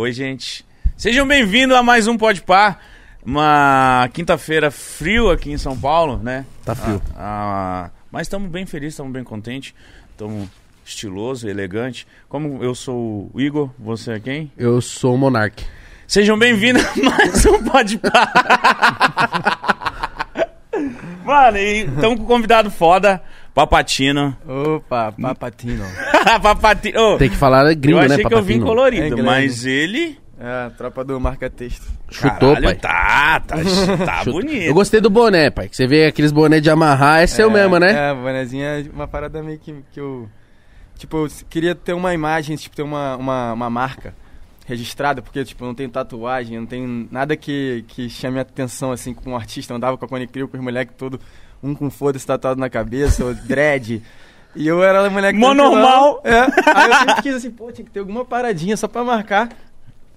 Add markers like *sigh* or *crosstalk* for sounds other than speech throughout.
Oi, gente. Sejam bem-vindos a mais um Pode Par. Uma quinta-feira frio aqui em São Paulo, né? Tá frio. Ah, ah, mas estamos bem felizes, estamos bem contentes. Estamos estiloso, elegante. Como eu sou o Igor, você é quem? Eu sou o Monark. Sejam bem-vindos a mais um Pode Par. *laughs* Mano, e estamos com um convidado foda, Papatino. Opa, Papatino. *laughs* Papatino. Ô, Tem que falar gringo, eu né, achei que eu vim colorido, É mas ele... É, tropa do marca-texto. Chutou, Caralho, pai. Tá, tá, *laughs* tá bonito. Eu gostei do boné, pai. Que você vê aqueles boné de amarrar, é seu mesmo, né? É, bonezinho é uma parada meio que, que eu... Tipo, eu queria ter uma imagem, tipo, ter uma, uma, uma marca registrada, porque, tipo, eu não tenho tatuagem, eu não tenho nada que, que chame a atenção, assim, com um artista. Eu andava com a Cone Crew, com os moleques todo, um com foda-se tatuado na cabeça, ou dread... E eu era o moleque... Mó tranquilão. normal. É, aí eu sempre quis assim, pô, tinha que ter alguma paradinha só pra marcar.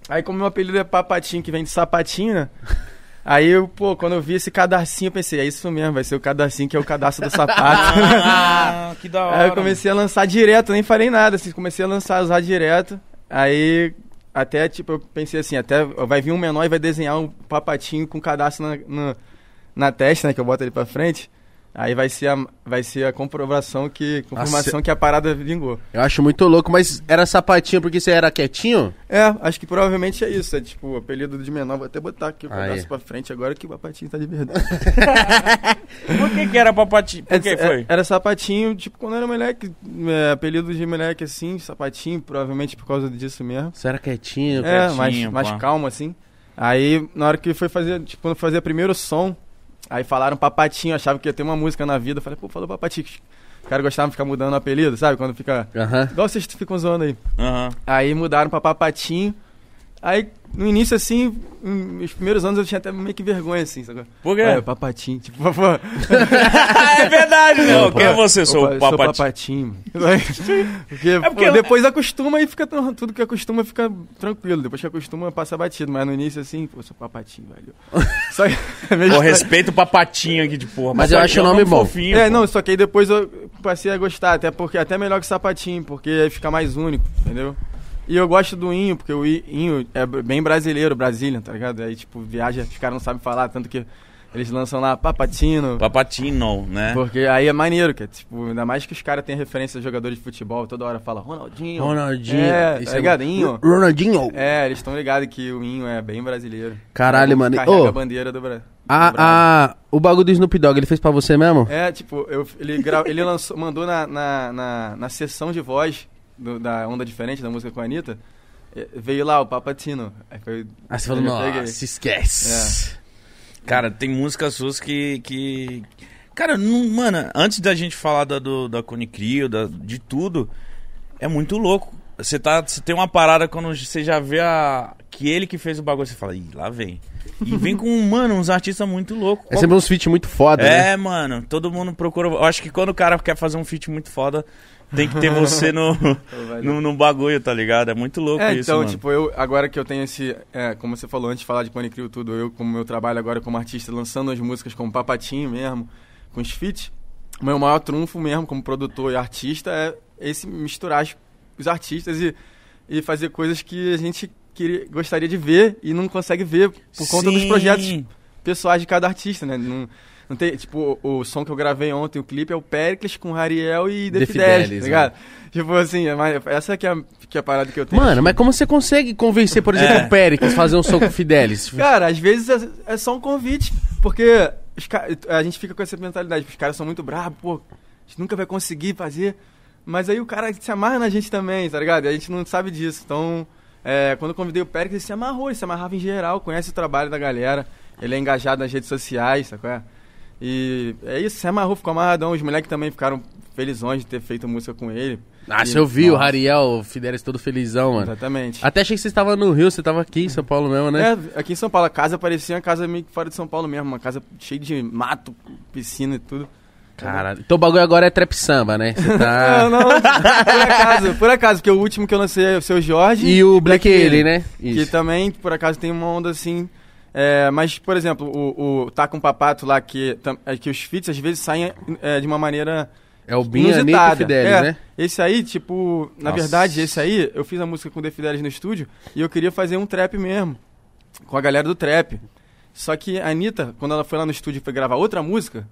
Aí como meu apelido é Papatinho, que vem de sapatinho, né? Aí eu, pô, quando eu vi esse cadarcinho, eu pensei, é isso mesmo, vai ser o cadarcinho que é o cadastro do sapato. Ah, *laughs* que da hora. Aí eu comecei a lançar direto, nem falei nada, assim, comecei a lançar, usar direto. Aí até, tipo, eu pensei assim, até vai vir um menor e vai desenhar um papatinho com cadastro na, na, na testa, né? Que eu boto ele pra frente. Aí vai ser a, vai ser a comprovação que. Confirmação que a parada vingou. Eu acho muito louco, mas era sapatinho porque você era quietinho? É, acho que provavelmente é isso. É tipo, o apelido de menor, vou até botar aqui o pedaço pra frente agora que o papatinho tá de verdade. *laughs* Por que que era Papatino? Por que É, foi? é, Era sapatinho, tipo, quando era moleque, é, apelido de moleque assim, sapatinho, provavelmente por causa disso mesmo. Você era quietinho? É, quietinho, mais, mais calmo assim. Aí, na hora que foi fazer, tipo, quando fazia primeiro som, aí falaram papatinho, achava que ia ter uma música na vida. Eu falei, pô, falou papatinho. Os caras gostavam de ficar mudando o apelido, sabe? Quando fica. Aham. Igual vocês ficam zoando aí. Aí mudaram pra papatinho. Aí, no início, assim, nos primeiros anos eu tinha até meio que vergonha, assim, sabe? Por quê? É, papatinho, tipo, pô, *laughs* é verdade, não. Quem é você? Sou Opa, o eu sou papatinho. *laughs* porque, porque- pô, depois acostuma e fica tudo que acostuma fica tranquilo. Depois que acostuma passa batido, mas no início assim, pô, sou papatinho, velho. *laughs* Só que é Pô, respeito o Papatinho aqui de porra. Mas eu acho Papatinho o nome é um bom. Fofinho, É, pô. não, só que aí depois eu passei a gostar, até porque até melhor que sapatinho, porque aí fica mais único, entendeu? E eu gosto do Inho, porque o Inho é bem brasileiro, Brasília, tá ligado? Aí, tipo, viaja, os caras não sabem falar, tanto que eles lançam lá Papatino. Papatino, né? Porque aí é maneiro, que é, tipo, ainda mais que os caras têm referência a jogadores de futebol, toda hora fala Ronaldinho. Ronaldinho. É, Isso tá ligadinho. Ro- Ronaldinho. É, eles estão ligados que o Inho é bem brasileiro. Caralho, mano. Carrega Ô, a bandeira do Brasil. a, a, o bagulho do Snoop Dogg, ele fez pra você mesmo? É, tipo, eu, ele, gra... ele lançou, mandou na, na, na, na sessão de voz do- da Onda Diferente, da música com a Anitta, eh, veio lá o Papatino. Aí foi... Aí você falou, nossa, esquece. Cara, tem músicas suas que. que... Cara, não, mano, antes da gente falar da, do, da Cone Crew, da, de tudo, é muito louco. Você tá, você tem uma parada quando você já vê a, que ele que fez o bagulho, você fala, ih, lá vem. E vem com, *laughs* mano, uns artistas muito loucos. É sempre uns feat muito foda, né? É, mano, todo mundo procura. Eu acho que quando o cara quer fazer um feat muito foda, tem que ter você *laughs* no, no, bagulho, tá ligado? É muito louco É, isso, então, mano. tipo, eu, agora que eu tenho esse, é, como você falou antes de falar de Pony Crew tudo, eu, como meu trabalho agora como artista, lançando as músicas como Papatinho mesmo, com os feats, meu maior trunfo mesmo, como produtor e artista, é esse misturar os artistas e, e fazer coisas que a gente queria, gostaria de ver e não consegue ver por conta dos Sim. projetos pessoais de cada artista, né? Não, não tem, tipo, o, o som que eu gravei ontem, o clipe, é o Pericles com Rariel e The, The Fidelis, Fidelis, tá ligado? Tipo assim, é essa que é, a, que é a parada que eu tenho. Mano, mas como você consegue convencer, por exemplo, É. o Péricles fazer um som com o Fidelis? Cara, às vezes é, é só um convite, porque a gente fica com essa mentalidade, os caras são muito bravos, pô, a gente nunca vai conseguir fazer. Mas aí o cara se amarra na gente também, tá ligado? E a gente não sabe disso. Então, é, quando eu convidei o Pérez, ele se amarrou, ele se amarrava em geral, conhece o trabalho da galera, ele é engajado nas redes sociais, sacou? É? E é isso, se amarrou, ficou amarradão. Os moleques também ficaram felizões de ter feito música com ele. Ah, E- você ouviu o Nossa, Rariel, o Fidelis todo felizão, mano. Exatamente. Até achei que você estava no Rio, você tava aqui em São Paulo mesmo, né? É, aqui em São Paulo, a casa parecia uma casa meio que fora de São Paulo mesmo, uma casa cheia de mato, piscina e tudo. Caralho. Então o bagulho agora é trap samba, né? Você Não, tá... *laughs* não, por acaso, por acaso, porque o último que eu lancei é o seu Jorge. E o Black Alien, né? Que Isso. também, por acaso, tem uma onda assim. É, mas, por exemplo, o, o Tá com Papato lá, que, é, que os feats às vezes saem é, de uma maneira É o e inusitada. Fidelis, É, né? Esse aí, tipo, na Nossa. verdade, esse aí, eu fiz a música com o The Fidelis no estúdio e eu queria fazer um trap mesmo, com a galera do trap. Só que a Anitta, quando ela foi lá no estúdio e foi gravar outra música,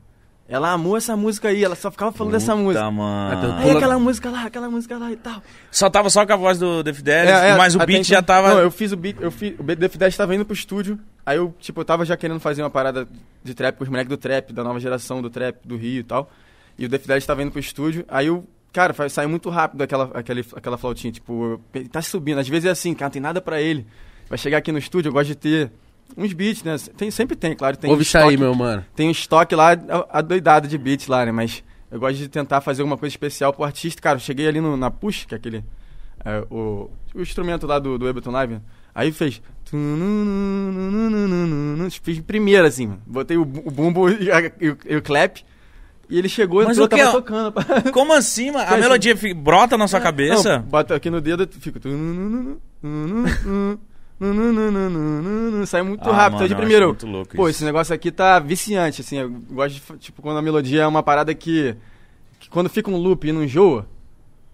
ela amou essa música aí, ela só ficava falando dessa música. Puta, mano. Aí aquela música lá, aquela música lá e tal. Só tava só com a voz do The Fidelis, É, é, mas o beat então- já tava. Não, eu fiz o beat, eu fiz, o The Fidelis tava indo pro estúdio, aí eu, tipo, eu tava já querendo fazer uma parada de trap com os moleques do trap, da nova geração do trap, do Rio e tal. E o The Fidelis tava indo pro estúdio, aí eu, cara, saiu muito rápido aquela, aquele, aquela flautinha, tipo, tá subindo. Às vezes é assim, cara, não tem nada pra ele. Vai chegar aqui no estúdio, eu gosto de ter uns beats, né? Tem, sempre tem, claro, tem Ouve um isso aí, meu mano. tem um estoque lá a- adoidado de beats lá, né? Mas eu gosto de tentar fazer alguma coisa especial pro artista. Cara, eu cheguei ali no, na Push, que é aquele. é, o, o instrumento lá do, do Ableton Live. Aí fez. Fiz primeiro, assim, mano. Botei o, o bumbo e, a- e o, e o clap. E ele chegou, Mas entrou, o que tava é- tocando. *laughs* Como assim, mano? A melodia brota na sua cabeça? Não, bota aqui no dedo, fica. Sai muito Ah, rápido. mano, aí de primeiro. muito louco Pô, isso. esse negócio aqui tá viciante, assim. Eu gosto de, tipo, quando a melodia é uma parada que. que quando fica um loop e não enjoa,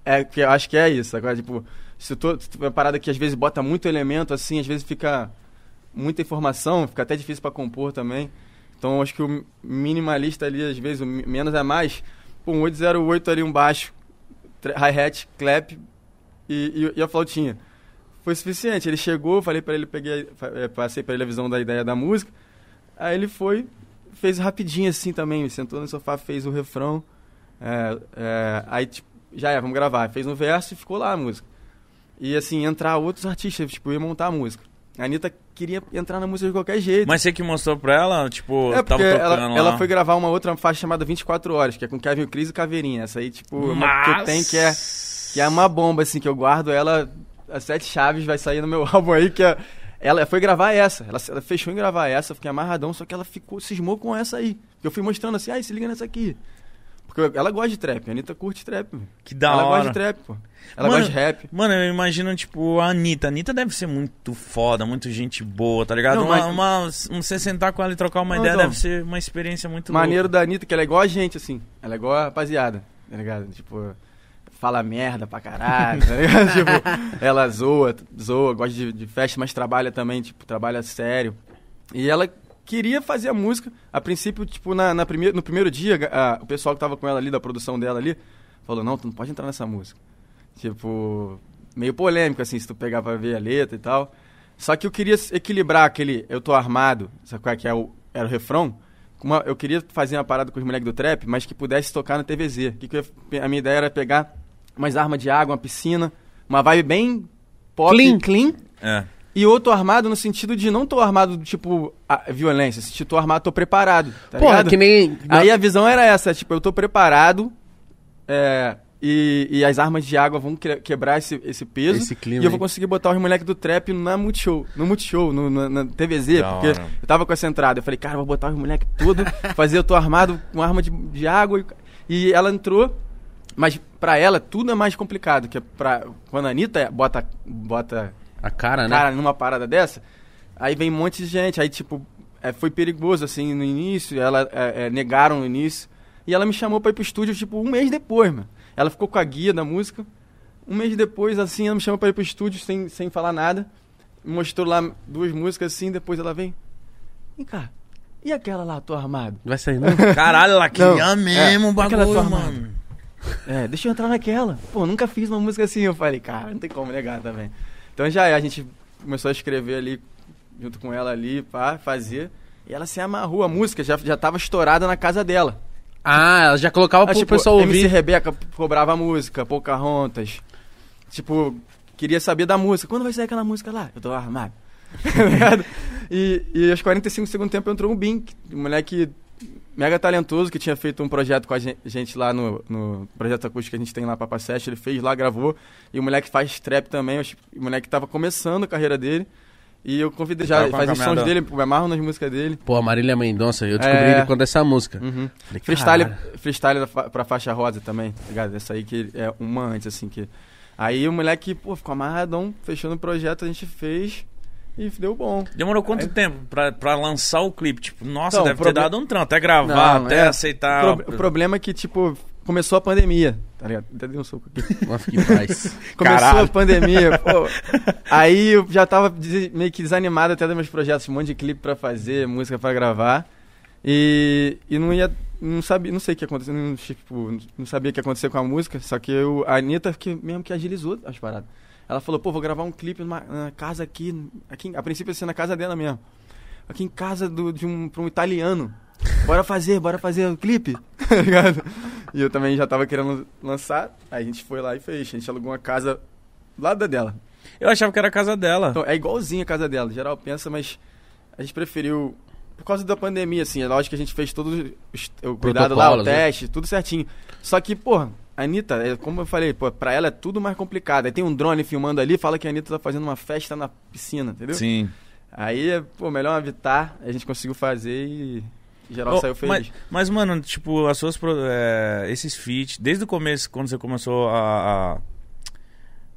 é que eu acho que é isso. Agora, tipo, se tô. se é uma parada que às vezes bota muito elemento, assim, às vezes fica muita informação, fica até difícil pra compor também. Então acho que o minimalista ali, às vezes, o menos é mais. Pô, um 808 ali, um baixo, hi-hat, clap e, e, e a flautinha. Foi suficiente. Ele chegou, falei pra ele, peguei, eh, passei pra ele a visão da ideia da música. Aí ele foi, fez rapidinho assim também, sentou no sofá, fez o refrão. É, é, aí tipo, já é, vamos gravar. Fez um verso e ficou lá a música. E assim, entrar outros artistas, tipo, ia montar a música. A Anitta queria entrar na música de qualquer jeito. Mas você que mostrou pra ela, tipo, É, tava tocando ela, lá. ela foi gravar uma outra faixa chamada 24 Horas, que é com Kevin Cris e Caveirinha. Essa aí, tipo, é uma que eu tenho que é, que é uma bomba, assim, que eu guardo ela, as sete chaves vai sair no meu *laughs* álbum aí, que é, ela foi gravar essa. Ela, ela fechou em gravar essa, fiquei amarradão, só que ela ficou, cismou com essa aí. Eu fui mostrando assim, ai, se liga nessa aqui. Porque ela gosta de trap, a Anitta curte trap. Que da ela hora. gosta de trap, pô. Ela Mano, gosta de rap. Mano, eu imagino, tipo, a Anitta. A Anitta deve ser muito foda, muito gente boa, tá ligado? Não, uma, mas- uma- um, você sentar com ela e trocar uma Não, ideia então. deve ser uma experiência muito Maneiro da Anitta, que ela é igual a gente, assim. Ela é igual a rapaziada, tá ligado? Tipo, fala merda pra caralho, tá *laughs* tipo, ela zoa, zoa, gosta de, de festa, mas trabalha também, tipo, trabalha sério. E ela queria fazer a música. A princípio, tipo, na, na primeir, no primeiro dia, a- o pessoal que tava com ela ali, da produção dela ali, falou, não, tu não pode entrar nessa música. Tipo, meio polêmico, assim, se tu pegar pra ver a letra e tal. Só que eu queria equilibrar aquele eu tô armado, sabe qual é que é o, era o refrão? Uma- eu queria fazer uma parada com os moleques do trap, mas que pudesse tocar no TVZ. Que que eu a minha ideia era pegar umas armas de água, uma piscina, uma vibe bem pop, Clean. clean É. e eu tô armado no sentido de não tô armado, tipo, a, violência. Se tô armado, tô preparado. Tá Porra, ligado? que nem. Aí a visão era essa, tipo, eu tô preparado é, e, e as armas de água vão que- quebrar esse, esse peso. Esse clima e eu vou conseguir botar os moleques do trap na Multishow, no Multishow, no, no, na TVZ, Da porque hora. eu tava com essa entrada. Eu falei, cara, eu vou botar os moleques tudo, *laughs* fazer eu tô armado com arma de, de água. E, e ela entrou, mas pra ela tudo é mais complicado, que é pra, quando a Anitta bota, bota A cara, né? cara numa parada dessa, aí vem um monte de gente, aí tipo, é, foi perigoso assim no início, ela é, é, negaram no início, e ela me chamou pra ir pro estúdio tipo um mês depois, mano. Ela ficou com a guia da música, um mês depois assim, ela me chamou pra ir pro estúdio sem, sem falar nada, mostrou lá duas músicas assim, depois ela vem, vem cá, e aquela lá, tô armado? Vai sair, não? Caralho, ela queria Não, mesmo é, o aquela bagulho, tua mano. É, deixa eu entrar naquela. Pô, nunca fiz uma música assim. Eu falei, cara, não tem como negar também. Então já é, a gente começou a escrever ali, junto com ela ali, pá, fazer. E ela se amarrou, a música já, já tava estourada na casa dela. Ah, ela já colocava Ah, pro tipo, pessoal MC ouvir. Rebeca cobrava a música, Pocahontas. Tipo, queria saber da música. Quando vai sair aquela música lá? Eu tô armado. *laughs* Tá e, e aos 45 do segundo tempo entrou um Bin, um moleque mega talentoso que tinha feito um projeto com a gen- gente lá no, no projeto acústico que a gente tem lá, Papa Sete. Ele fez lá, gravou. E o moleque faz trap também. acho- O moleque tava começando a carreira dele. E eu convidei já, faz os sons dele, me amarro nas músicas dele. Pô, a Marília Mendonça, eu descobri É. ele quando essa música. Uhum. Falei, Freestyle, freestyle pra faixa rosa também, tá ligado? Essa aí que é uma antes, assim, que... Aí o moleque, pô, ficou amarradão, fechando o projeto, a gente fez e deu bom. Demorou quanto Aí- tempo pra, pra lançar o clipe? Tipo, nossa, Então, deve ter proble- dado um trampo. Até gravar, Não, até é. aceitar. O, pro- o problema é que, tipo, começou a pandemia, tá ligado? Até dei um soco aqui. *laughs* Fique em paz. Começou Caralho. a pandemia, pô. *laughs* Aí eu já tava meio que desanimado até dos meus projetos, um monte de clipe pra fazer, música pra gravar. E, e não ia. Não sabia, não sei o que aconteceu, não, tipo, não sabia o que ia acontecer com a música, só que eu, a Anitta que, mesmo que agilizou as paradas. Ela falou, pô, vou gravar um clipe numa, na casa aqui, aqui, a princípio ia ser na casa dela mesmo. Aqui em casa do, de um, pra um italiano. Bora fazer, bora fazer o clipe. *laughs* Tá? E eu também já tava querendo lançar, aí a gente foi lá e fez. A gente alugou uma casa do lado da dela. Eu achava que era a casa dela. Então, é igualzinho a casa dela, geral pensa, mas a gente preferiu. Por causa da pandemia, assim, é lógico que a gente fez todo o cuidado lá, o né? teste, tudo certinho. Só que, porra, a Anitta, é, como eu falei, pô, pra ela é tudo mais complicado. Aí tem um drone filmando ali, fala que a Anitta tá fazendo uma festa na piscina, entendeu? Sim. Aí, pô, melhor evitar, a gente conseguiu fazer e geral Oh, saiu feliz. Mas, mas, mano, tipo, as suas. é, esses feats, desde o começo, quando você começou a, a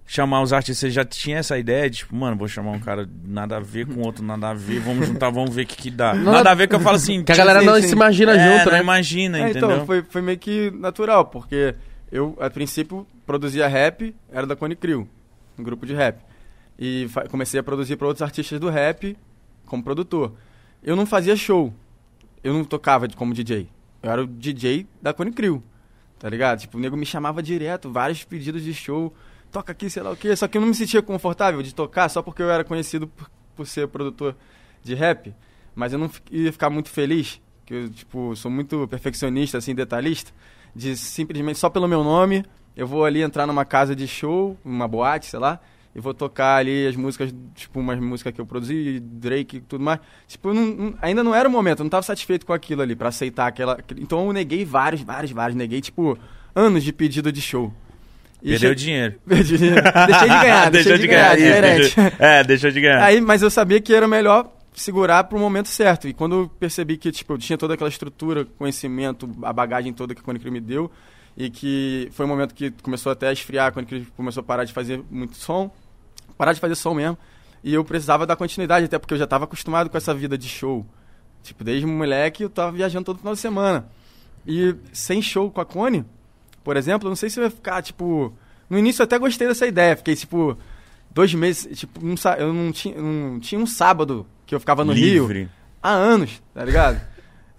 chamar os artistas, você já tinha essa ideia de, tipo, mano, vou chamar um cara nada a ver com outro, nada a ver, vamos juntar, vamos ver o que, que dá. Não, nada a ver que eu falo assim. Que a galera não se imagina é, junto, não né? imagina, É, entendeu? então, foi, foi meio que natural, porque eu, a princípio, produzia rap, era da Cone Crew, um grupo de rap. E comecei a produzir para outros artistas do rap como produtor. Eu não fazia show, eu não tocava de- como DJ. Eu era o DJ da Cone Crew, tá ligado? Tipo, o nego me chamava direto, vários pedidos de show, toca aqui, sei lá o quê. Só que eu não me sentia confortável de tocar só porque eu era conhecido por, por ser produtor de rap. Mas eu não ia ficar muito feliz, que eu, tipo, sou muito perfeccionista, assim, detalhista, de simplesmente, só pelo meu nome, eu vou ali entrar numa casa de show, uma boate, sei lá, e vou tocar ali as músicas, tipo, umas músicas que eu produzi, Drake e tudo mais. Tipo, não- não- ainda não era o momento, eu não tava satisfeito com aquilo ali, pra aceitar aquela... Então eu neguei vários, vários, vários, neguei, tipo, anos de pedido de show. E Perdeu che- dinheiro. *laughs* Perdi dinheiro. Deixei de ganhar, *laughs* deixei de ganhar, isso, diferente. deixou- É, deixou de ganhar. Aí, mas eu sabia que era melhor segurar pro momento certo. E quando eu percebi que, tipo, eu tinha toda aquela estrutura, conhecimento, a bagagem toda que a Cone Crew me deu, e que foi um momento que começou até a esfriar, a Cone Crew começou a parar de fazer muito som, parar de fazer som mesmo, e eu precisava dar continuidade, até porque eu já estava acostumado com essa vida de show. Tipo, desde moleque eu tava viajando todo final de semana. E sem show com a Cone, por exemplo, eu não sei se eu ia ficar, tipo... No início eu até gostei dessa ideia, fiquei, tipo, dois meses, tipo, sa- eu não tinha, não tinha um sábado que eu ficava no Rio Livre. há anos, tá ligado? *laughs*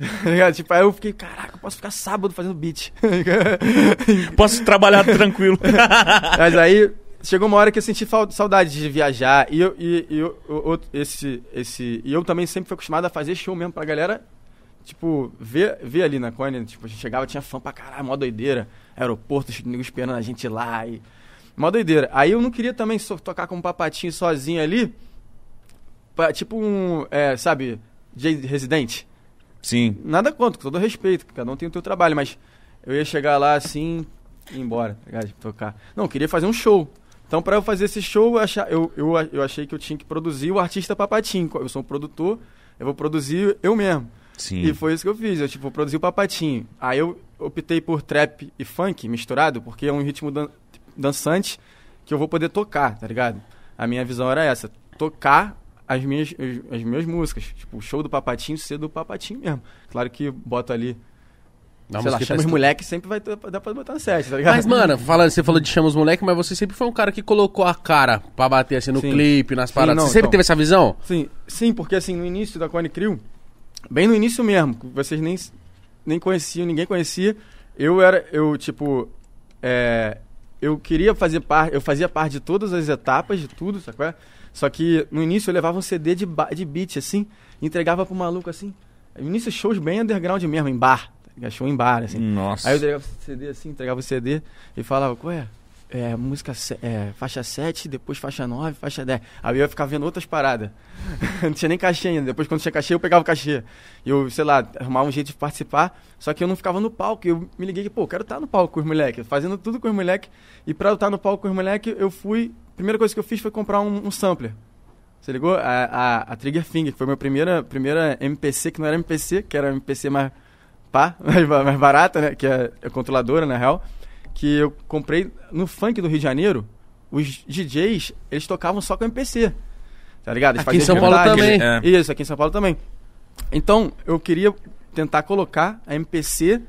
Tá? Tipo, aí eu fiquei, caraca, eu posso ficar sábado fazendo beat. *laughs* Posso trabalhar tranquilo. *laughs* Mas aí chegou uma hora que eu senti saudade de viajar. E eu, e, e eu, eu- esse, esse, e eu também sempre fui acostumado a fazer show mesmo pra galera, tipo, ver, ver ali na Cone. Tipo, a gente chegava, tinha fã pra caralho, mó doideira. Aeroporto, os negros esperando a gente lá. E, mó doideira. Aí eu não queria também só tocar como papatinho sozinho ali. Tipo um, é, sabe, residente. Sim. Nada contra, com todo respeito, cada um tem o seu trabalho, mas eu ia chegar lá assim e ir embora, tá ligado? Tocar. Não, eu queria fazer um show. Então, pra eu fazer esse show, eu, eu, eu, eu achei que eu tinha que produzir o artista Papatinho. Eu sou um produtor, eu vou produzir eu mesmo. Sim. E foi isso que eu fiz, eu tipo, vou produzir o Papatinho. Aí eu optei por trap e funk misturado, porque é um ritmo dan- dançante que eu vou poder tocar, tá ligado? A minha visão era essa, tocar as minhas, as, as minhas músicas. Tipo, o show do Papatinho ser do Papatinho mesmo. Claro que boto ali, uma sei lá, chama os tá- moleques, sempre vai ter, dá pra botar no set, tá ligado? Mas, mano, falando, você falou de chama os moleque, mas você sempre foi um cara que colocou a cara pra bater assim no Sim. clipe, nas Sim, paradas. não, você sempre então. teve essa visão? Sim, sim, porque assim, no início da Cone Crew, bem no início mesmo, vocês nem, nem conheciam, ninguém conhecia, eu era, eu, tipo, é, eu queria fazer parte, eu fazia parte de todas as etapas, de tudo, sacou? Só que no início eu levava um CD de, de beat, assim, entregava pro maluco, assim. No início shows bem underground mesmo, em bar, tá show em bar, assim. Nossa. Aí eu entregava o CD assim, entregava o CD e falava, qual é? Música, é, faixa 7, depois faixa 9, faixa 10. Aí eu ia ficar vendo outras paradas. *laughs* não tinha nem cachê ainda. Depois, quando tinha cachê, eu pegava o cachê. Eu, sei lá, arrumava um jeito de participar. Só que eu não ficava no palco. Eu me liguei que, pô, quero estar no palco com os moleques. Fazendo tudo com os moleques. E pra eu estar no palco com os moleques, eu fui... Primeira coisa que eu fiz foi comprar um, um sampler. Você ligou? A, a, a Trigger Finger, que foi a minha primeira, primeira MPC, que não era MPC, que era MPC mais pá, *laughs* mais, mais barata, né? Que é, é controladora, na real. Que eu comprei no funk do Rio de Janeiro. Os DJs, eles tocavam só com MPC. Tá ligado? Eles Aqui em São Paulo verdade. também. É. Isso, aqui em São Paulo também. Então, eu queria tentar colocar a MPC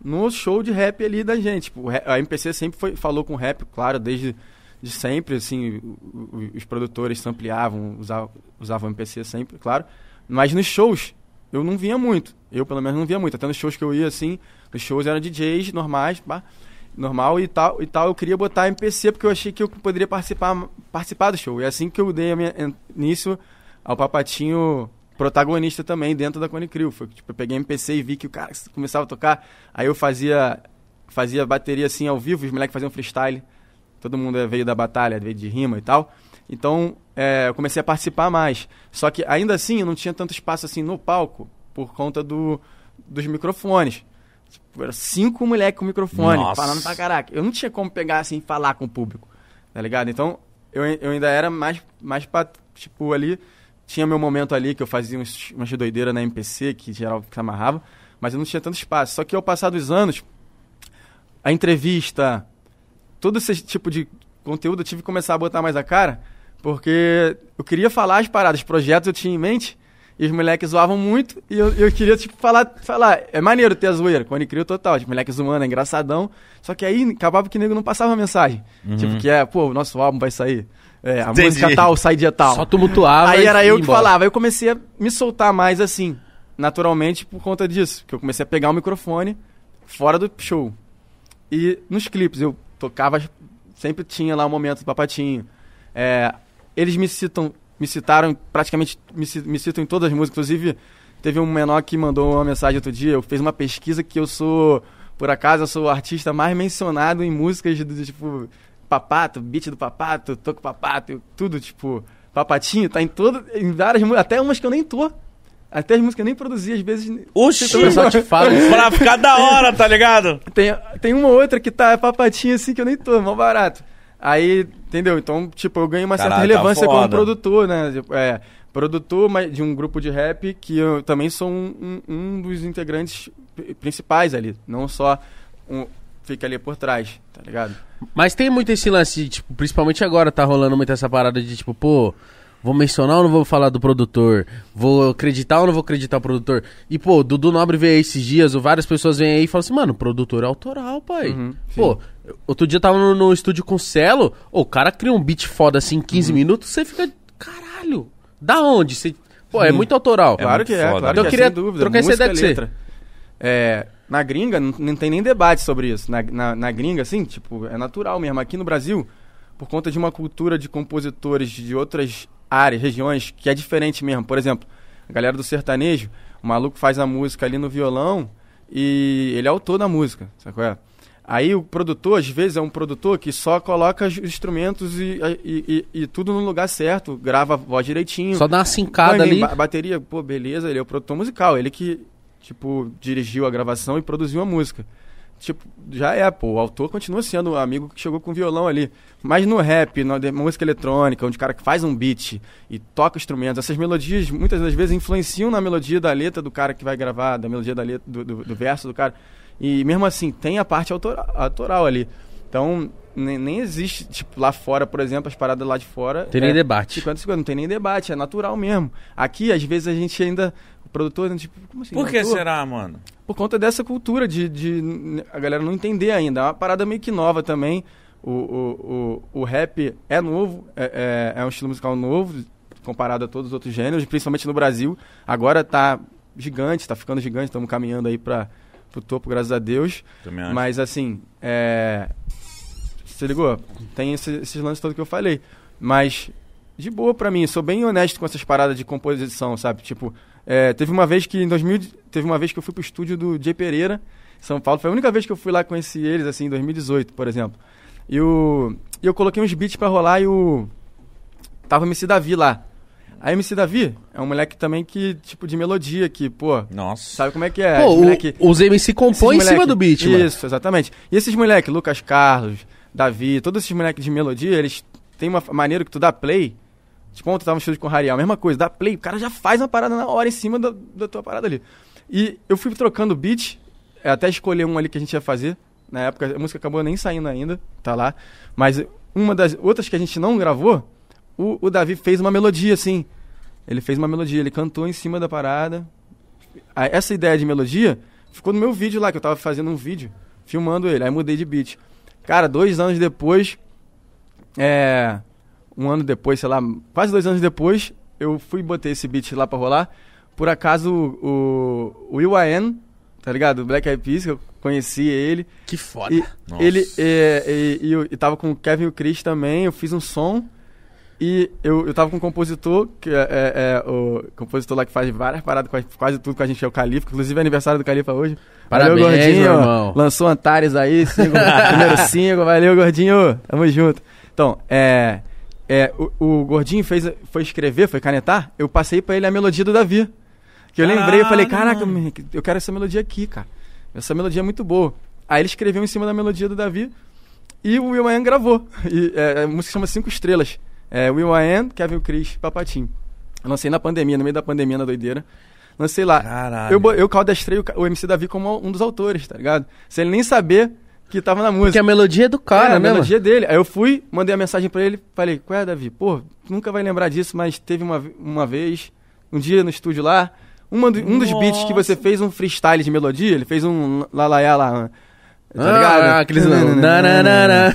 no show de rap ali da gente. Tipo, a MPC sempre foi, falou com rap, claro, desde de sempre, assim, os produtores ampliavam, usavam, MPC sempre, claro. Mas nos shows, eu não via muito. Eu, pelo menos, não via muito. Até nos shows que eu ia, assim, os shows eram DJs normais, pá, normal e tal, e tal. Eu queria botar MPC porque eu achei que eu poderia participar, participar do show. E é assim que eu dei minha, início ao Papatinho protagonista também dentro da Cone Crew. Foi, tipo, eu peguei MPC e vi que o cara começava a tocar, aí eu fazia fazia bateria assim ao vivo, os moleques faziam freestyle. Todo mundo veio da batalha, veio de rima e tal. Então, é, eu comecei a participar mais. Só que ainda assim, eu não tinha tanto espaço assim no palco por conta do, dos microfones. Tipo, era cinco moleques com microfone, Nossa. falando pra caraca. Eu não tinha como pegar assim e falar com o público, tá ligado? Então, eu, eu ainda era mais, mais pra, tipo, ali. Tinha meu momento ali que eu fazia uns, umas doideiras na MPC, que geral que amarrava, mas eu não tinha tanto espaço. Só que ao passar dos anos, a entrevista, todo esse tipo de conteúdo eu tive que começar a botar mais a cara, porque eu queria falar as paradas, projetos eu tinha em mente, e os moleques zoavam muito, e eu, eu queria, tipo, falar, falar, é maneiro ter a zoeira, quando crio total, tipo, moleque zoando, é engraçadão, só que aí acabava que o nego não passava a mensagem, tipo, que é, pô, o nosso álbum vai sair, é, a Entendi. música tal sai dia tal. Só tumultuava. Aí era eu que embora. falava. Aí eu comecei a me soltar mais assim, naturalmente, por conta disso. Que eu comecei a pegar o microfone fora do show. E nos clipes, eu tocava, sempre tinha lá o momento do papatinho. É, eles me citam, me citaram, praticamente me, me citam em todas as músicas. Inclusive, teve um menor que mandou uma mensagem outro dia. Eu fiz uma pesquisa que eu sou, por acaso, eu sou o artista mais mencionado em músicas do tipo Papato, beat do Papato, Toco Papato, tudo tipo. Papatinho, tá em todo, em várias até umas que eu nem tô. Até as músicas nem produzi, às vezes. Oxi! O pessoal te fala. pra ficar da hora, tá ligado? Tem, tem uma outra que tá papatinha assim que eu nem tô, mal barato. Aí, entendeu? Então, tipo, eu ganho uma certa Caralho, tá relevância como foda. produtor, né? É, produtor mas de um grupo de rap que eu também sou um, um, um dos integrantes pri- principais ali. Não só um, fica ali por trás, tá ligado? Mas tem muito esse lance, de, tipo, principalmente agora tá rolando muito essa parada de tipo, pô, vou mencionar ou não vou falar do produtor? Vou acreditar ou não vou acreditar o produtor? E, pô, Dudu Nobre veio aí esses dias, ou várias pessoas vêm aí e falam assim, mano, produtor é autoral, pai. Uhum, pô, outro dia eu tava no, no estúdio com o Celo, o cara cria um beat foda assim em 15 Uhum. minutos, você fica, caralho, da onde? Você, pô, é muito autoral. Claro muito que é, foda. claro Então que eu é, queria sem dúvida. trocar essa ideia com você. letra. É, na gringa, não, não tem nem debate sobre isso. Na, na, na gringa, assim, tipo, é natural mesmo. Aqui no Brasil, por conta de uma cultura de compositores de outras áreas, regiões, que é diferente mesmo. Por exemplo, a galera do sertanejo, o maluco faz a música ali no violão e ele é autor da música, sabe é? Aí o produtor, às vezes, é um produtor que só coloca os instrumentos e, e, e- e tudo no lugar certo, grava a voz direitinho. Só dá uma sincada ali. ba- bateria, pô, beleza, ele é o produtor musical, ele que, tipo, dirigiu a gravação e produziu a música. Tipo, já é, pô, o autor continua sendo o amigo que chegou com o violão ali. Mas no rap, na música eletrônica, onde o cara que faz um beat e toca instrumentos, essas melodias muitas das vezes influenciam na melodia da letra do cara que vai gravar, da melodia da letra, do, do- do verso do cara. E mesmo assim, tem a parte autora- autoral ali. Então, nem, nem existe, tipo, lá fora, por exemplo, as paradas lá de fora. Tem nem é debate. 50 50, não tem nem debate, é natural mesmo. Aqui, às vezes, a gente ainda. Produtor, tipo, como assim? Por que será, mano? Por conta dessa cultura de, de a galera não entender ainda. É uma parada meio que nova também. O, o, o, o rap é novo, é, é, é um estilo musical novo, comparado a todos os outros gêneros, principalmente no Brasil. Agora tá gigante, tá ficando gigante, estamos caminhando aí para pro topo, graças a Deus. Mas assim, é. Você ligou? Tem esse- esses lances todos que eu falei. Mas, de boa pra mim, sou bem honesto com essas paradas de composição, sabe? Tipo, é, teve uma vez que em 2000. Teve uma vez que eu fui pro estúdio do Jay Pereira, em São Paulo. Foi a única vez que eu fui lá conheci eles, assim, em 2018, por exemplo. E, o, e eu coloquei uns beats pra rolar e o. Tava o MC Davi lá. A MC Davi é um moleque também que, tipo, de melodia, que, pô, Nossa. sabe como é que é? Pô, Esse o- moleque- os MC compõem em cima moleque- do beat, mano. Isso, exatamente. E esses moleques, Lucas Carlos, Davi, todos esses moleques de melodia, eles têm uma maneira que tu dá play. Tipo, ontem eu tava no estúdio com o Rariel, mesma coisa, dá play, o cara já faz uma parada na hora em cima da, da tua parada ali. E eu fui trocando beat, é, até escolher um ali que a gente ia fazer. Na época, a música acabou nem saindo ainda, tá lá. Mas uma das outras que a gente não gravou, o, o Davi fez uma melodia, assim. Ele fez uma melodia, ele cantou em cima da parada. A- Essa ideia de melodia ficou no meu vídeo lá, que eu tava fazendo um vídeo, filmando ele. Aí mudei de beat. Cara, dois anos depois, é. Um ano depois, sei lá, quase dois anos depois, eu fui e botei esse beat lá pra rolar. Por acaso, o, o Will I.Am, tá ligado? O Black Eyed Peas, que eu conheci ele. Que foda. E Nossa. ele é, e, e, eu- e tava com o Kevin e o Chris também, eu fiz um som. E eu, eu tava com um compositor, que é, é- é o compositor lá que faz várias paradas, a- quase tudo com a gente, é o Califa. Inclusive é aniversário do Califa hoje. Parabéns, valeu, gordinho. meu irmão. Lançou Antares aí, single, primeiro *laughs* single. Valeu, gordinho. Tamo junto. Então, é. É o, o gordinho fez, foi escrever, foi canetar. Eu passei pra ele a melodia do Davi. Que eu lembrei, eu falei, Caralho, caraca, eu quero essa melodia aqui, cara. Essa melodia é muito boa. Aí ele escreveu em cima da melodia do Davi e o Will I Am gravou. E, é, a música chama Cinco Estrelas. É, Will I Am, Kevin Chris, Papatinho. Eu lancei na pandemia, no meio da pandemia, na doideira. Lancei lá. Caralho. Eu, eu cadastrei o, o MC Davi como um dos autores, tá ligado? Sem ele nem saber que tava na música. Porque a melodia é do cara, É, a né, mano? melodia dele. Aí eu fui, mandei a mensagem pra ele, falei, qual é, Davi? Pô, tu nunca vai lembrar disso, mas teve uma, uma vez, um dia no estúdio lá, uma do- um dos beats que você fez um freestyle de melodia, ele fez um lalaiá lá. Tá Ah, ligado? aqueles não. Nananana.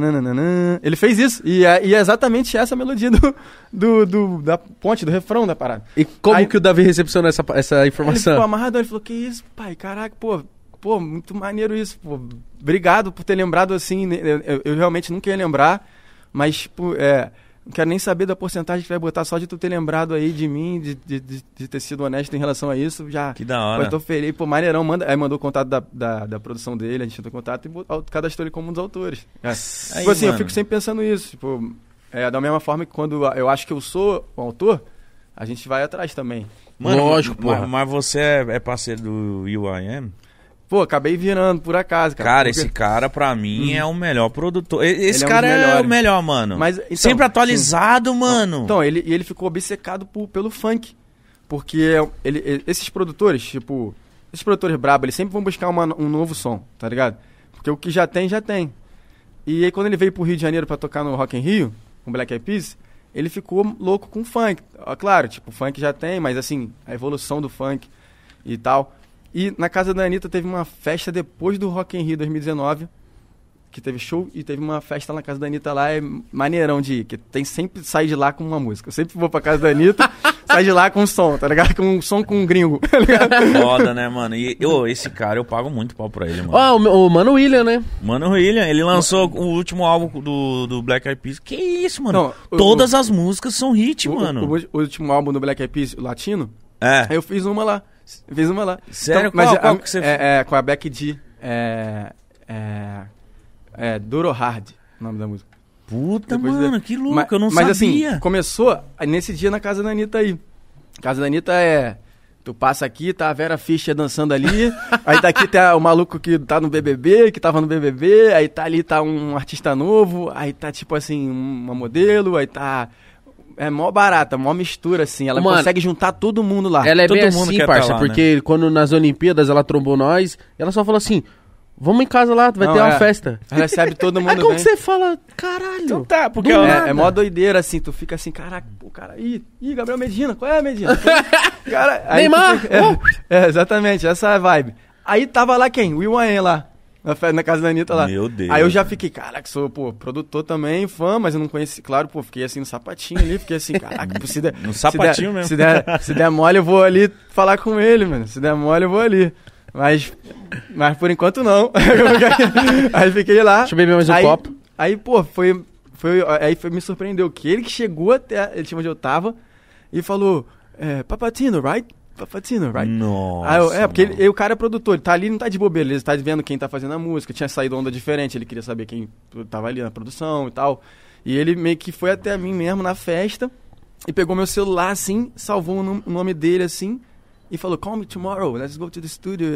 Nananana. Ele fez isso. E é, e é exatamente essa melodia do, do, do- da ponte, do refrão da parada. E como Aí- que o Davi recepcionou essa, essa Ele informação? ficou amarradão, ele falou, que isso, pai, caraca, pô, pô, muito maneiro isso, pô. Obrigado por ter lembrado assim, né, eu, eu- eu realmente nunca ia lembrar, mas, pô, é, não quero nem saber da porcentagem que vai botar só de tu ter lembrado aí de mim, de, de, de- de ter sido honesto em relação a isso, já... Que da Pô, hora. eu tô feliz, pô, maneirão, manda, aí mandou o contato da, da, da produção dele, a gente entrou em contato e botou- cadastrou ele como um dos autores. É. Aí, tipo assim, eu mano. fico sempre pensando isso, tipo, é, da mesma forma que quando eu acho que eu sou o autor, a gente vai atrás também. Mano, Lógico, ma- porra. Mas você é, é parceiro do UIM? Pô, acabei virando por acaso, cara. Cara, porque- esse cara pra mim é o melhor produtor. Esse Ele é um cara é o melhor, mano. Mas, então, Sempre atualizado, mano. Então, ele, ele ficou obcecado por- pelo funk. Porque ele, ele- esses produtores, tipo, esses produtores brabos, eles sempre vão buscar uma- um novo som, tá ligado? Porque o que já tem, já tem. E aí, quando ele veio pro Rio de Janeiro pra tocar no Rock in Rio, com Black Eyed Peas, ele ficou louco com funk. Ó, Claro, tipo, o funk já tem, mas assim, a evolução do funk e tal. E na casa da Anitta teve uma festa depois do Rock in Rio 2019, que teve show e teve uma festa na casa da Anitta lá, é maneirão de ir, que tem sempre sai de lá com uma música. Eu sempre vou pra casa da Anitta, *laughs* sai de lá com um som, tá ligado? Com um som com um gringo, tá ligado? Foda, né, mano? E ô, esse cara, eu pago muito pau pra ele, mano. Ó, o, o Mano William, né? Mano William, ele lançou o último álbum do, do Black Eyed Peas. Que isso, mano? Não, o- Todas as músicas são hit, O- mano. O, o último álbum do Black Eyed Peas, o latino, É. aí eu fiz uma lá. Fiz uma lá. Sério? mas Qual- a- que você é, é, com a Becky D. É. É. É. Duro Hard, o nome da música. Puta, Depois mano, de- que louco, mas, eu não mas sabia. assim, começou nesse dia na casa da Anitta aí. Casa da Anitta é. Tu passa aqui, tá a Vera Fischer dançando ali. *laughs* aí daqui tá o maluco que tá no BBB, que tava no BBB. Aí tá ali, tá um artista novo. Aí tá tipo assim, uma modelo. Aí tá. É mó barata, mó mistura assim. Ela Mano, consegue juntar todo mundo lá. Ela é todo bem mundo assim, tá parça, lá, porque quando nas Olimpíadas ela trombou nós, ela só falou assim: vamos em casa lá, vai Não, ter uma é. festa. Ela recebe todo mundo Aí como que você fala, caralho? Então tá, porque Do ela- nada. É, é mó doideira, assim, tu fica assim, caraca, pô, cara, ih, ih, Gabriel Medina, qual é, Medina? cara, Neymar, fica- *laughs* uh! é, é, exatamente, essa é a vibe. Aí tava lá quem? Am lá, na, na casa da Anitta lá. Meu Deus. Aí eu já fiquei, caraca, sou, pô, produtor também, fã, mas eu não conheci, claro, pô, fiquei assim no sapatinho ali, fiquei assim, caraca, pô, se der... *laughs* No se sapatinho der- mesmo. Se der, se der mole, eu vou ali falar com ele, mano, se der mole, eu vou ali. Mas, mas por enquanto não. *laughs* aí fiquei lá. Deixa eu beber mais um aí, copo. Aí, pô, foi, foi, aí foi, me surpreendeu que ele que chegou até ele tinha onde eu tava e falou, é, Papatino, right? Papatino, right? Nossa. Eu- é, porque ele, o cara é produtor, ele tá ali, não tá de bobeira, ele tá vendo quem tá fazendo a música, tinha saído onda diferente, ele queria saber quem tava ali na produção e tal. E ele meio que foi até mim mesmo na festa e pegou meu celular assim, salvou o nom- o nome dele assim e falou, call me tomorrow, let's go to the studio.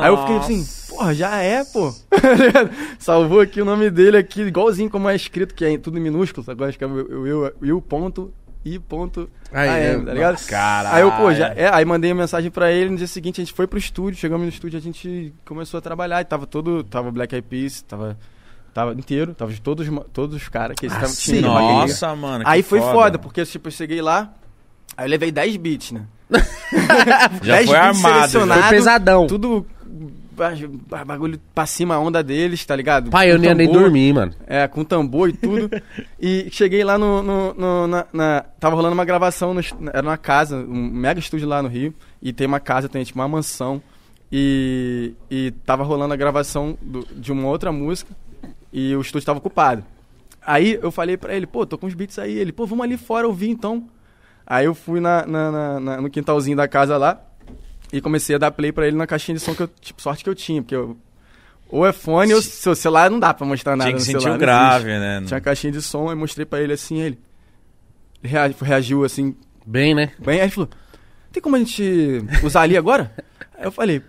Aí eu fiquei assim, Nossa. porra, já é, pô. *laughs* Salvou aqui o nome dele aqui, igualzinho como é escrito, que é tudo em minúsculo, agora acho que é Will, Will, Will ponto ponto Aí, AM, é, tá ligado? Caralho. Aí eu, pô, já, é, aí mandei uma mensagem pra ele, no dia seguinte a gente foi pro estúdio, chegamos no estúdio, a gente começou a trabalhar e tava todo, tava Black Eyed Peas, tava, tava inteiro, tava de todos, todos os caras que eles Rio. Nossa, mano. Aí foi foda. porque tipo, eu cheguei lá, aí eu levei 10 beats, né? *laughs* *laughs* Já Dez foi beats armado. já. Foi pesadão. Tudo bagulho pra cima, a onda deles, tá ligado? Pai, eu Com nem ia nem tambor. dormir, mano. É, com tambor e tudo. *laughs* e cheguei lá no. no- no- na, na- Tava rolando uma gravação, no era uma casa, um mega estúdio lá no Rio. E tem uma casa, tem tipo uma mansão. E, e tava rolando a gravação do- de uma outra música. E o estúdio tava ocupado. Aí eu falei pra ele, pô, tô com os beats aí. Ele, pô, vamos ali fora ouvir então. Aí eu fui na, na- na- na- no quintalzinho da casa lá. E comecei a dar play pra ele na caixinha de som que eu, tipo, sorte que eu tinha, porque eu, ou é fone ou seu celular não dá pra mostrar nada Tinha que no sentir celular. o não grave, né? Tinha a caixinha de som, aí mostrei pra ele assim, ele rea- reagiu assim, Bem, né? bem, aí ele falou, tem como a gente usar ali agora? aí eu falei,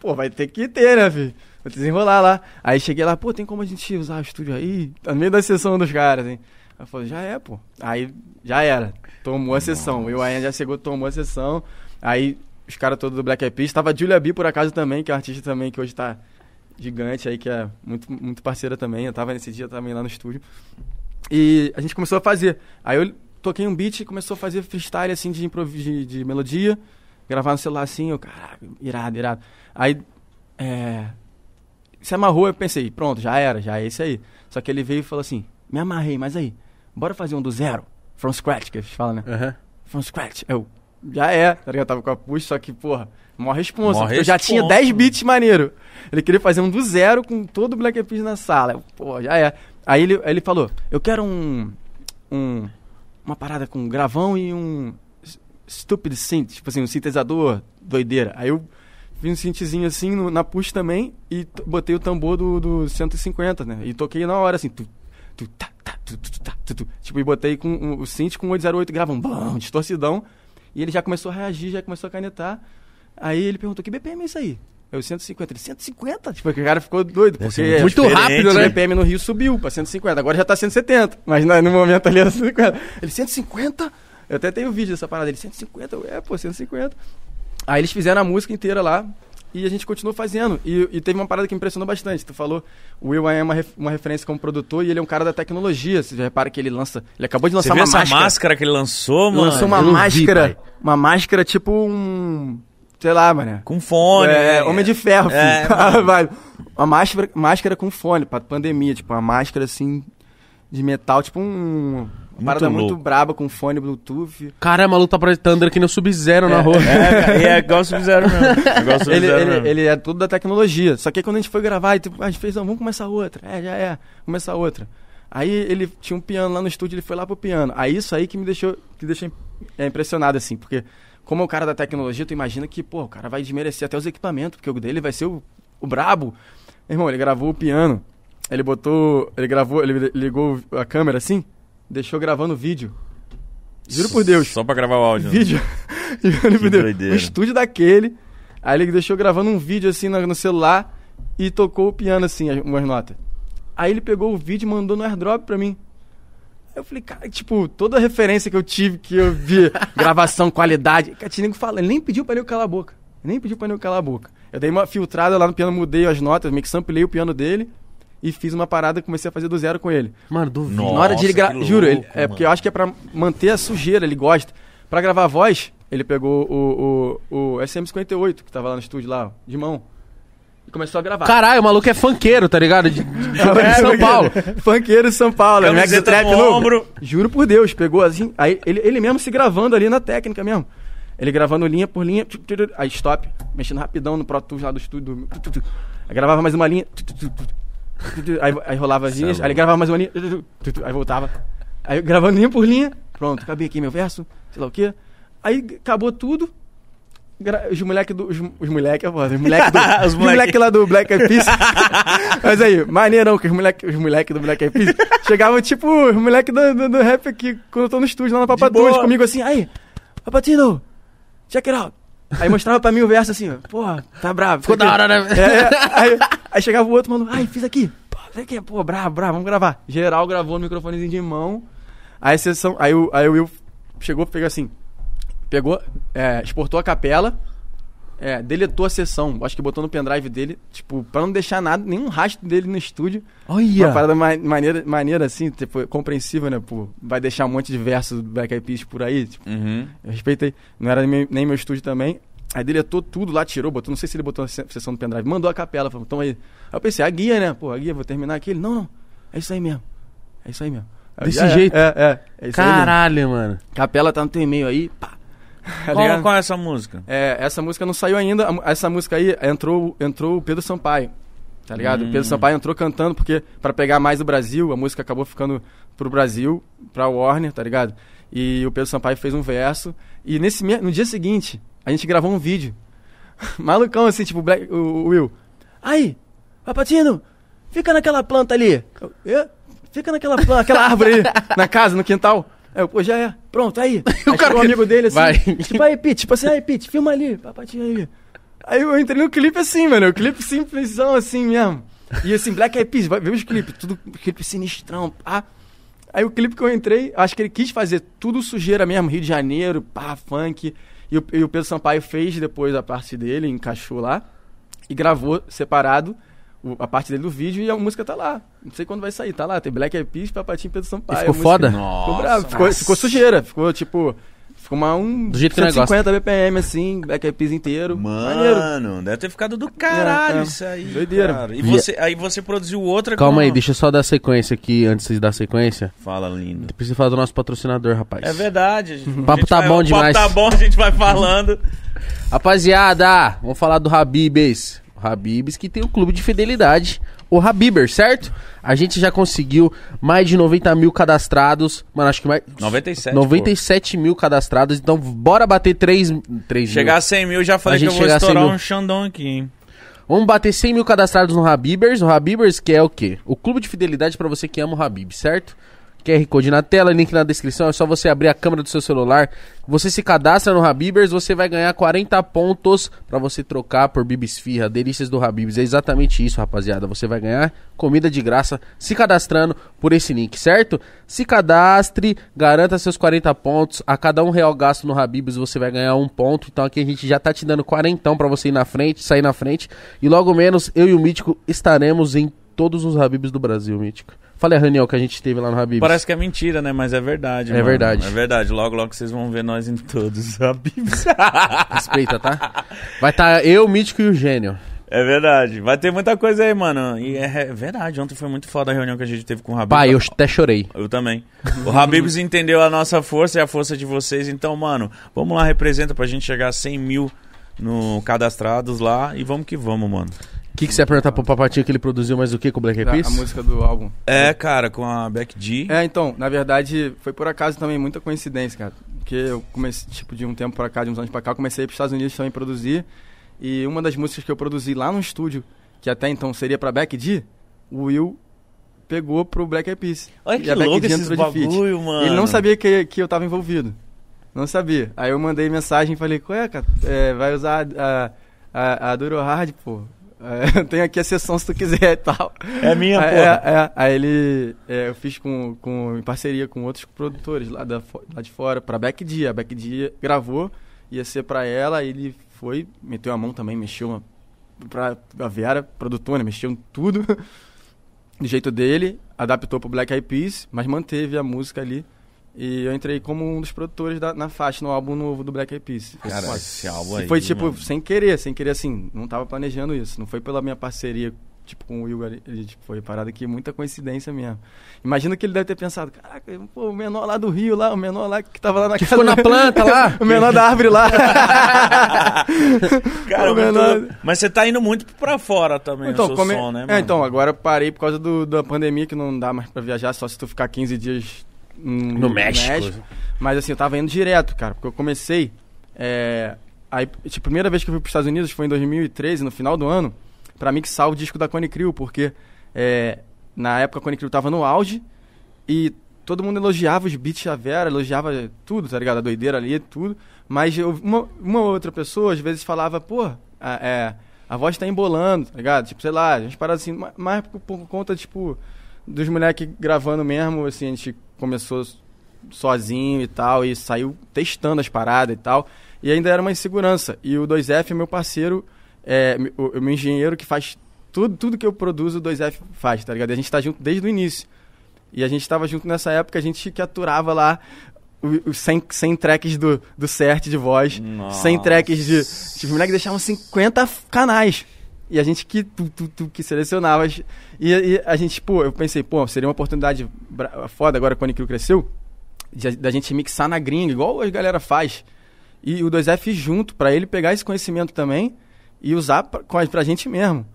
pô, vai ter que ter, né, filho? Vou desenrolar lá. Aí cheguei lá, pô, tem como a gente usar o estúdio aí? Tá no meio da sessão dos caras, hein? Aí eu falei, já é, pô. Aí já era. Tomou a sessão. Eu aí já chegou, tomou a sessão. Aí os caras todos do Black Eyed Peas. Tava a Julia B, por acaso, também, que é uma artista também que hoje tá gigante aí, que é muito, muito parceira também. Eu tava nesse dia também lá no estúdio. E a gente começou a fazer. Aí eu toquei um beat e começou a fazer freestyle, assim, de, de, de melodia. Gravar no celular assim, eu, caralho, irado, irado. Aí, é... Se amarrou, eu pensei, pronto, já era, já é esse aí. Só que ele veio e falou assim, me amarrei, mas aí, bora fazer um do zero? From scratch, que eles falam, né? Aham. From scratch. Eu, já é, tá ligado? Eu tava com a push, só que, porra, maior responsa. Porque eu já tinha responsa, 10 mano. beats maneiro. Ele queria fazer um do zero com todo o Black Eyed Peas na sala. Eu, pô, já é. Aí ele, aí ele falou, eu quero um, um... Uma parada com gravão e um stupid synth, tipo assim, um sintetizador doideira. Aí eu vi um synthzinho assim no- na push também e botei o tambor do, do 150, né? E toquei na hora assim, tu, tu, tá, tá, tu, tu, tá, tu, tu. tipo, e botei com o, o synth com 808 gravam, bam, distorcidão. E ele já começou a reagir, já começou a canetar. Aí ele perguntou, que BPM é isso aí? Eu, 150. Ele, 150? Tipo, o cara ficou doido, porque ser Muito diferente, rápido, o né? BPM no Rio subiu pra 150, agora já tá 170. Mas no, momento ali era 150. Ele, 150? Eu até tenho vídeo dessa parada dele, 150? Eu, é, pô, 150. Aí eles fizeram a música inteira lá e a gente continuou fazendo. E, e teve uma parada que impressionou bastante. Tu falou, o Will é uma, ref- uma referência como produtor e ele é um cara da tecnologia. Você repara que ele lança. Ele acabou de lançar uma essa máscara. máscara que ele lançou, mano? lançou uma eu vi, máscara. pai. uma máscara tipo um. Sei lá, mano. Com fone. É, né? Homem de Ferro, filho. É. *laughs* Uma máscara, máscara com fone, pra pandemia. Tipo, uma máscara assim, de metal, tipo um. Uma parada muito louco. braba com fone Bluetooth. Caramba, o maluco tá apresentando aqui no Sub-Zero na rua. É, cara, é *laughs* igual o Sub-Zero mesmo. É igual o Ele, Sub-Zero ele, mesmo. ele é tudo da tecnologia. Só que quando a gente foi gravar, tipo, a gente fez, vamos começar outra. É, já é, começar outra. Aí ele tinha um piano lá no estúdio, ele foi lá pro piano. Aí isso aí que me deixou, que deixou é, impressionado, assim, porque como é o cara da tecnologia, tu imagina que, pô, o cara vai desmerecer até os equipamentos, porque o dele vai ser o, o brabo. Irmão, ele gravou o piano, ele botou, ele gravou, ele ligou a câmera assim, deixou gravando o vídeo. Juro por Deus. Só pra gravar o áudio. né? Vídeo. *laughs* Juro por Deus. doideira. Um estúdio daquele. Aí ele deixou gravando um vídeo assim no, no celular e tocou o piano assim, as- umas notas. Aí ele pegou o vídeo e mandou no airdrop pra mim. Aí eu falei, cara, tipo, toda a referência que eu tive, que eu vi, *laughs* gravação, qualidade. Cara, tinha nego falando, ele nem pediu pra eu calar a boca. Ele nem pediu pra eu calar a boca. Eu dei uma filtrada lá no piano, mudei as notas, meio que samplei o piano dele e fiz uma parada e comecei a fazer do zero com ele. Mano, duvido. Nossa, Na hora de ele gravar. que Juro, ele, louco, é porque mano. eu acho que é pra manter a sujeira, ele gosta. Pra gravar a voz, ele pegou o, o, o SM58, que tava lá no estúdio lá, ó, de mão. E começou a gravar. Caralho, o maluco é funkeiro, tá ligado? De, de, *laughs* de São Paulo. Funkeiro de São Paulo, Max Camiseta Trap no ombro. Juro por Deus, pegou assim. Aí ele, ele mesmo se gravando ali na técnica mesmo. Ele gravando linha por linha, aí stop, mexendo rapidão no Pro Tools lá do estúdio. Aí gravava mais uma linha, aí, aí rolava as linhas, aí ele gravava mais uma linha, aí voltava. Aí gravando linha por linha, pronto, acabei aqui meu verso, sei lá o quê. Aí acabou tudo. gra- Os moleque do. Os, os moleque, é foda, os moleque do. *laughs* Os os moleque. moleque lá do Black Eyed Peas. *laughs* Mas aí, maneirão, que os moleque, os moleque do Black Eyed Peas chegavam tipo os moleque do, do, do rap aqui, quando eu tô no estúdio lá na Papatunes, boa. comigo assim, aí, Papatino, check it out. Aí mostrava pra mim o verso assim, ó, porra, tá bravo. Ficou da hora, né? É, é, aí, aí chegava o outro, mano, ai, fiz aqui. Pô, isso aqui, pô, bravo, bravo, vamos gravar. Geral gravou no microfonezinho de mão. Aí a sessão, aí o, aí o Will chegou, pegou assim, pegou, é, exportou a capela, é, deletou a sessão. Acho que botou no pendrive dele, tipo, pra não deixar nada, nenhum rastro dele no estúdio. Uma Olha! parada ma- maneira, maneira assim, tipo, compreensível, né? Pô, vai deixar um monte de verso do Black Eyed Peas por aí. Tipo, Uhum. eu respeitei. Não era nem meu, nem meu estúdio também. Aí deletou tudo lá, tirou, botou. Não sei se ele botou na se- sessão do pendrive. Mandou a capela, falou, toma aí. Aí eu pensei, a guia, né? Pô, a guia, vou terminar aqui. Ele, não, não. É isso aí mesmo. É isso aí mesmo. Desse "É, jeito?" É, é. é isso aí mesmo. Caralho, mano. Capela tá no teu e-mail aí. Pá. *laughs* Tá Qual, é essa música? É, essa música não saiu ainda. Essa música aí entrou, entrou o Pedro Sampaio. Tá ligado? Hum. O Pedro Sampaio entrou cantando porque pra pegar mais o Brasil, a música acabou ficando pro Brasil, pra Warner, tá ligado? E o Pedro Sampaio fez um verso e nesse no dia seguinte, a gente gravou um vídeo. *laughs* Malucão assim, tipo Black- o, o Will. Aí, Papatino, fica naquela planta ali. Eu, "Ê? Fica naquela planta, aquela árvore ali, *laughs* na casa, no quintal. Aí eu, pô, já é. Pronto, aí. *laughs* Aí cara chegou um amigo dele assim. Vai. Tipo, aí, Pete, tipo assim, aí, Pete, filma ali, papatinho aí. Aí eu entrei no clipe assim, mano, o clipe simplesão assim mesmo. E assim, Black Eyed Peas, ver os clipes, tudo clipe sinistrão, pá. Aí o clipe que eu entrei, acho que ele quis fazer tudo sujeira mesmo, Rio de Janeiro, pá, funk. E o, e o Pedro Sampaio fez depois a parte dele, encaixou lá. E gravou separado o- a parte dele do vídeo e a música tá lá. Não sei quando vai sair, tá lá. Tem Black Eyed Peas, Papatinho e Pedro Sampaio. E ficou foda? Ficou bravo, ficou, ficou sujeira, ficou tipo... Ficou uma, um Do jeito que nós 150 BPM assim, Black Eyed Peas inteiro. Mano, deve ter ficado do caralho É, é. isso aí. Doideira. cara. E Via- você, aí você produziu outra Calma aí, deixa eu só dar sequência aqui antes de dar sequência. Fala, lindo. Precisa falar do nosso patrocinador, rapaz. É verdade. gente- O papo a gente tá vai- bom o demais. papo tá bom, a gente vai falando. *laughs* Rapaziada, vamos falar do Habibs. Habibs que tem o clube de fidelidade, o Habiber, certo? A gente já conseguiu mais de 90 mil cadastrados. Mano, acho que mais. 97, 97 mil cadastrados. Então, bora bater 3, 3 Chegar a 100 mil, já falei A que eu vou chegar a 100 estourar mil. um Xandão aqui, hein? Vamos bater 100 mil cadastrados no Habibers. O Habibers que é o quê? O clube de fidelidade pra você que ama o Habib, certo? QR Code na tela, link na descrição. É só você abrir a câmera do seu celular. Você se cadastra no Habibers, você vai ganhar 40 pontos pra você trocar por Bibisfirra, delícias do Habibs. É exatamente isso, rapaziada. Você vai ganhar comida de graça se cadastrando por esse link, certo? Se cadastre, garanta seus 40 pontos. A cada um real gasto no Habibs você vai ganhar um ponto. Então aqui a gente já tá te dando 40 pra você ir na frente, sair na frente. E logo menos eu e o Mítico estaremos em todos os Habibs do Brasil, Mítico. Falei a reunião que a gente teve lá no Habibs. Parece que é mentira, né? Mas é verdade. É mano. verdade. É verdade. Logo, logo vocês vão ver nós em todos os *laughs* Habibs. Respeita, tá? Vai estar eu, o Mítico e o Gênio. É verdade. Vai ter muita coisa aí, mano. E é é verdade. Ontem foi muito foda a reunião que a gente teve com o Habib. Pai, eu até chorei. Eu também. O Habibs *laughs* entendeu a nossa força e a força de vocês. Então, mano, vamos lá, representa pra gente chegar a 100 mil no cadastrados lá. E vamos que vamos, mano. O que, que você ia perguntar pro Papatinho que ele produziu mais o que com o Black Eyed A, Peas? a música do álbum. É, cara, com a Beck G. É, então, na verdade, foi por acaso também muita coincidência, cara. Porque eu comecei, tipo, de um tempo pra cá, de uns anos pra cá, eu comecei a ir pros Estados Unidos também produzir. E uma das músicas que eu produzi lá no estúdio, que até então seria pra Beck D, o Will pegou pro Black Eyed Peas. Olha E que a louco esses bagulho, mano. Ele não sabia que, que eu tava envolvido. Não sabia. Aí eu mandei mensagem e falei, ué, cara, é, vai usar a, a, a Duro Hard, pô. É, *laughs* tem aqui a sessão se tu quiser e tal. É minha, porra. é, é. Aí ele. é, eu fiz com, com, em parceria com outros produtores lá, da, lá de fora, pra Beck Dia. A Beck Dia gravou, ia ser pra ela, aí ele foi, meteu a mão também, mexeu uma, pra a Vera, produtora, mexeu em tudo *laughs* do jeito dele, adaptou pro Black Eyed Peas, mas manteve a música ali. E eu entrei como um dos produtores da- na faixa, no álbum novo do Black Eyed Peas. Foi Cara, esse álbum E aí. foi tipo, mano. sem querer, sem querer assim, não tava planejando isso. Não foi pela minha parceria, tipo, com o Will ele, tipo, foi parada aqui, muita coincidência mesmo. Imagina que ele deve ter pensado, caraca, pô, o menor lá do Rio lá, o menor lá que tava lá na Que casa. ficou na planta lá. *laughs* o menor da árvore lá. *laughs* Cara, o menor- Mas você tá indo muito pra fora também, o seu come- som, né, é, mano? então, agora eu parei por causa do- da pandemia, que não dá mais pra viajar, só se tu ficar 15 dias hum, No México. Mas assim, eu tava indo direto, cara, porque eu comecei. É, aí, tipo, a primeira vez que eu fui pros Estados Unidos foi em 2013, no final do ano, pra mixar o disco da Cone Crew, porque é, na época a Cone Crew tava no auge e todo mundo elogiava os beats da Vera, elogiava tudo, tá ligado? A doideira ali, tudo. Mas eu, uma, uma outra pessoa às vezes falava, pô, a, é, a voz tá embolando, tá ligado? Tipo, sei lá, a gente parava assim, ma- mais por, por conta, tipo, dos moleques gravando mesmo, assim, a gente começou sozinho e tal, e saiu testando as paradas e tal. E ainda era uma insegurança. E o 2F é meu parceiro, é, o, o meu engenheiro que faz tudo, tudo que eu produzo, o 2F faz, tá ligado? E a gente tá junto desde o início. E a gente tava junto nessa época, a gente que aturava lá os 100, 100 tracks do, do CERT de voz, 100 tracks de... Tipo, os moleques deixavam 50 canais. E a gente que, tu, tu, tu, que selecionava. E, e a gente, pô, eu pensei, pô, seria uma oportunidade foda agora quando o Nickel cresceu, da gente mixar na gringa, igual a galera faz. E o 2F junto, pra ele pegar esse conhecimento também e usar pra, com a- pra gente mesmo.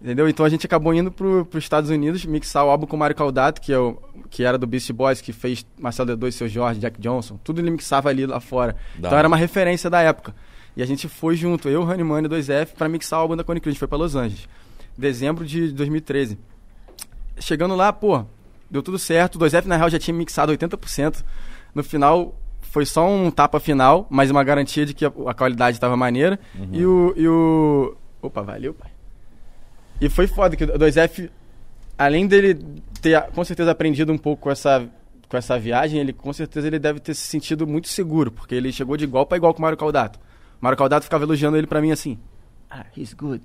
Entendeu? Então a gente acabou indo pro, pros Estados Unidos mixar o álbum com o Mário Caldato, que, é o, que era do Beast Boys, que fez Marcelo D2, Seu Jorge, Jack Johnson. Tudo ele mixava ali lá fora. Da então era uma referência da época. E a gente foi junto, eu, Honeyman e 2F, pra mixar o álbum da Cone Crew. A gente foi pra Los Angeles. Dezembro de 2013. Chegando lá, pô, deu tudo certo. O 2F, na real, já tinha mixado 80%. No final, foi só um tapa final, mas uma garantia de que a, a qualidade estava maneira. E o. E o. Opa, valeu, pai. E foi foda que o 2F, além dele ter com certeza aprendido um pouco com essa, com essa viagem, ele com certeza ele deve ter se sentido muito seguro, porque ele chegou de igual para igual com o Mário Caldato. O Mário Caldato ficava elogiando ele pra mim assim: Ah, he's good.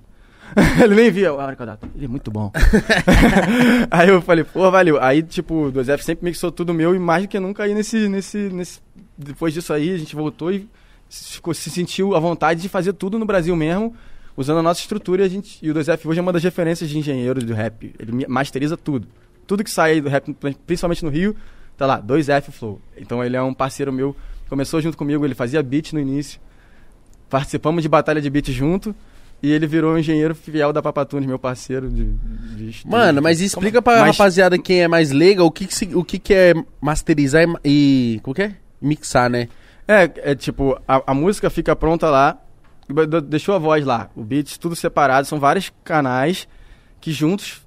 *laughs* ele nem via o Mário Caldato, ele é muito bom. *laughs* aí eu falei, pô, valeu. Aí, tipo, o 2F sempre mixou tudo meu e mais do que nunca aí nesse, nesse, nesse. Depois disso aí, a gente voltou e se, ficou- se sentiu à vontade de fazer tudo no Brasil mesmo, usando a nossa estrutura. E, a gente, e o 2F hoje é uma das referências de engenheiros do rap. Ele masteriza tudo. Tudo que sai do rap, principalmente no Rio, tá lá, 2F Flow. Então ele é um parceiro meu. Começou junto comigo, ele fazia beat no início. Participamos de batalha de beat junto. E ele virou um engenheiro fiel da Papatunes, meu parceiro de, de. Mano, mas explica pra Mas- rapaziada quem é mais leiga o que, que, se- o que, que é masterizar e, e. Como que é? Mixar, né? É, é tipo, a, a música fica pronta lá, deixou a voz lá, o beat, tudo separado, são vários canais que juntos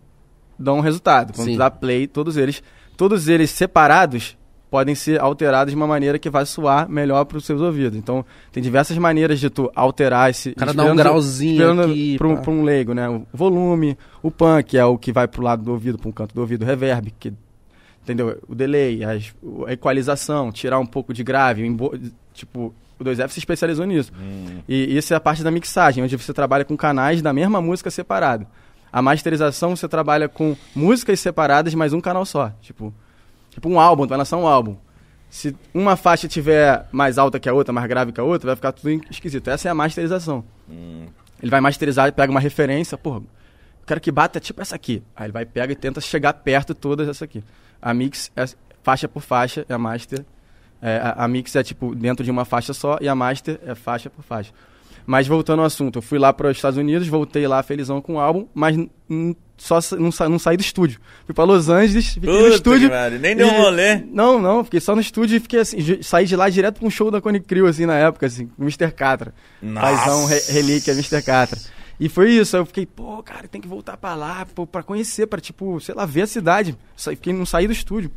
dão um resultado. Quando Sim. dá play, todos eles, todos eles separados podem ser alterados de uma maneira que vai soar melhor para os seus ouvidos. Então, tem diversas maneiras de tu alterar esse... O cara dá um grauzinho aqui. pra um, um leigo, né? O volume, o pan, que é o que vai pro lado do ouvido, para um canto do ouvido, o reverb, que entendeu? O delay, as- o- a equalização, tirar um pouco de grave, o embo- tipo, o 2F se especializou nisso. E isso é a parte da mixagem, onde você trabalha com canais da mesma música separado. A masterização você trabalha com músicas separadas, mas um canal só. Tipo, tipo um álbum, tu vai lançar um álbum. Se uma faixa tiver mais alta que a outra, mais grave que a outra, vai ficar tudo esquisito. Essa é a masterização. Ele vai masterizar, pega uma referência, porra, quero que bata tipo essa aqui. Aí ele vai, pega e tenta chegar perto de todas essa aqui. A mix é faixa por faixa, é a master. É, a, a mix é tipo dentro de uma faixa só e a master é faixa por faixa. Mas voltando ao assunto, eu fui lá para os Estados Unidos, voltei lá felizão com o álbum, mas só não, sa- não saí do estúdio. Fui para Los Angeles, fiquei no Puta estúdio. que pariu, nem deu um rolê. Não, não, fiquei só no estúdio e fiquei assim, saí de lá direto pra um show da Cone Crew, assim, na época, assim, com o Mr. Catra. Paizão, re relíquia, Mr. Catra. E foi isso, aí eu fiquei, pô, cara, tem que voltar pra lá, pô, pra conhecer, pra, tipo, sei lá, ver a cidade. Fiquei, não saí do estúdio.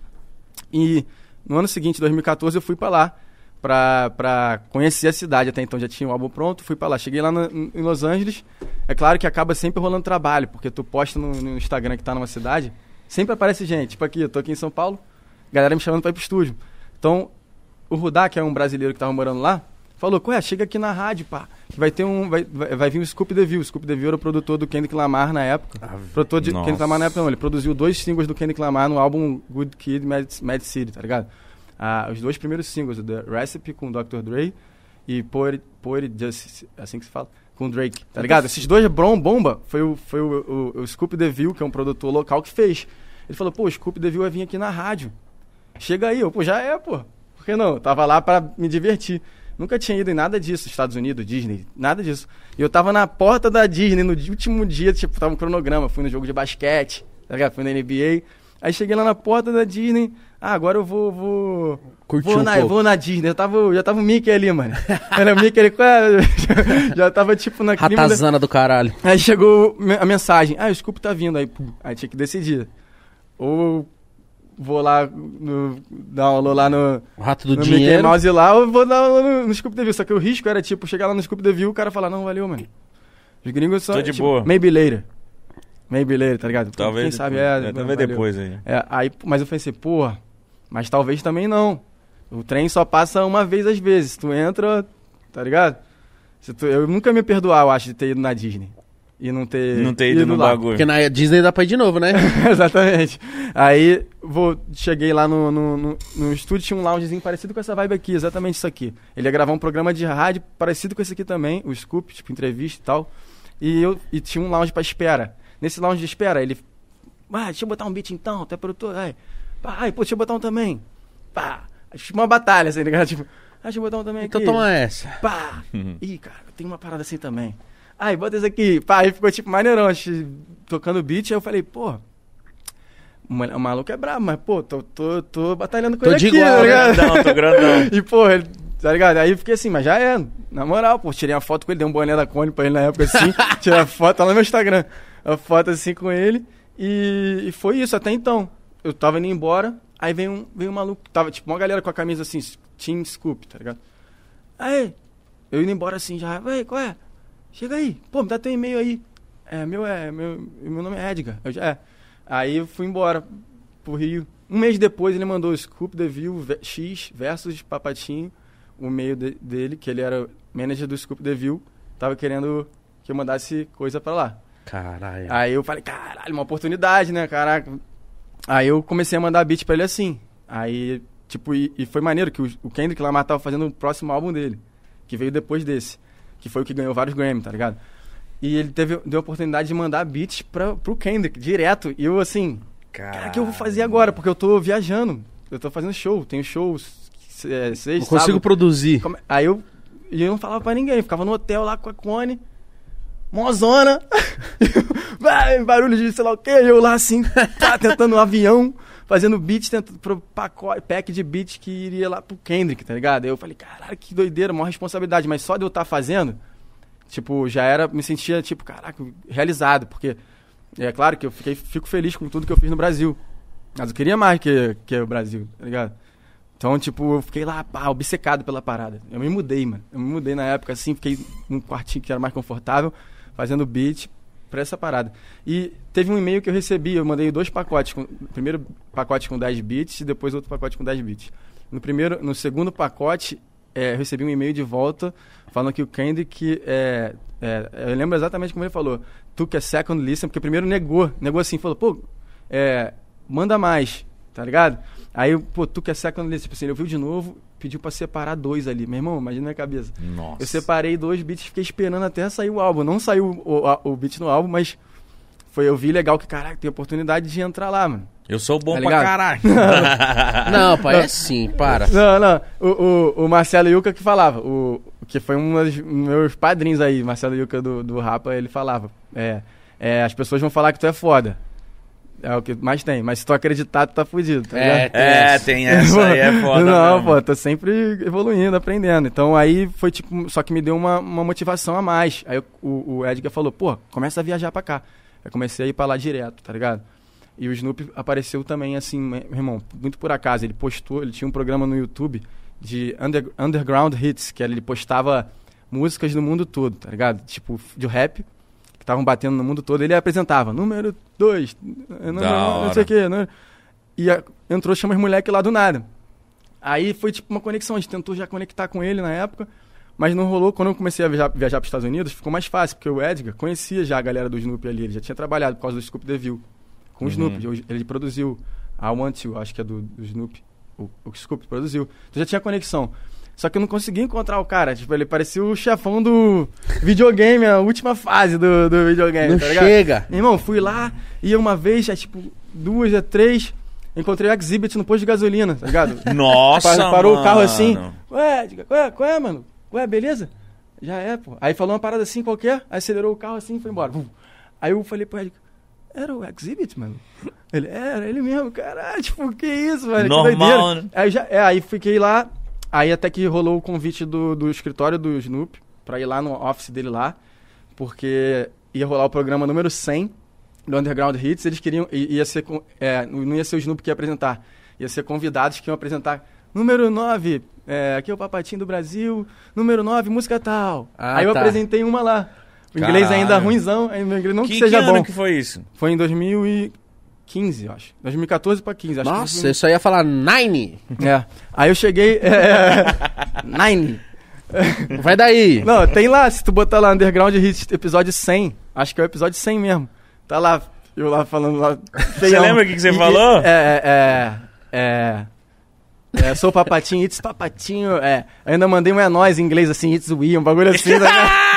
E no ano seguinte, 2014, eu fui pra lá, pra, pra conhecer a cidade. Até então já tinha o álbum pronto, fui pra lá. Cheguei lá no- em Los Angeles. É claro que acaba sempre rolando trabalho, porque tu posta no, no Instagram que tá numa cidade, sempre aparece gente. Tipo aqui, eu tô aqui em São Paulo, galera me chamando pra ir pro estúdio. Então, o Rudá, que é um brasileiro que tava morando lá, falou, ué, chega aqui na rádio, pá. que Vai ter um. Vai, vai, vai vir o Scoop DeVille. O Scoop DeVille era o produtor do Kendrick Lamar na época. produtor de Nossa. Kendrick Lamar na época, não. Ele produziu dois singles do Kendrick Lamar no álbum Good Kid, Mad, Mad City, tá ligado? Ah, os dois primeiros singles, The Recipe com Dr. Dre e Poet, Poet Justice, assim que se fala, com Drake, tá ligado? Esses dois brom, bomba foi o, foi o, o, o Scoop DeVille, que é um produtor local, que fez. Ele falou, pô, o Scoop DeVille vai vir aqui na rádio. Chega aí, eu, pô, já é, pô. Por que não? Eu tava lá pra me divertir. Nunca tinha ido em nada disso, Estados Unidos, Disney, nada disso. E eu tava na porta da Disney no último dia, tipo, tava um cronograma, fui no jogo de basquete, tá ligado? Fui na NBA. Aí cheguei lá na porta da Disney, ah, agora eu vou, vou... Curtiu vou um na, pouco. vou na Disney, eu tava, já tava o Mickey ali, mano. *laughs* Era o Mickey ali, qual é? *laughs* já tava tipo na clima da- Ratazana do caralho. Aí chegou a mensagem, ah, o Scoop tá vindo, aí, pum, aí tinha que decidir. Ou vou lá, no, dar um alô lá no, O rato do no Mickey dinheiro. Mouse lá, ou vou dar um alô no, no Scoop Deville. Só que o risco era, tipo, chegar lá no Scoop Deville e o cara falar, não, valeu, mano. Os gringos são, Tô de tipo, boa. maybe later. Maybe later, tá ligado? Talvez Quem depois, sabe, é, é, talvez depois aí. É, aí, mas eu pensei, porra, mas talvez também não. O trem só passa uma vez às vezes. Tu entra, tá ligado? Se tu- Eu nunca me perdoar, eu acho, de ter ido na Disney. E não ter. Não ter ido no lá. bagulho. Porque na Disney dá pra ir de novo, né? *laughs* Exatamente. Aí vou, cheguei lá no, no, no, no estúdio, tinha um loungezinho parecido com essa vibe aqui, exatamente isso aqui. Ele ia gravar um programa de rádio parecido com esse aqui também, o Scoop, tipo, entrevista e tal. E eu e tinha um lounge pra espera. Nesse lounge de espera, ele. Ah, deixa eu botar um beat então, até produtor. Ai, pá, ai, pô, deixa eu botar um também. Pá. Uma batalha, assim, ligado? *laughs* Tipo, ah, deixa eu botar um também Então aqui. toma essa. Pá! *laughs* Ih, cara, tem uma parada assim também. Aí, bota esse aqui. Pá, aí ficou tipo maneirão, acho, tocando beat. Aí eu falei, pô, o mal- o maluco é brabo, mas, pô, tô, tô, tô batalhando com Tô ele de aqui, igual, tá ligado? grandão, tô grandão. *laughs* E, pô, ele, tá ligado? Aí eu fiquei assim, mas já é, na moral, pô, tirei uma foto com ele, dei um boné da Cone pra ele na época assim, tirei a foto, tá lá no meu Instagram, a foto assim com ele, e, e foi isso até então. Eu tava indo embora, aí veio um, veio um maluco, tava tipo uma galera com a camisa assim, Team Scoop, tá ligado? Aí, eu indo embora assim já, ei, qual é? Chega aí, pô, me dá teu e-mail aí. É, meu é, meu, meu nome é Edgar. Eu já, é. Aí eu fui embora pro Rio. Um mês depois ele mandou Scoop Devil ve- X versus Papatinho, o meio de- dele, que ele era manager do Scoop Devil, tava querendo que eu mandasse coisa pra lá. Caralho. Aí eu falei, caralho, uma oportunidade, né, caraca. Aí eu comecei a mandar beat pra ele assim. Aí, tipo, e, e foi maneiro que o, o Kendrick Lamar tava fazendo o próximo álbum dele, que veio depois desse, que foi o que ganhou vários Grammy, tá ligado? E ele teve, deu a oportunidade de mandar beats pra, pro Kendrick, direto. E eu, assim, cara, o que eu vou fazer agora? Porque eu tô viajando, eu tô fazendo show, tenho shows, é, seis, Não consigo sábado. produzir. Aí eu, e eu não falava pra ninguém, ficava no hotel lá com a Cone, mozona, *laughs* barulho de sei lá o que, eu lá assim, tá, tentando um avião, fazendo beat, tentando pro pacote, pack de beat que iria lá pro Kendrick, tá ligado? Aí eu falei, caralho, que doideira, maior responsabilidade, mas só de eu estar fazendo, tipo, já era, me sentia, tipo, caraca, realizado, porque é claro que eu fiquei, fico feliz com tudo que eu fiz no Brasil, mas eu queria mais que, que o Brasil, tá ligado? Então, tipo, eu fiquei lá, pá, obcecado pela parada. Eu me mudei, mano. Eu me mudei na época, assim, fiquei num quartinho que era mais confortável, fazendo beat pra essa parada. E teve um e-mail que eu recebi, eu mandei dois pacotes. Com, primeiro pacote com 10 bits e depois outro pacote com 10 bits. No primeiro, no segundo pacote, é, eu recebi um e-mail de volta falando que o Kendrick, é, é, eu lembro exatamente como ele falou, took a second listen, porque primeiro negou, negou assim, falou, pô, é, manda mais, tá ligado? Aí, pô, tu que é second list, tipo assim, ele ouviu de novo, pediu pra separar dois ali. Meu irmão, imagina a minha cabeça. Nossa. Eu separei dois beats, fiquei esperando até sair o álbum. Não saiu o, a- o beat no álbum, mas foi, eu vi legal que, caraca, tem oportunidade de entrar lá, mano. Eu sou bom Tá pra ligado? caralho. *laughs* *laughs* Não, pai, é sim, para. Não, não, o, o, o Marcelo Yuca que falava, o, que foi um dos meus padrinhos aí, Marcelo Yuca do, do Rapa, ele falava, é, é, as pessoas vão falar que tu é foda. É o que mais tem, mas se tu acreditar, tu tá fudido, tá É, ligado? tem é, essa. tem essa aí, é *laughs* foda Não, mesmo. pô, tô sempre evoluindo, aprendendo. Então aí foi tipo, só que me deu uma, uma motivação a mais. Aí o, o Edgar falou, pô, começa a viajar pra cá. Eu comecei a ir pra lá direto, tá ligado? E o Snoop apareceu também, assim, meu irmão, muito por acaso. Ele postou, ele tinha um programa no YouTube de under- Underground Hits, que ele postava músicas do mundo todo, tá ligado? Tipo, de rap, que estavam batendo no mundo todo. Ele apresentava, número 2, não, Da não sei o quê. Né? E a- entrou, chama os moleques lá do nada. Aí foi tipo uma conexão, a gente tentou já conectar com ele na época, mas não rolou. Quando eu comecei a viajar, viajar para os Estados Unidos, ficou mais fácil, porque o Edgar conhecia já a galera do Snoop ali, ele já tinha trabalhado por causa do Scoop Deville com o Uhum. Snoop. Hoje Ele produziu a Want To, acho que é do, do Snoop, o, o Scoop produziu. Então já tinha conexão. Só que eu não conseguia encontrar o cara, tipo, ele parecia o chefão do videogame, a última fase do, do videogame, Não tá ligado? chega. Meu irmão, fui lá, ia uma vez, já tipo, duas, já três, encontrei o Exhibit no posto de gasolina, tá ligado? *laughs* Nossa, Pa- Parou mano. o carro assim. Ué, diga, ué, qual é, mano? Ué, beleza? Já é, pô. Aí falou uma parada assim qualquer, aí acelerou o carro assim e foi embora. Aí eu falei pro Ed, era o Exhibit, mano? Ele, era, ele mesmo, caralho, tipo, que isso, velho? Normal, que doideira. né? Aí, já, é, aí fiquei lá, aí até que rolou o convite do, do escritório do Snoop pra ir lá no office dele lá, porque ia rolar o programa número 100 do Underground Hits, eles queriam, ia ser, é, não ia ser o Snoop que ia apresentar, ia ser convidados que iam apresentar número 9, é, aqui é o Papatinho do Brasil, número 9, música tal. Ah, aí eu tá. apresentei uma lá. O inglês Caralho. ainda ruimzão, meu inglês não que, Que, seja que bom. que foi isso? Foi em 2015, eu acho. 2014 pra 15, acho Nossa, eu só ia falar Nine. que É. Aí eu cheguei. É, *laughs* Nine. Vai daí. Não, tem lá, se tu botar lá Underground Hits episódio 100, acho que é o episódio 100 mesmo. Tá lá, eu lá falando lá. Você lembra o que, que você E- falou? É, é, é. É, sou papatinho, it's papatinho. É, ainda mandei um é nóis em inglês assim, it's we, um bagulho assim. Tá *laughs*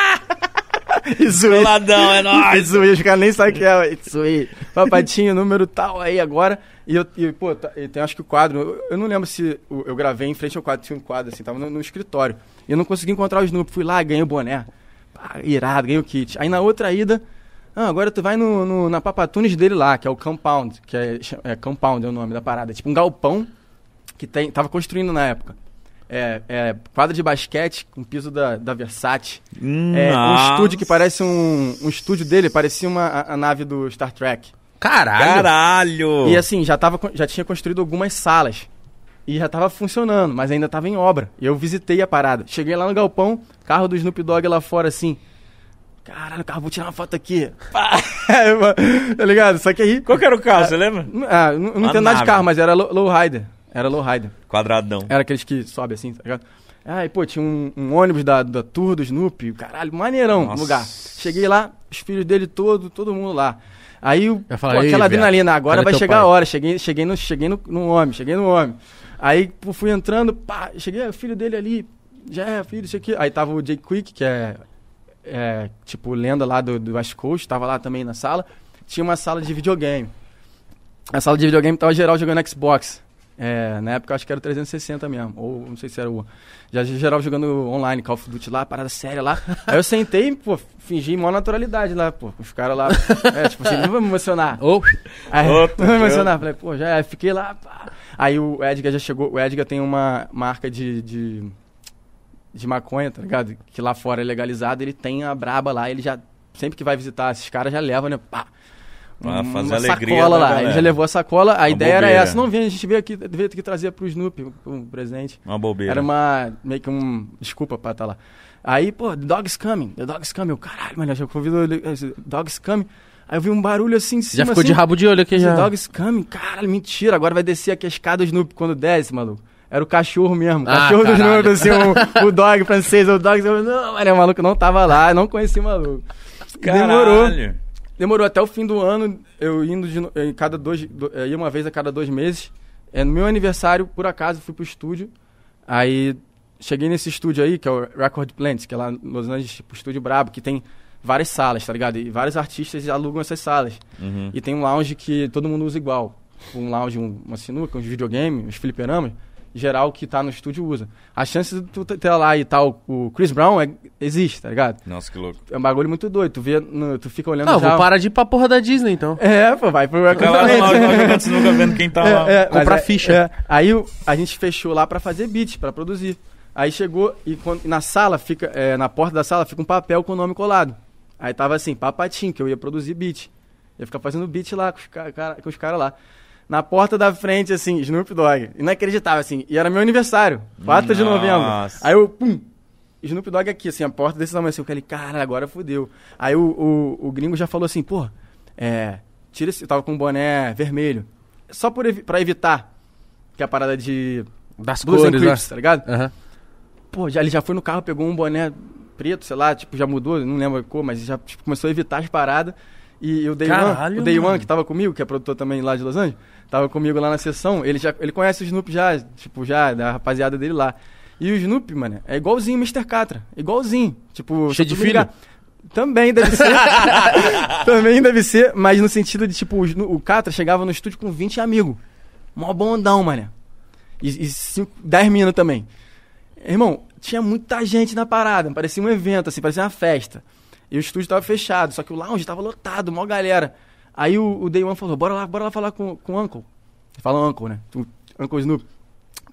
*laughs* we. Coladão, é nóis. We, os caras nem sabem o que é, we. Papatinho, número tal aí agora. E eu, e, pô, tá, e tem acho que o quadro, eu, eu não lembro se o- eu gravei em frente ao quadro, tinha um quadro assim, tava no, no escritório. E eu não consegui encontrar o Snoop, fui lá, ganhei o boné. Pá, irado, ganhei o kit. Aí na outra ida, ah, agora tu vai no, no- na Papatunes dele lá, que é o Compound, que é, é Compound é o nome da parada. Tipo um galpão que tem, tava construindo na época. É, é quadra de basquete com piso da, da Versace. É, um estúdio que parece um. Um estúdio dele, parecia uma, a, a nave do Star Trek. Caralho. Caralho! E assim, já, tava, já tinha construído algumas salas. E já tava funcionando, mas ainda tava em obra. E eu visitei a parada. Cheguei lá no galpão, carro do Snoop Dogg lá fora assim. Caralho, carro, vou tirar uma foto aqui. *laughs* Pá. tá ligado? Só que aí. Qual que era o carro, você lembra? Ah, não, entendo nada de carro, mas era low, low rider. Era low rider. Quadradão. Era aqueles que sobe assim, tá ligado? Aí, pô, tinha um, um ônibus da, da tour do Snoopy, caralho, maneirão Nossa. lugar. Cheguei lá, os filhos dele todo, todo mundo lá. Aí, falar, pô, "Ei, aquela adrenalina, agora vai chegar pai?" a hora. Cheguei, cheguei, no, cheguei no, no homem, cheguei no homem. Aí, pô, fui entrando, pá, cheguei, o filho dele ali, já é, filho, isso aqui. Aí tava o Jake Quick, que é, é, tipo, lenda lá do, do West Coast, tava lá também na sala. Tinha uma sala de videogame. A sala de videogame tava geral jogando Xbox. É, na época eu acho que era o 360 mesmo, ou não sei se era o. Já geral jogando online, Call of Duty lá, parada séria lá. *laughs* Aí eu sentei, pô, fingi maior naturalidade lá, pô. Os caras lá. É, tipo assim, não vou me emocionar. *laughs* Ô, Aí, *laughs* não vou me emocionar. Falei, pô, já é, fiquei lá. pá. Aí o Edgar já chegou. O Edgar tem uma marca de, de, de maconha, tá ligado? Que lá fora é legalizado. Ele tem a braba lá, ele já. Sempre que vai visitar esses caras, já leva, né? Pá. Pra Uma fazer alegria sacola da lá. galera. Ele já levou a sacola. A Uma ideia era bobeira. essa. Não vem, a gente veio aqui, veio aqui trazer pro Snoopy um presente. Uma bobeira. Era uma. meio que um. Desculpa pra estar lá. Aí, pô, The Dog's Coming, The Dog's Coming. Eu, caralho, mano, eu já ouvido ele- Dog's Coming. Aí eu vi um barulho assim em cima. já ficou de assim, rabo de olho aqui The já. Dog's Coming, caralho, mentira. Agora vai descer aqui a escada do Snoopy quando desce, maluco. Era o cachorro mesmo. O Ah, cachorro do caralho. Snoopy, assim, o, *laughs* o dog francês, o dog. eu, Não, mano, o maluco não tava lá, eu não conheci o maluco. Demorou. Caralho. Demorou até o fim do ano, eu indo de, cada dois, do, eu ia uma vez a cada dois meses. É, no meu aniversário, por acaso, fui pro estúdio. Aí cheguei nesse estúdio aí, que é o Record Plant, que é lá em Los Angeles, tipo, estúdio brabo, que tem várias salas, tá ligado? E vários artistas alugam essas salas. Uhum. E tem um lounge que todo mundo usa igual. Um lounge, um- uma sinuca, uns videogames, uns fliperamas, geral que tá no estúdio usa. A chance de tu ter lá e tal, o Chris Brown é- existe, tá ligado? Nossa, que louco. É um bagulho muito doido. Tu vê, no- tu fica olhando Não, já... vou parar de ir pra porra da Disney, então. É, pô, vai pro Fica lá no Plant. lounge, lá jogando sinuca, vendo quem tá lá. É, é, Comprar mas é- ficha. é. Aí o- a gente fechou lá pra fazer beat, pra produzir. Aí chegou e quando- na sala fica, é, na porta da sala fica um papel com o nome colado. Aí tava assim, papatim, que eu ia produzir beat. Ia ficar fazendo beat lá com os caras cara, com os caras lá. Na porta da frente, assim, Snoop Dogg. Inacreditável, assim. E era meu aniversário, 4 de novembro. Nossa. Aí eu, pum, Snoop Dogg aqui, assim, a porta desse tamanho, assim. Eu falei, cara, agora fudeu. Aí o, o, o gringo já falou assim, pô, é, tira esse... Eu tava com um boné vermelho. Só por evi pra evitar que a parada de Das Blues cores, né? Tá ligado? Aham. Pô, já, ele já foi no carro, pegou um boné preto, sei lá, tipo, já mudou, não lembro a cor, mas já tipo, começou a evitar as paradas. E o Day One, Caralho, o Day. One, que tava comigo, que é produtor também lá de Los Angeles, tava comigo lá na sessão, ele já ele conhece o Snoop já, tipo, já, da rapaziada dele lá. E o Snoop, mano, é igualzinho o Mr. Catra, igualzinho. Tipo, Cheio de ligar. Também deve ser. *laughs* Também deve ser, mas no sentido de, tipo, o, o Catra chegava no estúdio com 20 amigos. Mó bondão, mano. E, e cinco, 10 minas também. Irmão, tinha muita gente na parada, parecia um evento, assim, parecia uma festa. E o estúdio tava fechado, só que o lounge tava lotado, mó galera. Aí o, o Day One falou, bora lá, bora lá falar com, com o Uncle. Fala Uncle, né? O Uncle Snoop.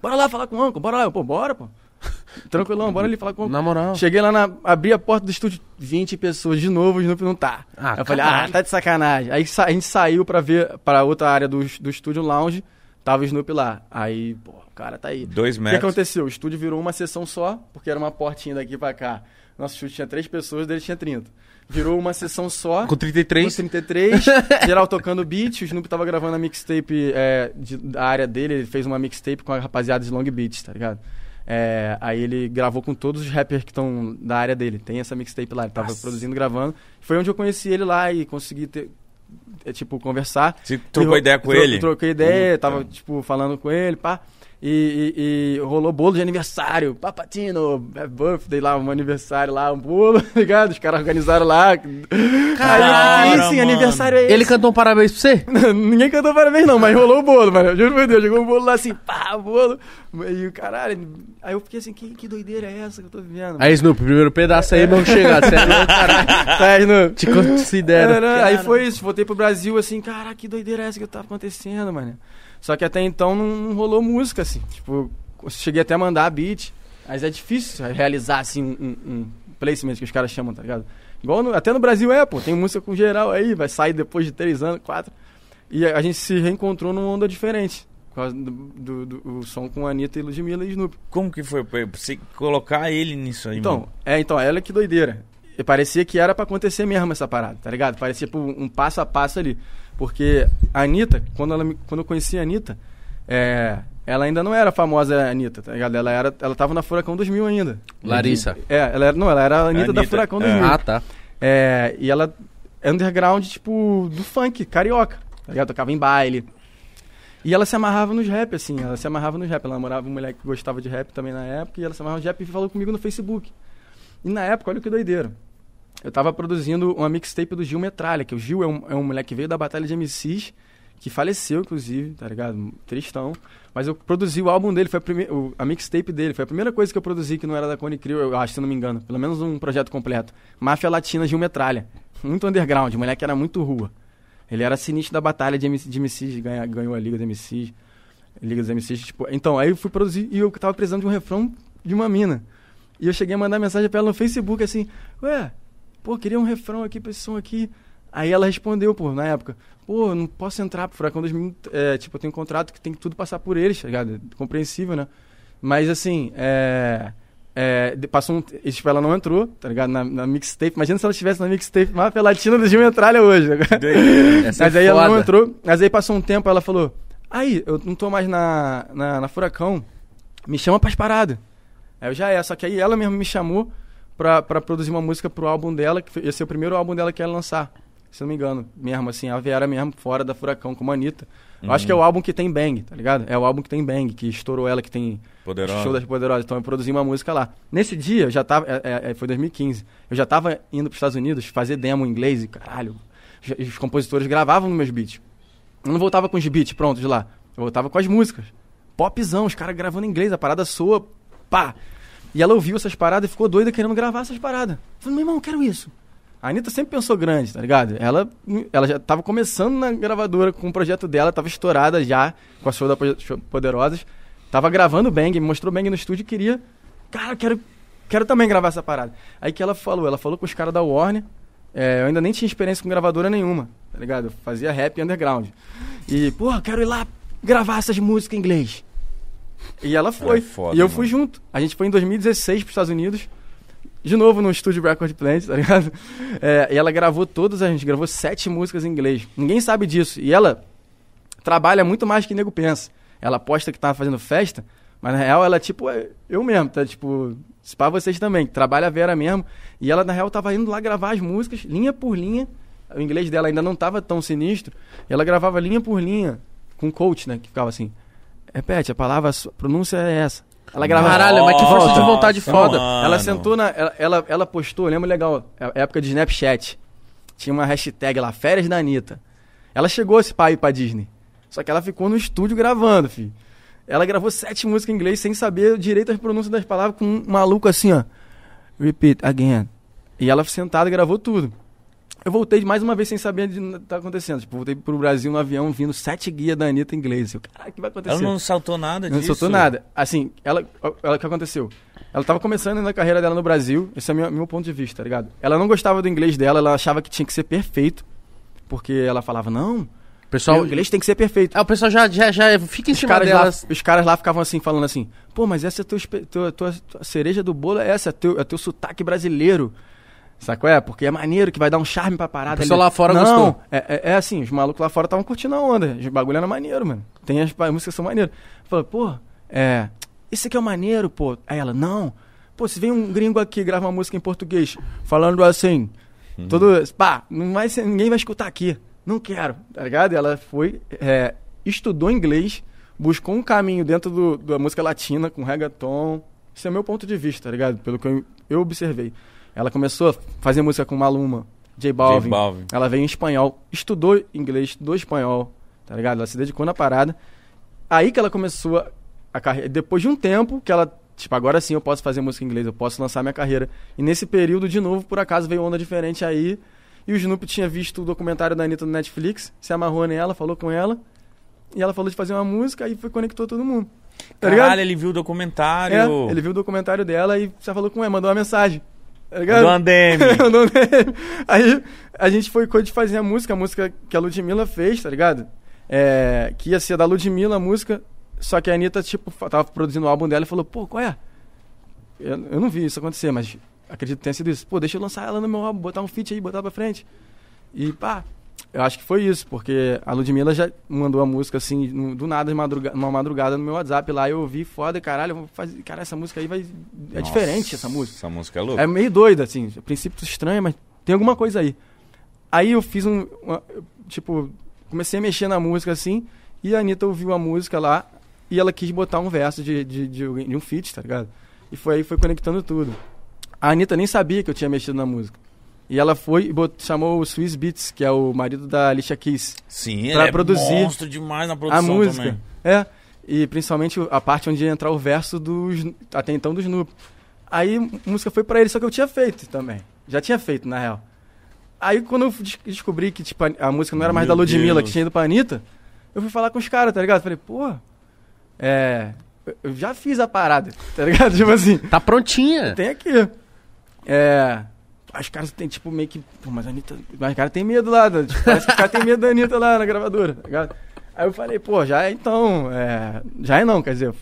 Bora lá falar com o Uncle, bora lá. Eu, Pô, bora, pô. *laughs* Tranquilão, bora ali falar com o Uncle. Na moral. Cheguei lá, na, abri a porta do estúdio, 20 pessoas de novo, o Snoop não tá. Ah, eu falei, ah, tá de sacanagem. Aí a gente saiu pra ver, pra outra área do, do estúdio lounge, tava o Snoop lá. Aí, pô, o cara tá aí. Dois O que metros. aconteceu? O estúdio virou uma sessão só, porque era uma portinha daqui pra cá. Nosso estúdio tinha três pessoas, dele tinha 30. Virou uma sessão só. *laughs* Com 33. Com 33, geral tocando beat, o Snoop tava gravando a mixtape é, de- da área dele, ele fez uma mixtape com a rapaziada de Long Beach, tá ligado? É, aí ele gravou com todos os rappers que estão da área dele. Tem essa mixtape lá, ele tava Nossa. produzindo, gravando. Foi onde eu conheci ele lá e consegui ter, é, tipo, conversar. Você trocou E- ideia com tro- ele? Troquei ideia, tava, tipo, falando com ele, pá. E, e- e rolou bolo de aniversário, papatino, é birthday lá, um aniversário lá, um bolo, *laughs* tá ligado? Os caras organizaram lá. Cara, Aí eu fiquei, sim, aniversário é esse. Ele cantou um parabéns pra você? *laughs* Ninguém cantou parabéns não, mas rolou o bolo, mano. Juro por Deus, chegou um bolo lá assim, pá, bolo. E o caralho, aí eu fiquei assim, que, que doideira é essa que eu tô vivendo? Aí, Snoop, primeiro pedaço aí, não chega. Você é louco, caralho. *laughs* Tá, não. Te considero. Era, aí foi isso, voltei pro Brasil assim, caraca, que doideira é essa que tava acontecendo, mano. Só que até então não, não rolou música, assim. Tipo, cheguei até a mandar beat, mas é difícil realizar, assim, um, um placement que os caras chamam, tá ligado? Igual no- até no Brasil é, pô, tem música com geral aí, vai sair depois de três anos, quatro. E a, a gente se reencontrou numa onda diferente. Por causa do, do, do- som com a Anitta e Ludmilla e Snoop. Como que foi pra você colocar ele nisso aí, Então, mano? é, então, ela que doideira. E parecia que era pra acontecer mesmo essa parada, tá ligado? Parecia tipo, um passo a passo ali. Porque a Anitta, quando, ela, me- quando eu conheci a Anitta, é, ela ainda não era a famosa Anitta, tá ligado? Ela, era, ela tava na Furacão 2000 ainda. Larissa. É, ela era, não, ela era a Anitta, da Anitta, Furacão é. 2000. Ah, tá. É, e ela é underground, tipo, do funk, carioca. Tá ligado? Tocava em baile. E ela se amarrava nos rap, assim. Ela se amarrava nos rap. Ela namorava uma mulher que gostava de rap também na época. E ela se amarrava de rap e falou comigo no Facebook. E na época, olha que doideira. Eu tava produzindo uma mixtape do Gil Metralha, que o Gil é um, é um moleque que veio da Batalha de MCs, que faleceu, inclusive, tá ligado? Tristão. Mas eu produzi o álbum dele, foi a, a mixtape dele. Foi a primeira coisa que eu produzi que não era da Cone Crew, eu acho, se não me engano. Pelo menos um projeto completo. Máfia Latina Gil Metralha. Muito underground, o moleque era muito rua. Ele era sinistro da batalha de, MC, de MCs, ganha- ganhou a Liga dos MCs. Liga dos MCs, tipo... Então, aí eu fui produzir e eu tava precisando de um refrão de uma mina. E eu cheguei a mandar mensagem pra ela no Facebook assim, ué, pô, queria um refrão aqui pra esse som aqui. Aí ela respondeu, pô, na época, pô, não posso entrar pro Furacão 2000, é, tipo, eu tenho um contrato que tem que tudo passar por eles, tá ligado? Compreensível, né? Mas assim, é... é, passou um, tipo, ela não entrou, tá ligado? Na, na mixtape. Imagina se ela estivesse na mixtape Máfia Latina do Gil Metralha hoje. né? Essa *laughs* Mas é aí ela não foda. entrou. Mas aí passou um tempo, ela falou: Aí, eu não tô mais na, na, na Furacão. Me chama pras paradas. Aí eu já é. Só que aí ela mesma me chamou pra, pra produzir uma música pro álbum dela, que ia ser o primeiro álbum dela que ia lançar. Se não me engano. Mesmo assim, a Vera mesmo, fora da Furacão, como a Anitta. Eu acho que é o álbum que tem bang, tá ligado? É o álbum que tem bang, que estourou ela, que tem Poderosa. Show das Poderosas. Então eu produzi uma música lá. Nesse dia, eu já tava. é, é, é, foi 2015. Eu já tava indo pros Estados Unidos fazer demo em inglês e caralho. Os, os compositores gravavam nos meus beats. Eu não voltava com os beats prontos lá. Eu voltava com as músicas. Popzão, os caras gravando em inglês, a parada soa. Pá! E ela ouviu essas paradas e ficou doida querendo gravar essas paradas. Falei, meu irmão, eu quero isso. A Anitta sempre pensou grande, tá ligado? Ela, ela já tava começando na gravadora com o projeto dela, tava estourada já com a show da Poderosas. Tava gravando Bang, mostrou Bang no estúdio e queria. Cara, quero, quero também gravar essa parada. Aí que ela falou, ela falou com os caras da Warner. é, eu ainda nem tinha experiência com gravadora nenhuma, tá ligado? Eu fazia rap underground. E, porra, quero ir lá gravar essas músicas em inglês. E ela foi. é foda, e eu mano. fui junto. A gente foi em 2016 pros Estados Unidos. De novo no estúdio Record Plant, tá ligado? *laughs* É, e ela gravou todas, a gente gravou sete músicas em inglês. Ninguém sabe disso. E ela trabalha muito mais que nego pensa. Ela aposta que tava fazendo festa, mas na real ela, tipo, é eu mesmo, tá? Tipo, se pá vocês também, trabalha a Vera mesmo. E ela, na real, tava indo lá gravar as músicas, linha por linha. O inglês dela ainda não tava tão sinistro. E ela gravava linha por linha, com coach, né? Que ficava assim, repete, a palavra, a pronúncia é essa. Ela gravava... Caralho, mas que força de Nossa, vontade foda. mano. Ela sentou na. Ela, ela, ela postou, eu lembro legal, a época de Snapchat. Tinha uma hashtag lá, férias da Anitta. Ela chegou esse pai pra Disney. Só que ela ficou no estúdio gravando, filho. Ela gravou sete músicas em inglês sem saber direito as pronúncias das palavras, com um maluco assim, ó. Repeat again. E ela sentada gravou tudo. Eu voltei mais uma vez sem saber o que tá acontecendo. Tipo, voltei pro Brasil no avião vindo sete guias da Anitta em inglês. Eu, caralho, o que vai acontecer? Ela não saltou nada Não disso. soltou nada. Assim, ela, ela, o que aconteceu? Ela tava começando na carreira dela no Brasil, esse é o meu, meu ponto de vista, tá ligado? Ela não gostava do inglês dela, ela achava que tinha que ser perfeito, porque ela falava, não, Pessoal, o inglês tem que ser perfeito. Ah, o pessoal já, já, já fica em Os cima lá, delas. os caras lá ficavam assim, falando assim, pô, mas essa é teu, espe- tua, tua, tua cereja do bolo, é essa, é teu, é teu sotaque brasileiro. Sacou? É, porque é maneiro, que vai dar um charme pra parada. O pessoal ali. lá fora não, gostou. É, é, é assim, os malucos lá fora estavam curtindo a onda. Os bagulho era maneiro, mano. Tem as pa- músicas que são maneiras. Falei, pô, é. esse aqui é o maneiro, pô. Aí ela, não. Pô, se vem um gringo aqui grava uma música em português, falando assim, todo. Pá, não vai ninguém vai escutar aqui. Não quero, tá ligado? E ela foi, é, estudou inglês, buscou um caminho dentro do, da música latina, com reggaeton. Esse é o meu ponto de vista, tá ligado? Pelo que eu, eu observei. Ela começou a fazer música com Maluma, J Balvin. J Balvin. Ela veio em espanhol, estudou inglês, estudou espanhol, tá ligado? Ela se dedicou na parada. Aí que ela começou a, carreira. Depois de um tempo que ela, tipo, agora sim eu posso fazer música em inglês, eu posso lançar minha carreira. E nesse período, de novo, por acaso veio onda diferente aí. E o Snoop tinha visto o documentário da Anitta no Netflix, se amarrou nela, falou com ela. E ela falou de fazer uma música e foi conectou todo mundo. Tá ligado? Caralho, ele viu o documentário. É, ele viu o documentário dela e já falou com ela, mandou uma mensagem. Tá ligado? Do Andeme. Mandou um DM. Aí a gente foi de fazer a música, a música que a Ludmilla fez, tá ligado? É, que ia ser da Ludmilla a música, só que a Anitta, tipo, tava produzindo o álbum dela e falou, pô, qual é? Eu, eu não vi isso acontecer, mas acredito que tenha sido isso. Pô, deixa eu lançar ela no meu álbum, botar um feat aí, botar pra frente. E pá, eu acho que foi isso, porque a Ludmilla já mandou a música assim, do nada, madruga, numa madrugada no meu WhatsApp lá, eu ouvi, foda, caralho, vou fazer, cara, essa música aí vai. É Nossa, diferente essa música. Essa música é louca. É meio doida, assim. A princípio estranho, mas tem alguma coisa aí. Aí eu fiz um. uma- tipo, comecei a mexer na música assim, e a Anitta ouviu a música lá e ela quis botar um verso de, de, de, de um feat, tá ligado? E foi aí foi conectando tudo. A Anitta nem sabia que eu tinha mexido na música. E ela foi e chamou o Swiss Beats, que é o marido da Alicia Keys, Sim, pra ele é produzir monstro demais na a produção música. também. É. E principalmente a parte onde ia entrar o verso do Sno- até então do Snoop. Aí a música foi pra ele, só que eu tinha feito também. Já tinha feito, na real. Aí quando eu des- descobri que tipo, a, a música não era mais Meu da Ludmilla, Deus. que tinha ido pra Anitta, eu fui falar com os caras, tá ligado? Falei, pô, é. eu- Eu já fiz a parada, *laughs* tá ligado? tipo assim, Tá prontinha. tem aqui. É. Os caras têm, tipo, meio que. Pô, mas a Anitta. Mas os caras têm medo lá. Tipo, parece que os caras têm medo da Anitta lá na gravadora, tá? Aí eu falei, pô, já é então. É, já é não, quer dizer,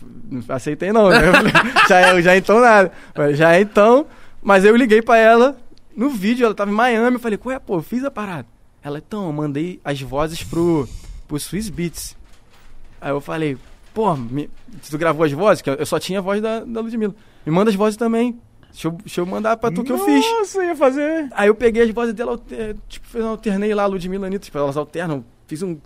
aceitei não. Né? *laughs* Já é, já é então nada. Falei, Já é então. Mas eu liguei pra ela no vídeo, ela tava em Miami. Eu falei, qual é, pô, eu fiz a parada. Ela, então, eu mandei as vozes pro, pro Swiss Beats. Aí eu falei, pô, me, tu gravou as vozes? Que eu eu só tinha a voz da, da Ludmilla. Me manda as vozes também. Deixa eu, deixa eu mandar pra tu que eu fiz. Nossa, ia fazer. Aí eu peguei as vozes dela, tipo, alternei lá, Ludmilla Anitta, tipo, elas alternam. Fiz um,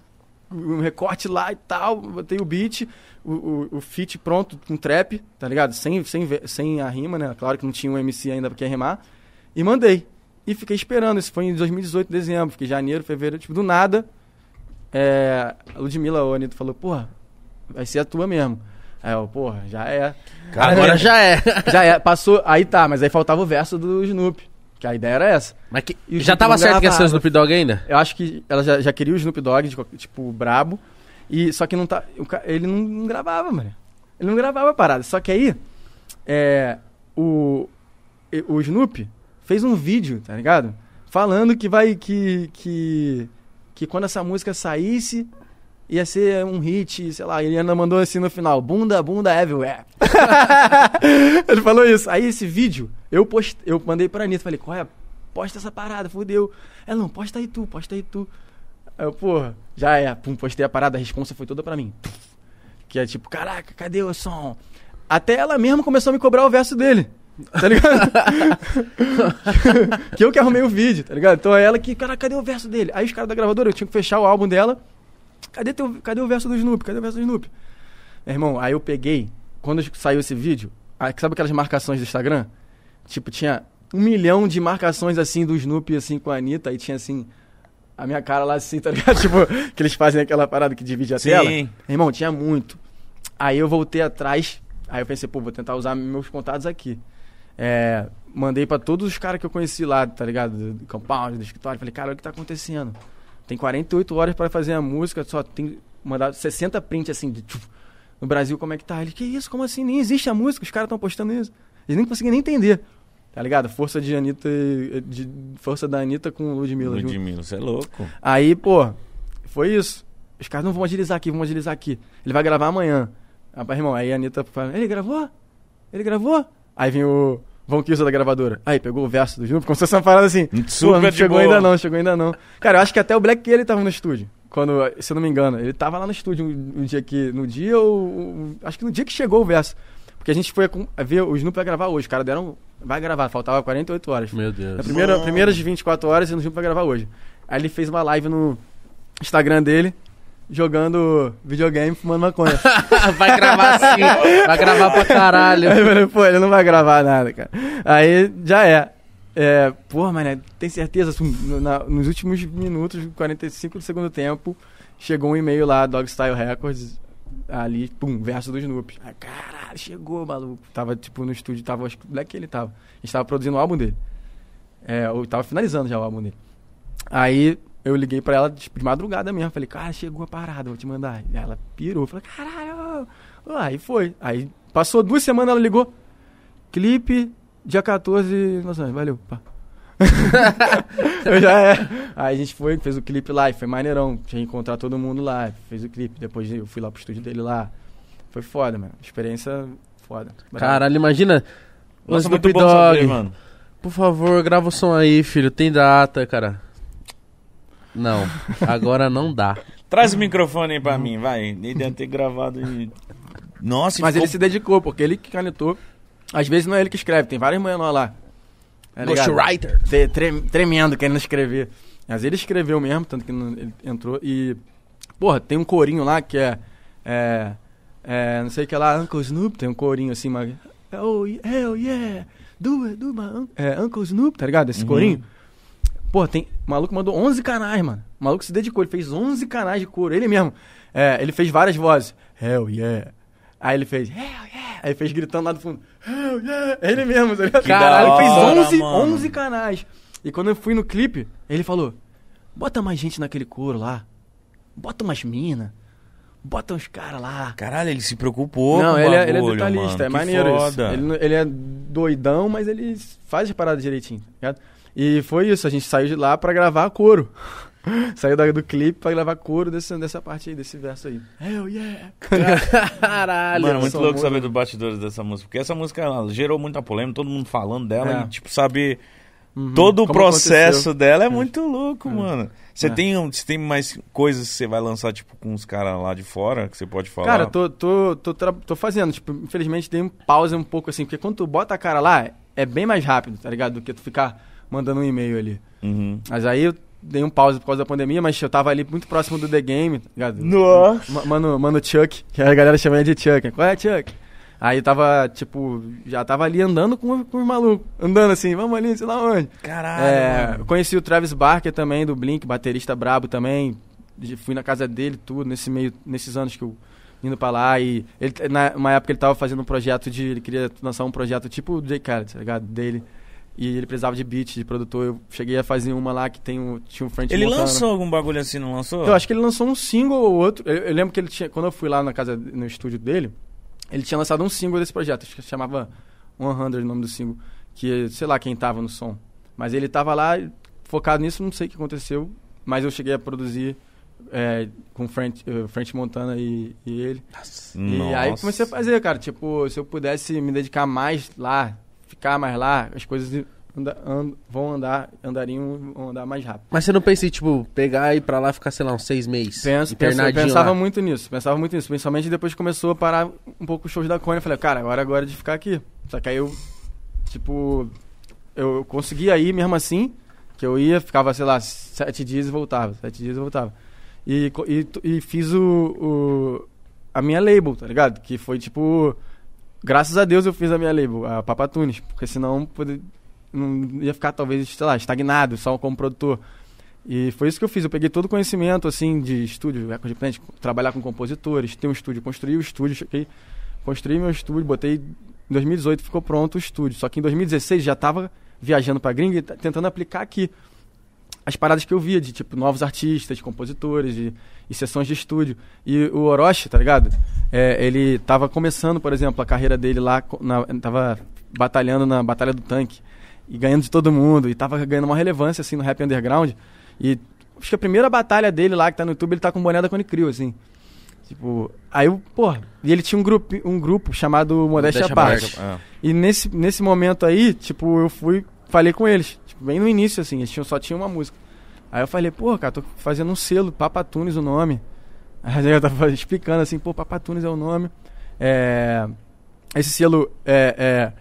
um recorte lá e tal, botei o beat, o, o, o feat pronto, com trap, tá ligado? Sem, sem, sem a rima, né? Claro que não tinha um MC ainda pra rimar. E mandei. E fiquei esperando. Isso foi em 2018, dezembro. Fiquei janeiro, fevereiro, tipo, do nada. É, a Ludmilla, o Anitta, falou, porra, vai ser a tua mesmo. Aí eu, porra, já é. Cara, Agora já é. *laughs* Já é, passou. Aí tá, mas aí faltava o verso do Snoop. Que a ideia era essa. Mas que- E já tava certo que ia ser o. Snoop Dogg ainda? Eu acho que ela já, já queria o Snoop Dogg, de tipo, brabo. E, só que não tá. ele não, não gravava, mano. Ele não gravava a parada. Só que aí, é, o, o Snoop fez um vídeo, tá ligado? Falando que vai. Que, que, que quando essa música saísse, ia ser um hit, sei lá. Ele ainda mandou assim no final: bunda, bunda everywhere. *laughs* ele falou isso. Aí esse vídeo, eu, post, eu mandei pra Anitta. Falei: qual é? Posta essa parada, fudeu. Ela não, posta aí tu, posta aí tu. Aí eu, porra, já é. Pum, postei a parada, a resposta foi toda pra mim. Que é tipo, caraca, cadê o som? Até ela mesma começou a me cobrar o verso dele. Tá ligado? *laughs* que eu que arrumei o vídeo, tá ligado? Então é ela que, cara, cadê o verso dele? Aí os caras da gravadora, eu tinha que fechar o álbum dela. Cadê, teu, cadê o verso do Snoop? Cadê o verso do Snoop? Meu irmão, aí eu peguei, quando saiu esse vídeo, aí, sabe aquelas marcações do Instagram? Tipo, tinha um milhão de marcações assim do Snoop assim com a Anitta, aí tinha assim. A minha cara lá assim, tá ligado? *laughs* tipo, que eles fazem aquela parada que divide a Sim. tela. Meu Irmão, tinha muito. Aí eu voltei atrás, aí eu pensei, pô, vou tentar usar meus contatos aqui. É, mandei pra todos os caras que eu conheci lá, tá ligado? Do, do compound, do escritório. Falei, cara, olha o que tá acontecendo. Tem 48 horas pra fazer a música, só tem mandado 60 prints assim de tchuf, no Brasil, como é que tá? Ele, que isso? Como assim? Nem existe a música, os caras estão postando isso. Eles nem conseguem nem entender. Tá ligado? Força de Anitta, e- de, força da Anitta com Ludmilla. Ludmilla, você é louco. Aí, pô, foi isso. Os caras não vão agilizar aqui, vão agilizar aqui. Ele vai gravar amanhã. Rapaz, irmão, aí a Anitta fala, ele gravou? Ele gravou? Aí vem o Von Kilson da gravadora. Aí, pegou o verso do Júnior, como se fosse uma parada assim. Super não chegou boa. ainda não, chegou ainda não. Cara, eu acho que até o Black ele tava no estúdio. Quando, se eu não me engano, ele tava lá no estúdio um, um dia que. No dia ou. um- acho que no dia que chegou o verso. Porque a gente foi ver o Snoop vai gravar hoje. Os caras deram. Vai gravar, faltava 48 horas. Meu Na Deus. primeira, Mano. primeiras 24 horas e o Snoop vai gravar hoje. Aí ele fez uma live no Instagram dele, jogando videogame, fumando maconha. *laughs* vai gravar sim. Vai gravar pra caralho. Aí eu falei, pô, ele não vai gravar nada, cara. Aí já é. É, pô, mano, tem certeza? Assim, na- nos últimos minutos, 45 do segundo tempo, chegou um e-mail lá, Dogstyle Records, ali, pum, verso do Snoop. Aí, caralho, chegou, maluco. Tava, tipo, no estúdio, tava, acho que Black ele tava. A gente tava produzindo o álbum dele. É, eu tava finalizando já o álbum dele. Aí eu liguei pra ela, tipo, de madrugada mesmo. Falei, cara, chegou a parada, vou te mandar. E ela pirou. Falei, caralho. Aí foi. Aí passou duas semanas, ela ligou. Clipe, dia 14, Los Angeles, valeu. Pá. *laughs* eu já é. Aí a gente foi, fez o clipe lá e foi maneirão. Tinha que encontrar todo mundo lá. Fez o clipe. Depois eu fui lá pro estúdio dele lá. Foi foda, mano. Experiência foda. Caralho, imagina. Nossa, muito bom saber, mano. Por favor, grava o som aí, filho. Tem data, cara. Não, agora não dá. Traz o microfone aí pra mim, vai. Ele deve ter gravado e... Nossa, Mas ficou... ele se dedicou, porque ele que canetou. Às vezes não é ele que escreve, tem vários menores lá. Ligado? Ghostwriter. Tre- tre- tremendo querendo escrever. Mas ele escreveu mesmo, tanto que não- ele entrou. E, porra, tem um corinho lá que é. é, é, não sei o que lá, Uncle Snoop, tem um corinho assim, mas. Oh, hell yeah! Do do my é, Uncle Snoop, tá ligado? Esse Uhum. corinho. Pô, tem. O maluco mandou 11 canais, mano. O maluco se dedicou, ele fez 11 canais de coro. Ele mesmo. É, ele fez várias vozes. Hell yeah. Aí ele fez, hell yeah. Aí fez gritando lá do fundo, hell yeah. Ele mesmo, tá ligado? Caralho, ele fez hora, 11, mano. 11 canais. E quando eu fui no clipe, ele falou: bota mais gente naquele coro lá. Bota umas minas. Bota uns caras lá. Caralho, ele se preocupou não, com ele, é, ele é bagulho, detalhista, mano. é maneiro. Ele, ele é doidão, mas ele faz as paradas direitinho, tá ligado? E foi isso, a gente saiu de lá pra gravar coro. *laughs* Saiu da- do clipe pra gravar coro desse, dessa parte aí, desse verso aí. Hell yeah! *laughs* Caralho. Mano, muito louco saber dos bastidores dessa música. Porque essa música ela gerou muita polêmica, todo mundo falando dela É. e, tipo, saber Uhum. todo o Como processo aconteceu. dela é muito louco, mano. Você É. tem, você tem mais coisas que você vai lançar, tipo, com os caras lá de fora, que você pode falar? Cara, tô, tô, tô, tô fazendo. Tipo, infelizmente dei um pausa um pouco assim, porque quando tu bota a cara lá, é bem mais rápido, tá ligado? Do que tu ficar mandando um e-mail ali. Uhum. Mas aí eu dei um pause por causa da pandemia, mas eu tava ali muito próximo do The Game, tá ligado? Nossa! Ma- Mano, mano Chuck, que a galera chama ele de Chuck. Qual é, Chuck? Aí tava, tipo, já tava ali andando com, com os malucos. Andando assim, vamos ali, sei lá onde. Caralho, É, mano. conheci o Travis Barker também, do Blink, baterista brabo também. Fui na casa dele, tudo, nesse meio, nesses anos que eu indo pra lá. E ele, na uma época ele tava fazendo um projeto de. Ele queria lançar um projeto tipo o Jay Khaled, tá ligado? Dele. E ele precisava de beat, de produtor. Eu cheguei a fazer uma lá que tem um, tinha um French Ele Montana. lançou algum bagulho assim, não lançou? Eu acho que ele lançou um single ou outro. Eu, eu lembro que ele tinha. Quando eu fui lá na casa, no estúdio dele, ele tinha lançado um single desse projeto. Acho que chamava 100 o nome do single. Que sei lá quem tava no som. Mas ele tava lá focado nisso, não sei o que aconteceu. Mas eu cheguei a produzir é, com French, eh, French Montana e, e ele. E aí Nossa. comecei a fazer, cara. Tipo, se eu pudesse me dedicar mais lá, ficar mais lá, as coisas anda- and- vão andar, andariam, vão andar mais rápido. Mas você não pensa em, tipo, pegar e ir pra lá ficar, sei lá, uns seis meses? Penso, penso, pensava lá? muito nisso, pensava muito nisso. Principalmente depois que começou a parar um pouco os shows da Cone. Eu falei, cara, agora agora é de ficar aqui. Só que aí eu, tipo, eu conseguia ir mesmo assim, que eu ia, ficava, sei lá, sete dias e voltava, sete dias e voltava. E, e, e fiz o, o- a minha label, tá ligado? Que foi tipo, graças a Deus eu fiz a minha label, a Papatunes, porque senão poder, não ia ficar talvez, sei lá, estagnado só como produtor. E foi isso que eu fiz. Eu peguei todo o conhecimento, assim, de estúdio, plant, trabalhar com compositores, ter um estúdio, construir o estúdio, cheguei, construí meu estúdio, botei. Em 2018 ficou pronto o estúdio. Só que em 2016 já tava viajando pra gringa e tentando aplicar aqui as paradas que eu via, de tipo, novos artistas, compositores e, e sessões de estúdio. E o Orochi, tá ligado? É, ele tava começando, por exemplo, a carreira dele lá, na, tava batalhando na Batalha do Tanque e ganhando de todo mundo, e tava ganhando uma relevância assim no rap underground. E acho que a primeira batalha dele lá, que tá no YouTube, ele tá com boné da Cone Crew, assim. Tipo, aí eu, porra, e ele tinha um grupo, um grupo chamado Modéstia Parte. É. E nesse, nesse momento aí, tipo, eu fui, falei com eles. Tipo, bem no início, assim, eles tinham, só tinham uma música. Aí eu falei, pô, cara, tô fazendo um selo, Papatunes o nome. *laughs* Aí eu tava explicando assim, pô, Papatunes é o nome. É. esse selo é, é,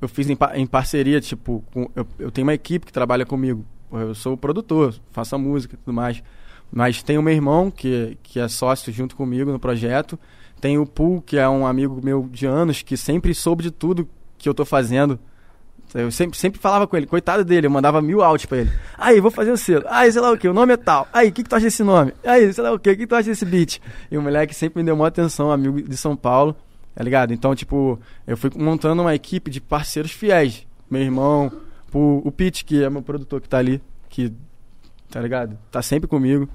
eu fiz em, em parceria, tipo, com, eu, eu tenho uma equipe que trabalha comigo. Eu sou o produtor, faço a música e tudo mais. Mas tem o meu irmão, que, que é sócio junto comigo no projeto. Tem o Pool, que é um amigo meu de anos, que sempre soube de tudo que eu tô fazendo. Eu sempre, sempre falava com ele, coitado dele, eu mandava mil áudios pra ele. Aí, vou fazer o selo. Aí, sei lá o que, o nome é tal. Aí, o que, que tu acha desse nome? Aí, sei lá o que, o que, tu acha desse beat? E o moleque sempre me deu uma atenção, amigo de São Paulo, tá ligado? Então, tipo, eu fui montando uma equipe de parceiros fiéis. Meu irmão, o, o Pete, que é meu produtor que tá ali, que, tá ligado? Tá sempre comigo.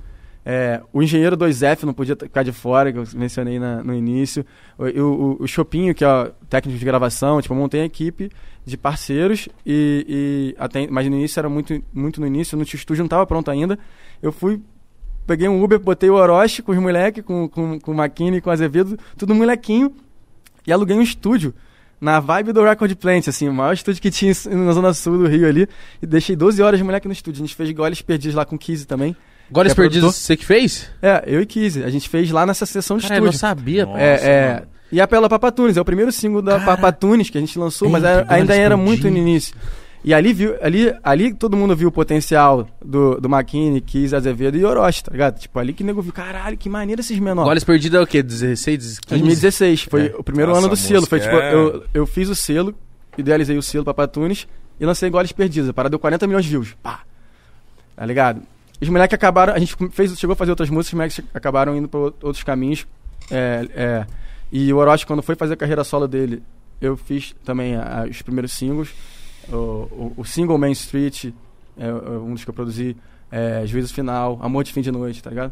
É, o engenheiro 2F não podia ficar de fora, que eu mencionei na- no início. O, o, o Chopinho, que é o técnico de gravação, tipo, eu montei a equipe de parceiros e, e até, mas no início era muito, muito no início, no estúdio não estava pronto ainda. Eu fui, peguei um Uber, botei o Orochi com os moleques, com, com, com o Maquini, com o Azevedo, tudo molequinho, e aluguei um estúdio na vibe do Record Plant, assim, o maior estúdio que tinha na zona sul do Rio ali, e deixei 12 horas de moleque no estúdio. A gente fez goles perdidos lá com o Kizzy também. Goles é perdidos, produtor? você que fez? É, eu e Kizzy. A gente fez lá nessa sessão de Cara, eu não estúdio. sabia. Nossa, É, é. E a Pela Papatunes, é o primeiro single da Cara. Papatunes que a gente lançou, mas Eita, era- ainda era muito no início. E ali, viu, ali, ali todo mundo viu o potencial do, do Maquini, Kiz, Azevedo e Orochi, tá ligado? Tipo, ali que nego viu, caralho, que maneiro esses menores. Goles perdidos é o quê? 16, 15? 2016, foi É. o primeiro Nossa, ano do selo. Foi tipo, é- eu, eu fiz o selo, idealizei o selo pra Patunes e lancei Goles Perdidos. A parada deu 40 milhões de views. Pá. Tá ligado? Os moleques acabaram, a gente fez, chegou a fazer outras músicas, os moleques acabaram indo pra ou- outros caminhos. É, é, e o Orochi, quando foi fazer a carreira solo dele, eu fiz também a- os primeiros singles. O, o, o single Main Street, é, é um dos que eu produzi. É, Juízo Final, Amor de Fim de Noite, tá ligado?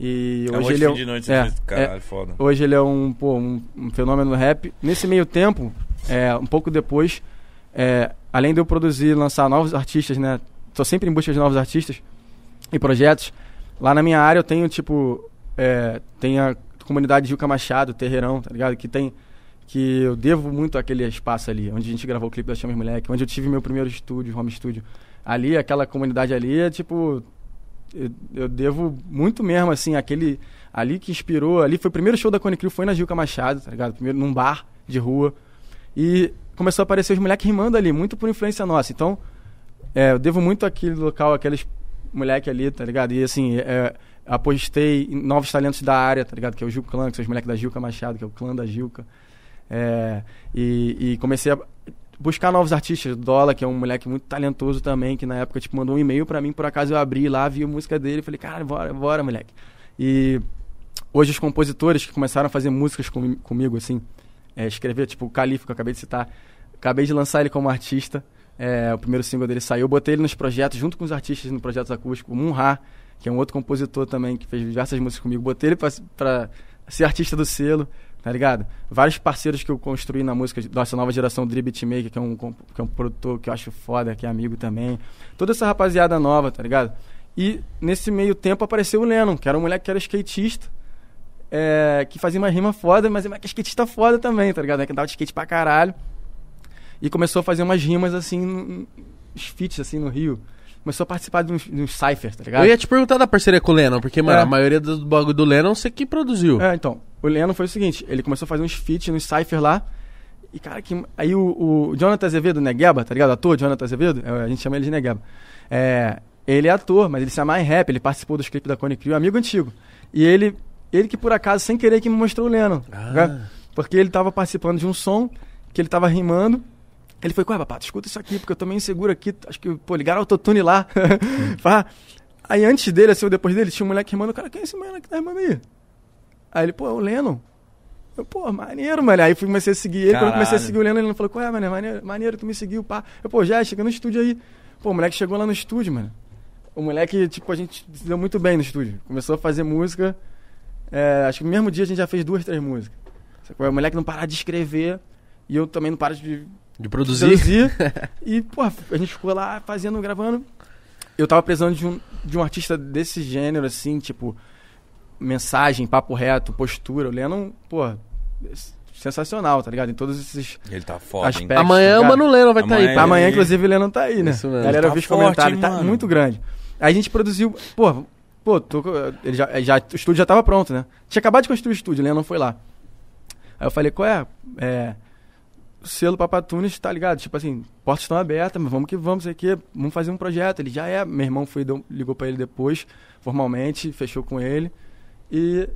E Amor hoje de ele é, fim um- de noite, é, é, caralho, foda. Hoje ele é um, pô, um, um fenômeno no rap. Nesse meio tempo, é, um pouco depois, é, além de eu produzir e lançar novos artistas, né? Tô sempre em busca de novos artistas e projetos. Lá na minha área eu tenho, tipo, é, tem a comunidade Gilca Machado, Terreirão, tá ligado? Que tem. Que eu devo muito àquele espaço ali, onde a gente gravou o clipe da Chamas Moleque, onde eu tive meu primeiro estúdio, home studio. Ali, aquela comunidade ali é tipo. Eu, eu devo muito mesmo, assim, aquele. Ali que inspirou. Ali foi o primeiro show da Cone Crew, foi na Gilca Machado, tá ligado? Primeiro num bar de rua. E começou a aparecer os moleques rimando ali, muito por influência nossa. Então, é, eu devo muito àquele local, aqueles moleque ali, tá ligado? E assim, é, apostei em novos talentos da área, tá ligado? Que é o Gil Clã, que são os moleques da Gilca Machado, que é o clã da Gilca. É, e, e comecei a buscar novos artistas. Dola, que é um moleque muito talentoso também, que na época tipo, mandou um e-mail pra mim, por acaso eu abri lá, vi a música dele falei, cara, bora, bora, moleque. E hoje os compositores que começaram a fazer músicas com, comigo, assim, é, escrever, tipo, o Califa, que eu acabei de citar, acabei de lançar ele como artista. É, o primeiro single dele saiu, eu botei ele nos projetos, junto com os artistas no projeto acústico, Munha, que é um outro compositor também, que fez diversas músicas comigo, botei ele pra ser artista do selo, tá ligado? Vários parceiros que eu construí na música nossa nova geração, o Dri Beatmaker, que é, um, que é um produtor que eu acho foda, que é amigo também. Toda essa rapaziada nova, tá ligado? E nesse meio tempo apareceu o Lennon, que era um moleque que era skatista, é, que fazia uma rima foda, mas é que é skatista foda também, tá ligado? Que andava de skate pra caralho. E começou a fazer umas rimas assim, uns feats assim no Rio. Começou a participar de uns, de uns cyphers, tá ligado? Eu ia te perguntar da parceria com o Lennon, porque, mano, É. a maioria do bagulho do Lennon você que produziu. É, então, o Lennon foi o seguinte, ele começou a fazer uns feats, uns cypher lá, e cara, que, aí o, o Jonathan Azevedo, Negueba, tá ligado? Ator, Jonathan Azevedo, é, a gente chama ele de Negueba. É, ele é ator, mas ele se amarra em rap, ele participou dos clipes da Cone Crew, amigo antigo. E ele, ele que por acaso, sem querer, que me mostrou o Lennon. tá Ah. Porque ele tava participando de um som, que ele tava rimando, ele foi, ué, papato, escuta isso aqui, porque eu tô meio inseguro aqui, acho que, pô, ligaram o autotune lá. *laughs* Aí antes dele, assim, ou depois dele, tinha um moleque rimando, o cara, quem é esse moleque que tá rimando aí? Aí ele, pô, é o Lennon. Eu, pô, maneiro, mano. Aí fui, comecei a seguir ele. Quando eu comecei a Caralho. seguir o Lennon, ele falou, qual é, mano? Maneiro, maneiro, tu me seguiu, pá. Eu, pô, já, chega no estúdio aí. Pô, o moleque chegou lá no estúdio, mano. O moleque, tipo, a gente se deu muito bem no estúdio. Começou a fazer música. é, acho que no mesmo dia a gente já fez duas, três músicas. O moleque não para de escrever. E eu também não paro de De produzir. produzir. *laughs* e, pô, a gente ficou lá fazendo, gravando. Eu tava precisando de um, de um artista desse gênero, assim, tipo, mensagem, papo reto, postura. O Lennon, pô, sensacional, tá ligado? Em todos esses Ele tá foda, hein? aspectos. Amanhã tá o ligado? Mano Lennon vai estar Amanhã aí. é- Pra... Amanhã, Ele- inclusive, o Lennon tá aí, né? Isso mesmo. A galera Tá viu os forte, comentários, tá muito grande. Aí a gente produziu, pô, pô, tô, ele já, já, o estúdio já tava pronto, né? Tinha acabado de construir o estúdio, o Lennon foi lá. Aí eu falei, qual é? É. Selo Papatunes, tá ligado? Tipo assim, portas estão abertas, mas vamos que vamos, sei que, vamos fazer um projeto. Ele já é. Meu irmão foi, deu- ligou pra ele depois, formalmente, fechou com ele. E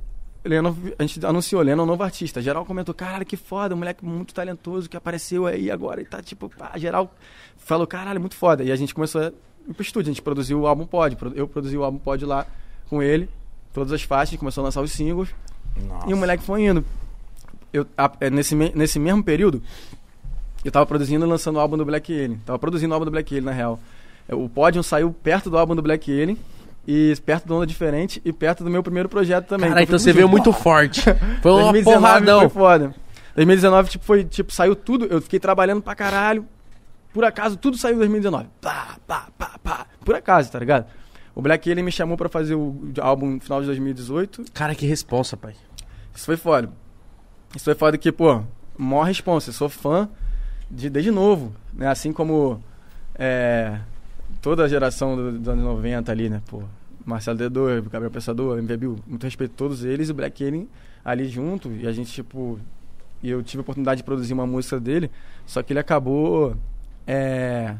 Lennon, a gente anunciou, Lennon novo artista. Geral comentou, caralho, que foda, um moleque muito talentoso que apareceu aí agora e tá tipo, pá, geral falou, caralho, muito foda. E a gente começou a ir pro estúdio, a gente produziu o álbum Pod. Eu produzi o álbum Pod lá com ele, todas as faixas, começou a lançar os singles. Nossa. E o moleque foi indo. Eu, a- é, nesse, nesse mesmo período, eu tava produzindo e lançando o álbum do Black Alien. Tava produzindo o álbum do Black Alien, na real. É, O Podium saiu perto do álbum do Black Alien, e perto do Onda Diferente, e perto do meu primeiro projeto também. Cara, Então então você veio muito forte. *laughs* Foi uma 2019 porradão. foi foda. 2019, tipo, foi, tipo, saiu tudo, eu fiquei trabalhando pra caralho. Por acaso, tudo saiu em 2019. Pá, pá, pá, pá. Por acaso, tá ligado? O Black Alien me chamou pra fazer o álbum no final de 2018. Cara, que responsa, pai. Isso foi foda. Isso foi foda que, pô, maior responsa. Eu sou fã de, desde novo, né? Assim como é, toda a geração do- dos anos 90 ali, né? Pô, Marcelo D2, Gabriel Pensador, MV Bill, muito respeito a todos eles e o Black Alien ali junto. E a gente, tipo... Eu tive a oportunidade de produzir uma música dele, só que ele acabou... É,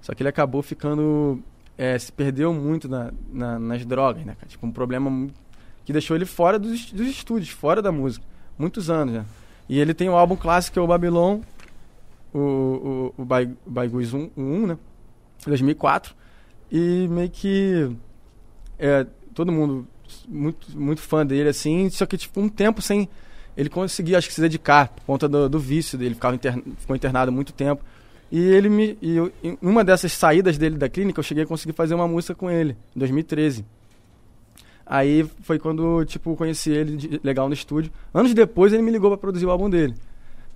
só que ele acabou ficando... é, se perdeu muito na, na- nas drogas, né? Tipo, um problema que deixou ele fora dos, dos estúdios, fora da música. Muitos anos, né? E ele tem um álbum clássico que é o Babylon, o, o, o Bai- Baiguiz 1, 1, né? 2004. E meio que é, todo mundo muito, muito fã dele, assim, só que tipo um tempo sem ele conseguir, acho que se dedicar por conta do, do vício dele, ficava interna, ficou internado muito tempo. E ele me. E eu, em uma dessas saídas dele da clínica, eu cheguei a conseguir fazer uma música com ele, em 2013. Aí foi quando, tipo, conheci ele de- legal no estúdio. Anos depois ele me ligou pra produzir o álbum dele.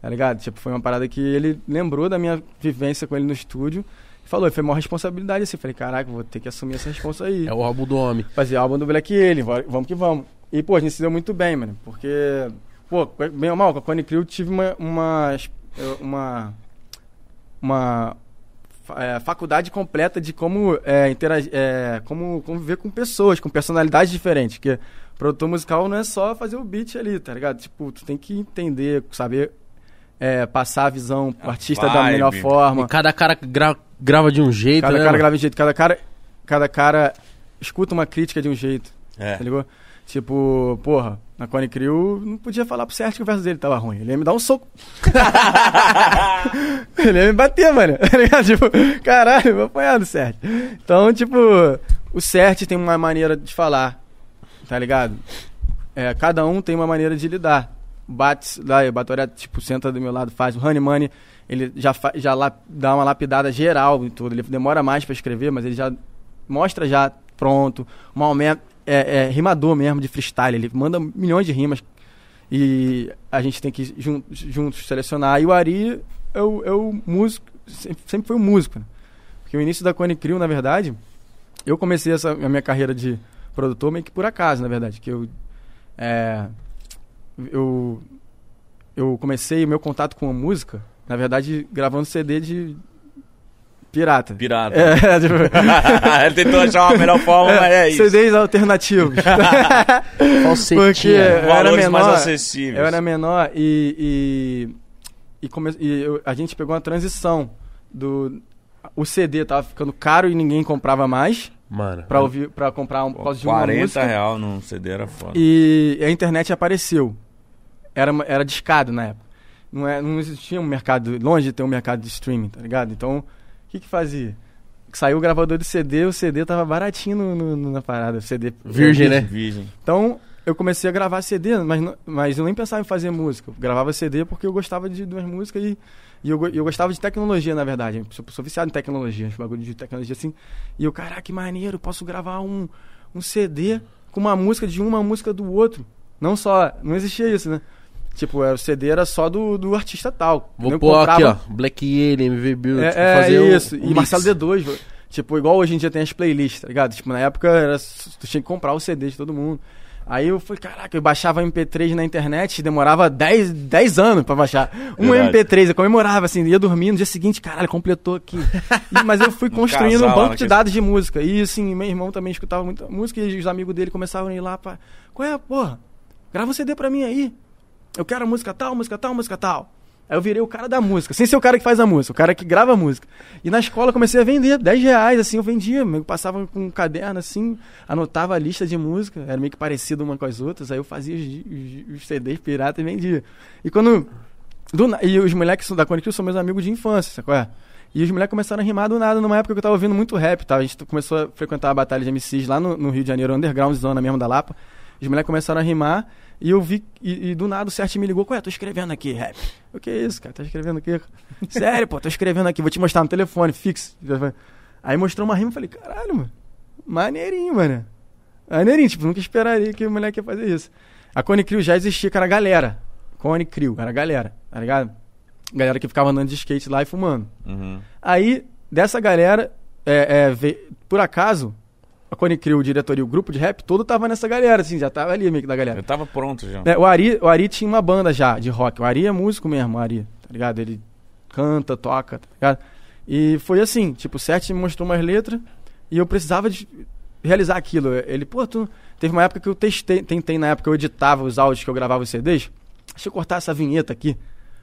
Tá ligado? Tipo, foi uma parada que ele lembrou da minha vivência com ele no estúdio. E falou, foi uma responsabilidade assim. Falei, caraca, vou ter que assumir essa responsa aí. É o álbum do homem. Fazer álbum do Black Alien, va- vamos que vamos. E, pô, a gente se deu muito bem, mano. Porque, pô, bem ou mal, com a Cone Crew eu tive uma. Uma. Uma. É, faculdade completa de como, é, interagir, é, como conviver com pessoas, com personalidades diferentes. Porque produtor musical não é só fazer o beat ali, tá ligado? Tipo, tu tem que entender, saber é, passar a visão pro artista da vibe. melhor forma. E cada cara gra- grava de um jeito, Cada né? cara mano? grava de um jeito, cada cara, cada cara escuta uma crítica de um jeito, É. tá ligado? Tipo, porra, na Cone Crew não podia falar pro Sérgio que o verso dele tava ruim. Ele ia me dar um soco. *laughs* ele ia me bater, mano. *laughs* Tá tipo, caralho, vou apanhar do Sérgio. Então, tipo, o Sérgio tem uma maneira de falar, tá ligado? É, cada um tem uma maneira de lidar. Lá, o Batoré, tipo, senta do meu lado, faz. O Honey Money, ele já, já dá uma lapidada geral em tudo. Ele demora mais pra escrever, mas ele já mostra já pronto. O Maomé é, é rimador mesmo, de freestyle. Ele manda milhões de rimas. E a gente tem que jun- juntos selecionar. E o Ari é o, é o músico, sempre, sempre foi um músico. Né? Porque o início da Cone Crew, na verdade, eu comecei essa, a minha carreira de produtor meio que por acaso, na verdade. Que eu, é, eu, eu comecei o meu contato com a música, na verdade, gravando CD de pirata. Pirata. É, *laughs* tipo, *laughs* Ele tentou achar uma melhor forma, mas é isso. CDs alternativos. *laughs* Falsetinha. Porque eu era Valores mais menor, acessíveis. eu era menor e, e, e, come- e eu- a gente pegou uma transição do o CD tava ficando caro e ninguém comprava mais Mano. pra ouvir para comprar um, por causa de uma 40 música. real num CD era foda. E a internet apareceu. Era, era discado na época. Não, é, não existia um mercado, longe de ter um mercado de streaming, tá ligado? Então, que que fazia? Saiu o gravador de CD, o CD tava baratinho no- no- na parada. CD Virgem, né? Virgem. Então, eu comecei a gravar CD, mas, não- mas eu nem pensava em fazer música. Eu gravava CD porque eu gostava de duas músicas e, e eu, eu gostava de tecnologia, na verdade. Eu sou, sou viciado em tecnologia, bagulho de tecnologia assim. E eu, caraca, que maneiro, posso gravar um, um CD com uma música de um, uma música do outro. Não só, não existia isso, né? Tipo, era, o CD era só do, do artista tal. Vou pôr aqui, ó. comprava- Black Alien, MV Build. é, tipo, é fazer o- isso. o e mix. Marcelo D2, vo- tipo, igual hoje em dia tem as playlists, tá ligado? Tipo, na época era, tu tinha que comprar o CD de todo mundo. Aí eu falei, caraca, eu baixava MP3 na internet, demorava 10, 10 anos pra baixar. Um Verdade. MP3, eu comemorava, assim, ia dormir, no dia seguinte, caralho, completou aqui. *laughs* E- mas eu fui construindo um banco de dados de música. E assim, meu irmão também escutava muita música e os amigos dele começavam a ir lá pra. Qual é, porra? Grava um CD pra mim aí. Eu quero música tal, música tal, música tal. Aí eu virei o cara da música, sem ser o cara que faz a música, o cara que grava a música. E na escola comecei a vender, 10 reais, assim, eu vendia, eu passava com um caderno, assim, anotava a lista de música, era meio que parecido uma com as outras, aí eu fazia os, os, os CDs pirata e vendia. E quando... do e os moleques da Conectil são meus amigos de infância, sabe qual é? E os moleques começaram a rimar do nada numa época que eu tava ouvindo muito rap, tá? A gente começou a frequentar a batalha de MCs lá no, no Rio de Janeiro, underground, zona mesmo da Lapa. Os moleques começaram a rimar e eu vi, e, e do nada o Cert me ligou, ué, tô escrevendo aqui, rap. O que é isso, cara? Tá escrevendo aqui? *laughs* Sério, pô, tô escrevendo aqui, vou te mostrar no telefone, fixo. Aí mostrou uma rima e falei, caralho, mano, maneirinho, mano. Maneirinho, tipo, nunca esperaria que o moleque ia fazer isso. A Cone Crew já existia, que era a galera. Cone Crew, era galera, tá ligado? Galera que ficava andando de skate lá e fumando. Uhum. Aí, dessa galera, é, é, por acaso, a Cone Crew, o diretoria, o grupo de rap, todo tava nessa galera, assim, já tava ali meio que da galera. Eu tava pronto já. É, o, Ari, o Ari tinha uma banda já de rock. O Ari é músico mesmo, o Ari, tá ligado? Ele canta, toca, tá ligado? E foi assim, tipo, o Sete me mostrou umas letras e eu precisava de realizar aquilo. Ele, pô, tu... Teve uma época que eu testei, tentei na época que eu editava os áudios que eu gravava os CDs. Deixa eu cortar essa vinheta aqui.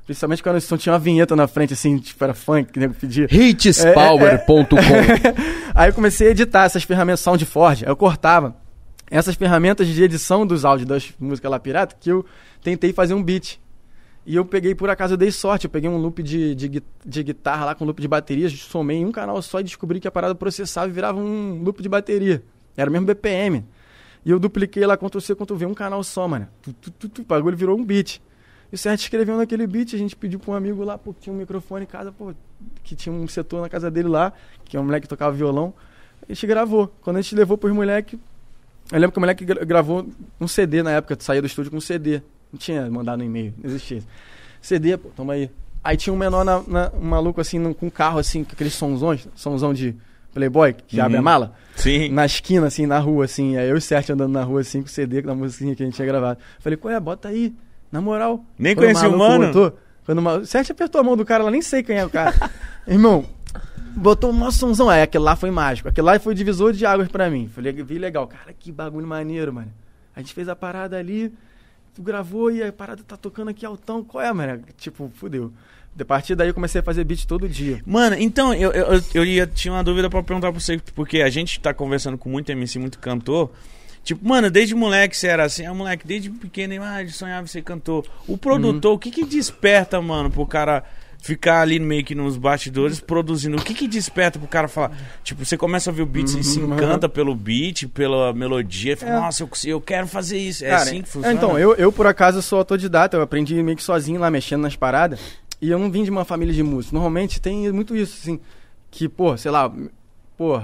Principalmente quando não tinha uma vinheta na frente, assim, tipo, era funk, que nego pedia. Hitspower.com. *laughs* Aí eu comecei a editar essas ferramentas SoundForge. Aí eu cortava essas ferramentas de edição dos áudios das músicas lá pirata que eu tentei fazer um beat. E eu peguei, por acaso, eu dei sorte. Eu peguei um loop de, de, de guitarra lá com loop de bateria, somei em um canal só e descobri que a parada processava e virava um loop de bateria. Era o mesmo BPM. E eu dupliquei lá Ctrl-C, Ctrl-V, um canal só, mano. Tu, tu, tu, tu, o bagulho virou um beat. E o Sérgio escreveu naquele beat, a gente pediu pra um amigo lá, pô, que tinha um microfone em casa, pô, que tinha um setor na casa dele lá, que é um moleque que tocava violão. A gente gravou. Quando a gente levou pros moleques, eu lembro que o moleque gra- gravou um CD na época, saía do estúdio com um CD. Não tinha mandado no e-mail, não existia. isso. CD, pô, toma aí. Aí tinha um menor, na, na- um maluco assim, num- com um carro assim, com aqueles sonzões, sonzão de Playboy, que abre a Uhum. mala Sim. na esquina, assim, na rua, assim. Aí eu e o Sérgio andando na rua, assim, com o CD, com a musiquinha que a gente tinha gravado. Falei, qual é? Bota aí. Na moral. Nem Quando conhecia o mano? Botou, quando o maluco- Sérgio apertou a mão do cara lá, nem sei quem é o cara. *laughs* Irmão, botou um somzão. Aí aquele lá foi mágico. Aquele lá foi o divisor de águas pra mim. Falei, vi legal. Cara, que bagulho maneiro, mano. A gente fez a parada ali, tu gravou e a parada tá tocando aqui altão. Qual é, mano? Tipo, fudeu. A partir daí eu comecei a fazer beat todo dia. Mano, então, eu, eu, eu- eu ia, tinha uma dúvida pra perguntar pra você, porque a gente tá conversando com muito MC, muito cantor. Tipo, mano, desde moleque você era assim, ah, moleque, desde pequeno, ah, sonhava ser cantor. O produtor, o que que desperta, mano, pro cara ficar ali meio que nos bastidores produzindo? O que que desperta pro cara falar? Tipo, você começa a ver o beat, você se Uhum. encanta pelo beat, pela melodia, fala, É. nossa, eu, eu quero fazer isso. É Cara, assim que funciona? Então, eu, eu por acaso sou autodidata, eu aprendi meio que sozinho lá, mexendo nas paradas. E eu não vim de uma família de músicos. Normalmente tem muito isso, assim. Que, pô, sei lá, pô,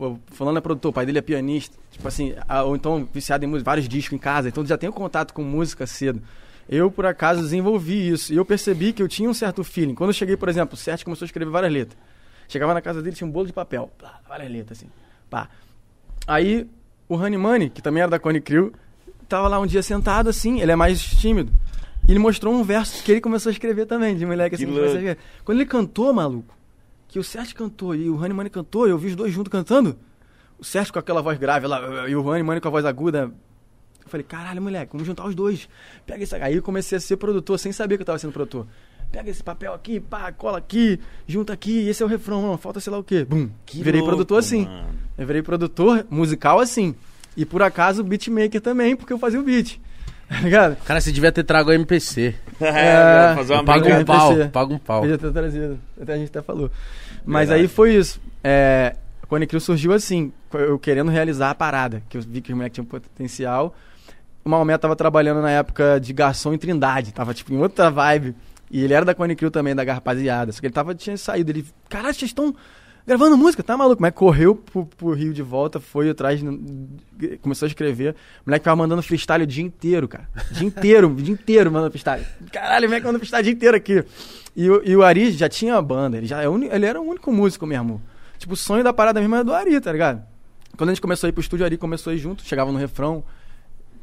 pô, fulano é produtor, o pai dele é pianista. Tipo assim, ou então viciado em música, vários discos em casa. Então já tenho contato com música cedo. Eu, por acaso, desenvolvi isso. E eu percebi que eu tinha um certo feeling. Quando eu cheguei, por exemplo, o Sérgio começou a escrever várias letras. Chegava na casa dele, tinha um bolo de papel. Várias letras, assim. Pá. Aí, o Honey Money, que também era da Cone Crew, tava lá um dia sentado, assim, ele é mais tímido. E ele mostrou um verso que ele começou a escrever também, de moleque, assim. Quando ele cantou, maluco, que o Sérgio cantou e o Honey Money cantou, e eu vi os dois juntos cantando, o Sérgio com aquela voz grave lá, e o Honey Money com a voz aguda. Eu falei, caralho, moleque, vamos juntar os dois. Pega esse. Aí eu comecei a ser produtor sem saber que eu tava sendo produtor. Pega esse papel aqui, pá, cola aqui, junta aqui, esse é o refrão, não, falta sei lá o quê. Bum. Que Virei louco, produtor assim. mano. Eu virei produtor musical assim. E por acaso beatmaker também, porque eu fazia o beat. Tá ligado? Cara, você devia ter trago o MPC. *laughs* É, fazer uma briga um pau, paga um pau. Podia ter trazido. Até a gente até falou. Mas Verdade. aí foi isso. É, a Conecrio surgiu assim, eu querendo realizar a parada, que eu vi que o moleque tinha um potencial. O Maomé tava trabalhando na época de garçom em Trindade, tava tipo em outra vibe. E ele era da Conecrio também, da rapaziada. Só que ele tava, tinha saído. Ele, caralho, vocês estão gravando música, tá maluco? Mas correu pro, pro Rio de volta, foi atrás, começou a escrever. O moleque tava mandando freestyle o dia inteiro, cara. O dia inteiro, o dia inteiro mandando freestyle. Caralho, o moleque mandando freestyle o dia inteiro aqui. E, e o Ari já tinha uma banda, ele, já é ele era o único músico mesmo. Tipo, o sonho da parada mesmo era do Ari, tá ligado? Quando a gente começou a ir pro estúdio, o Ari começou a ir junto, chegava no refrão.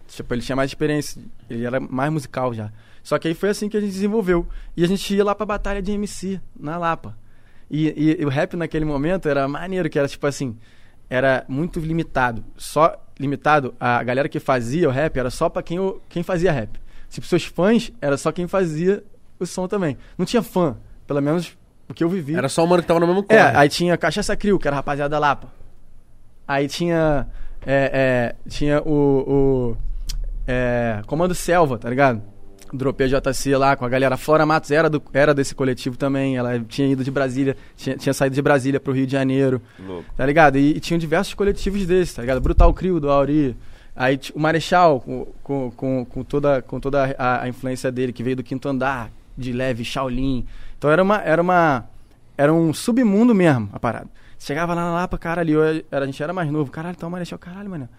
Tipo, ele tinha mais experiência, ele era mais musical já. Só que aí foi assim que a gente desenvolveu. E a gente ia lá pra batalha de MC, na Lapa. E, e- e o rap naquele momento era maneiro, que era tipo assim, era muito limitado. Só limitado, a galera que fazia o rap era só pra quem, o- quem fazia rap. Tipo, seus fãs era só quem fazia o som também. Não tinha fã, pelo menos o que eu vivi. Era só o mano que tava no mesmo corre. É, aí tinha Cachaça Crio, que era rapaziada da Lapa. Aí tinha. É, é, tinha o. o é, Comando Selva, tá ligado? Dropei a JC lá com a galera. Flora Matos era, do, era desse coletivo também. Ela tinha ido de Brasília, tinha, tinha saído de Brasília pro Rio de Janeiro. Louco. Tá ligado? E, e tinham diversos coletivos desses, tá ligado? Brutal Crio do Auri. Aí o Marechal, com, com, com, toda, com toda a, a influência dele, que veio do quinto andar, de leve, Shaolin. Então era uma. Era uma. Era um submundo mesmo, a parada. Chegava lá na Lapa, caralho, a gente era mais novo. Caralho, tá o Marechal, caralho, mano.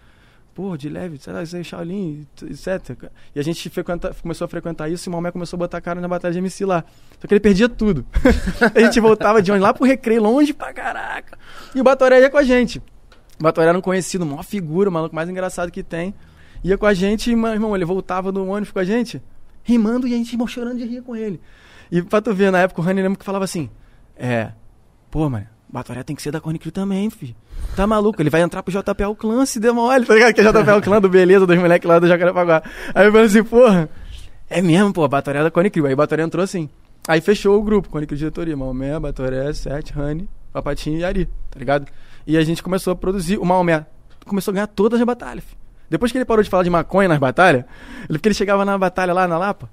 De leve, sei lá, isso Shaolin, etc. E a gente começou a frequentar isso e o Maomé começou a botar a cara na batalha de MC lá. Só que ele perdia tudo. *laughs* a gente voltava de onde? Lá pro recreio, longe pra caraca. E o Batoré ia com a gente. O Batoré era um conhecido, maior figura, o maluco mais engraçado que tem. Ia com a gente e, meu irmão, ele voltava do ônibus com a gente, rimando e a gente irmão, chorando de rir com ele. E pra tu ver, na época o Rani lembra que falava assim: É, pô, mano, Batoré tem que ser da Corne Crew também, filho. Tá maluco? Ele vai entrar pro JPL Clã se der mole, tá ligado? Que é JPL Clã do Beleza, dos moleques lá do Jacarepaguá. Aí eu falei assim, porra, é mesmo, pô, a Batoré é da Corne Crew. Aí o Batoré entrou assim. Aí fechou o grupo, Corne Crew Diretoria, Maomé, Batoré, Sete, Rani, Papatinho e Ari, tá ligado? E a gente começou a produzir, o Maomé começou a ganhar todas as batalhas, filho. Depois que ele parou de falar de maconha nas batalhas, ele, porque ele chegava na batalha lá na Lapa,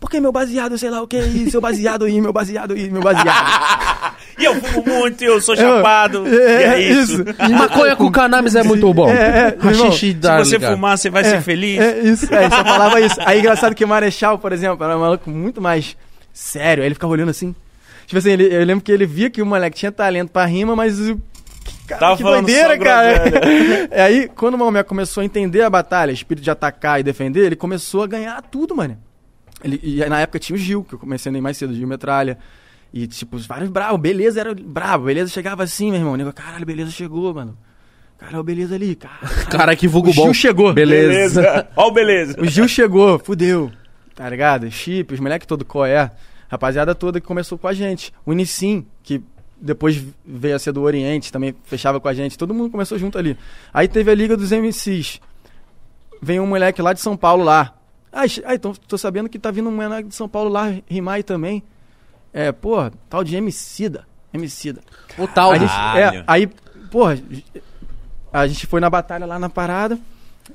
porque meu baseado, sei lá o que, e seu baseado aí, meu baseado aí, meu baseado. *laughs* E eu fumo muito, eu sou chapado. É, e é isso. E maconha com cannabis é muito bom. É, é, Rachixe Se você fumar, você vai ser feliz. É, isso, é, só falava isso. Aí engraçado que o Marechal, por exemplo, era um maluco muito mais sério. Aí ele ficava olhando assim. Tipo assim, ele- eu lembro que ele via que o moleque tinha talento pra rima, mas. Cara, Tava que falando doideira, cara. É, *laughs* aí, quando o Maomé começou a entender a batalha, espírito de atacar e defender, ele começou a ganhar tudo, mano. Ele, e aí, na época tinha o Gil, que eu comecei nem mais cedo, Gil Metralha. E, tipo, os vários bravos. Beleza era brabo. Beleza chegava assim, meu irmão. O nego, caralho, beleza chegou, mano. Caralho, beleza ali, cara. *laughs* Cara, que vulgo O Gil bom. chegou. Beleza. Beleza. *laughs* Ó, o beleza. O Gil chegou, fudeu. Tá ligado? Chip, os moleques todo coé. Rapaziada toda que começou com a gente. O Nissim, que depois veio a ser do Oriente, também fechava com a gente. Todo mundo começou junto ali. Aí teve a Liga dos MCs. Vem um moleque lá de São Paulo lá. Ah, então tô sabendo que tá vindo um moleque de São Paulo lá rimar aí também. É, porra, tal de Emicida. Emicida. O tal. A gente, Caralho. é, aí, porra, a gente foi na batalha lá na parada,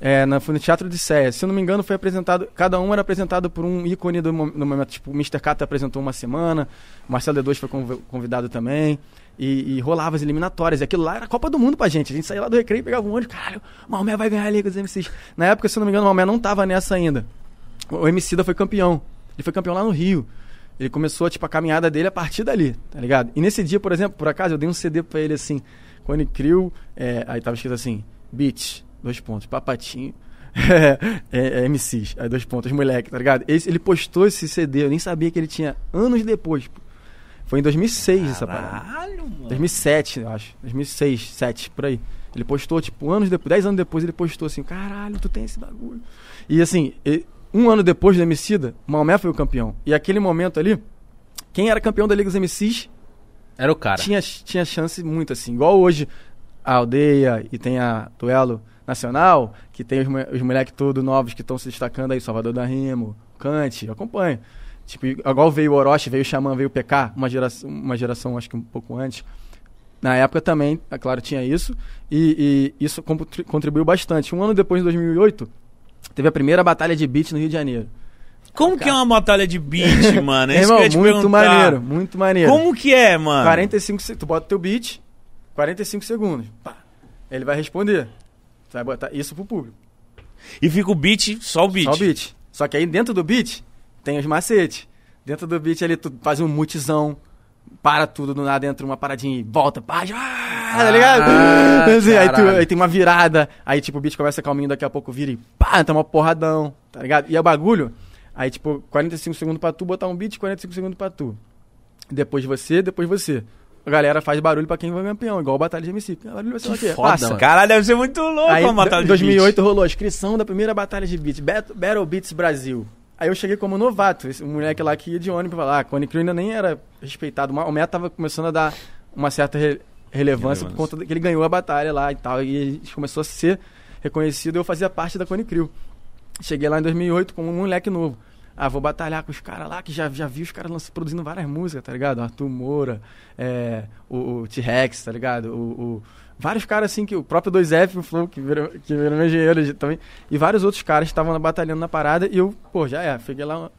é, na, foi no Teatro de Sé. Se eu não me engano, foi apresentado. Cada um era apresentado por um ícone do, do momento. Tipo, o Mr. Kata apresentou uma semana, o Marcelo D2 foi conv- convidado também. E, e rolava as eliminatórias. E aquilo lá era a Copa do Mundo pra gente. A gente saía lá do recreio e pegava um ônibus. Caralho, o Maomé vai ganhar a Liga dos MCs. Na época, se eu não me engano, o Maomé não tava nessa ainda. O Emicida foi campeão. Ele foi campeão lá no Rio. Ele começou, tipo, a caminhada dele a partir dali, tá ligado? E nesse dia, por exemplo, por acaso, eu dei um CD pra ele assim, Cone Crew, é, aí tava escrito assim, Beat, dois pontos, Papatinho, *laughs* é, é, MCs, aí dois pontos, moleque, tá ligado? Esse- ele postou esse CD, eu nem sabia que ele tinha anos depois. pô. Foi em 2006 essa parada. Caralho, mano. 2007, eu acho. 2006, 2007, por aí. Ele postou, tipo, anos depois, 10 anos depois, ele postou assim, caralho, tu tem esse bagulho. E assim, e- um ano depois do Emicida, o Maomé foi o campeão. E aquele momento ali, quem era campeão da Liga dos MCs Era o cara. tinha, tinha chance muito, assim. Igual hoje a aldeia e tem a duelo nacional, que tem os, os moleques todos novos que estão se destacando aí, Salvador da Remo, Cante, eu acompanho. Tipo, igual veio o Orochi, veio o Xamã, veio o PK, uma geração, uma geração acho que um pouco antes. Na época também, é claro, tinha isso. E, e isso contri- contribuiu bastante. Um ano depois, em 2008, teve a primeira batalha de beat no Rio de Janeiro. Como que é uma batalha de beat, *laughs* mano? É isso Irmão, que eu ia te muito perguntar. maneiro, muito maneiro. Como que é, mano? 45 se- Tu bota teu beat, 45 segundos. Pá. Ele vai responder. Tu vai botar isso pro público. E fica o beat, só o beat. Só o beat. Só que aí dentro do beat tem os macetes. Dentro do beat ali tu faz um multizão, para tudo do nada, entra uma paradinha e volta, pá, já, tá ligado? Ah, *laughs* Assim, aí, tu- aí tem uma virada, aí tipo o beat começa calminho, daqui a pouco vira e pá, tá uma porradão, tá ligado? E é o bagulho, aí tipo 45 segundos pra tu botar um beat, 45 segundos pra tu. Depois você, depois você. A galera faz barulho pra quem vai campeão, igual Batalha de MC. Barulho vai ser Que foda, Passa. mano. Caralho, deve ser muito louco Aí, uma batalha em de 2008 rolou a inscrição da primeira batalha de beats, Bat- Battle Beats Brasil. Aí eu cheguei como novato, esse moleque lá que ia de ônibus pra lá. Cone Crew ainda nem era respeitado. O Meta tava começando a dar uma certa re- relevância por Relevância. conta que ele ganhou a batalha lá e tal. E a gente começou a ser reconhecido eu fazia parte da Cone Crew. Cheguei lá em 2008 como um moleque novo. Ah, vou batalhar com os caras lá, que já, já vi os caras produzindo várias músicas, tá ligado? Arthur Moura, é, o, o T-Rex, tá ligado? O, o- vários caras assim, que o próprio 2F, o Flow, que virou, que virou meu engenheiro também. E vários outros caras estavam batalhando na parada e eu, pô, já é. Peguei lá, um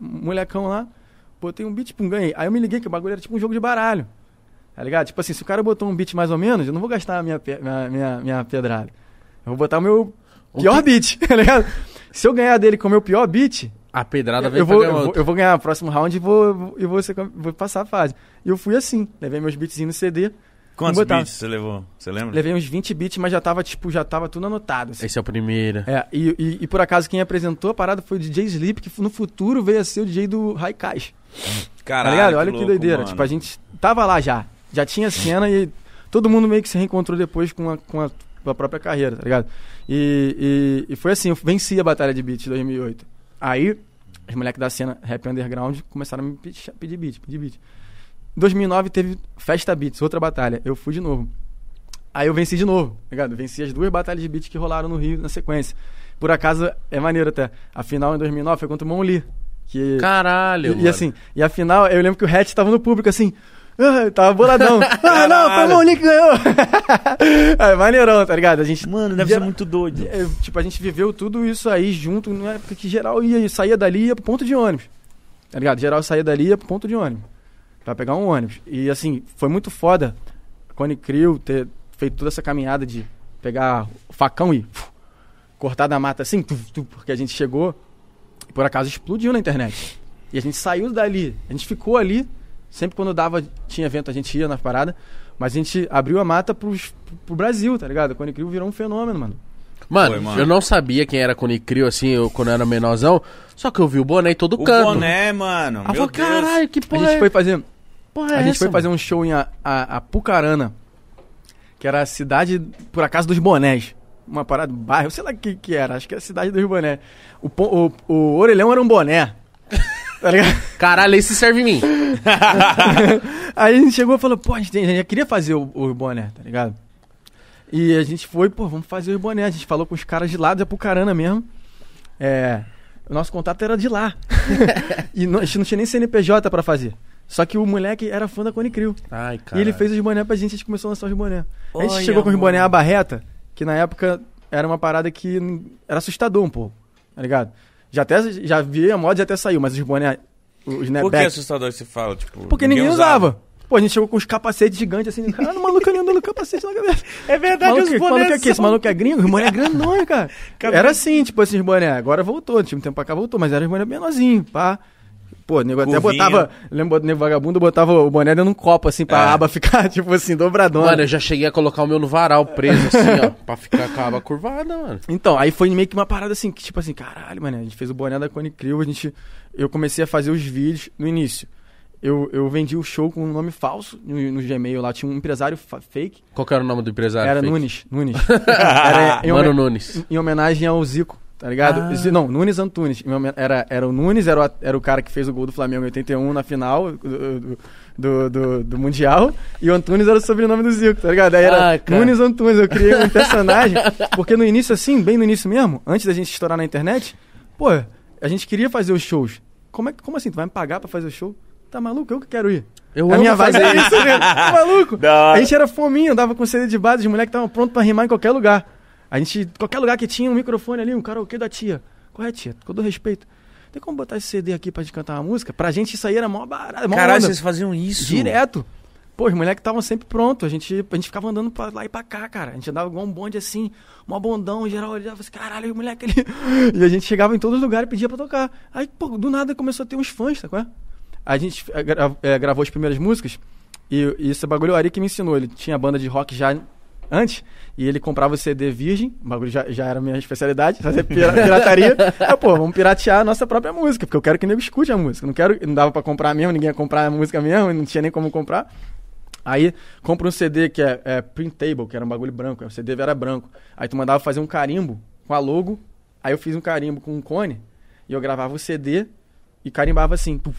molecão lá, botei um beat, pum, ganhei. Aí eu me liguei que o bagulho era tipo um jogo de baralho. Tá ligado? Tipo assim, se o cara botou um beat mais ou menos, eu não vou gastar a minha, minha, minha, minha pedrada. Eu vou botar o meu pior beat, *laughs* tá ligado? Se eu ganhar dele com o meu pior beat, A pedrada eu, vem eu pra vou, ganhar eu, vou, eu vou ganhar o próximo round e vou, vou, e vou, ser vou passar a fase. E eu fui assim, levei meus beatzinhos no CD, Quantos botar. beats você levou? Você lembra? levei uns 20 beats, mas já tava, tipo, já tava tudo anotado. assim. Esse é o primeiro. É, e, e, e por acaso quem apresentou a parada foi o DJ Sleep, que no futuro veio a ser o DJ do Raikais. Caralho, Tá? Olha que, louco, doideira. mano. Tipo, a gente tava lá já. Já tinha cena e todo mundo meio que se reencontrou depois com a, com a, com a própria carreira, tá ligado? E, e, e foi assim, eu venci a Batalha de Beat em 2008. Aí, os moleques da cena rap underground começaram a me pedir, pedir beat, pedir beat. Em 2009 teve Festa Beats, outra batalha. Eu fui de novo. Aí eu venci de novo, tá ligado? Venci as duas batalhas de beat que rolaram no Rio na sequência. Por acaso, é maneiro até. A final em 2009 foi contra o Monli. Que Caralho, e, e mano. assim, e a final, eu lembro que o Hatch tava no público assim. ah, tava boladão. *laughs* ah, não, foi o. Monique que ganhou. *laughs* é, maneirão, tá ligado? A gente. Mano, deve Geral- ser muito doido. é, tipo, a gente viveu tudo isso aí junto, na época que geral ia, saía dali e ia pro ponto de ônibus. Tá ligado? Geral saía dali e ia pro ponto de ônibus. Pra pegar um ônibus. E assim, foi muito foda Cone Crew ter feito toda essa caminhada de pegar o facão e uf, *laughs* cortar da mata assim, tuf, tuf, porque a gente chegou e por acaso explodiu na internet. E a gente saiu dali, a gente ficou ali, sempre quando dava, tinha evento, a gente ia na parada, mas a gente abriu a mata pros, pro Brasil, tá ligado? Cone Crew virou um fenômeno, mano. Mano, Foi, mano. eu não sabia quem era Cone Crio, assim, eu, quando eu era menorzão. Só que eu vi o boné em todo O canto. boné, mano. Meu falei, caralho, que A porra gente é, foi fazer, porra é a gente essa, foi fazer um show em a, a, Apucarana, que era a cidade, por acaso, dos bonés. Uma parada, bairro, sei lá o que, que era, acho que é a cidade dos bonés. O, o, o orelhão era um boné. *laughs* Tá? Caralho, esse serve em mim. *laughs* Aí a gente chegou e falou, pô, a gente, tem- a gente queria fazer o, o boné, tá ligado? E a gente foi, pô, vamos fazer o boné. A gente falou com os caras de lá, de Apucarana mesmo. É, o nosso contato era de lá. *laughs* e não- a gente não tinha nem CNPJ pra fazer. Só que o moleque era fã da Cone Crew. Ai, cara. E ele fez os boné pra gente, a gente começou a lançar os boné. A gente chegou com os boné à barreta, que na época era uma parada que era assustador um pouco, tá ligado? Já até já vi a moda e até saiu, mas os boné, os Por que assustador você fala? Tipo, porque ninguém usava. Pô, a gente chegou com os capacetes gigantes assim, cara, o maluco ali andando com capacete na cabeça. É verdade, Maluco, os que- maluco é bonés que esse maluco é gringo? Os boné é grandão, cara. Cara, Era assim, tipo esses boné. Agora voltou, tinha um tempo pra cá voltou, mas era os boné menorzinho, pá. Pô, o nego até botava. Lembra, o nego vagabundo botava o boné dentro de um copo, assim, pra É. aba ficar, *laughs* tipo assim, dobradona. Mano, eu já cheguei a colocar o meu no varal preso, assim, ó. *laughs* Pra ficar com a aba curvada, mano. Então, aí foi meio que uma parada assim, que tipo assim, caralho, mano, a gente fez o boné da Cone Crew, a gente, eu comecei a fazer os vídeos no início. Eu, eu vendi o show com um nome falso no, no Gmail lá, tinha um empresário fa- fake, Qual que era o nome do empresário? era fake? Nunes, Nunes. *laughs* Era em, Mano Nunes. em homenagem ao Zico, tá ligado? Ah. Não, Nunes Antunes. Era, era o Nunes, era o, era o cara que fez o gol do Flamengo em 81 na final do, do, do, do- Mundial, e o Antunes era o sobrenome do Zico, tá ligado? Aí era Ah. Nunes Antunes, eu criei um personagem, porque no início assim, bem no início mesmo, antes da gente estourar na internet, pô, a gente queria fazer os shows. Como, é, como assim? Tu vai me pagar pra fazer o show? Tá maluco? Eu que quero ir. Eu a minha vibe é isso, né? Tá maluco? *laughs* Hora. A gente era fominho, andava com CD de base, os moleques estavam prontos pra rimar em qualquer lugar. A gente, qualquer lugar que tinha um microfone ali, um karaokê da tia. Qual é, tia? Com todo respeito. Tem como botar esse CD aqui pra gente cantar uma música? Pra gente isso aí era mó barato, mó Caralho, onda. vocês faziam isso? Direto. Pô, os moleques estavam sempre prontos. A gente, a gente ficava andando pra lá e pra cá, cara. A gente andava igual um bonde assim, mó bondão, em geral olhava assim, caralho, o moleque ali. *laughs* E a gente chegava em todos os lugares e pedia pra tocar. Aí, pô, do nada começou a ter uns fãs, tá qual é? A gente eh, gravou as primeiras músicas e, e esse bagulho o Ari que me ensinou. Ele tinha banda de rock já antes e ele comprava o CD virgem. O bagulho já, já era minha especialidade, fazer pira- pirataria. Aí, pô, vamos piratear a nossa própria música, porque eu quero que o nego escute a música. Não quero, não dava pra comprar mesmo, ninguém ia comprar a música mesmo, não tinha nem como comprar. Aí compra um CD que é, é printable, que era um bagulho branco, o CD era branco. Aí tu mandava fazer um carimbo com a logo. Aí eu fiz um carimbo com um cone e eu gravava o CD e carimbava assim. puf.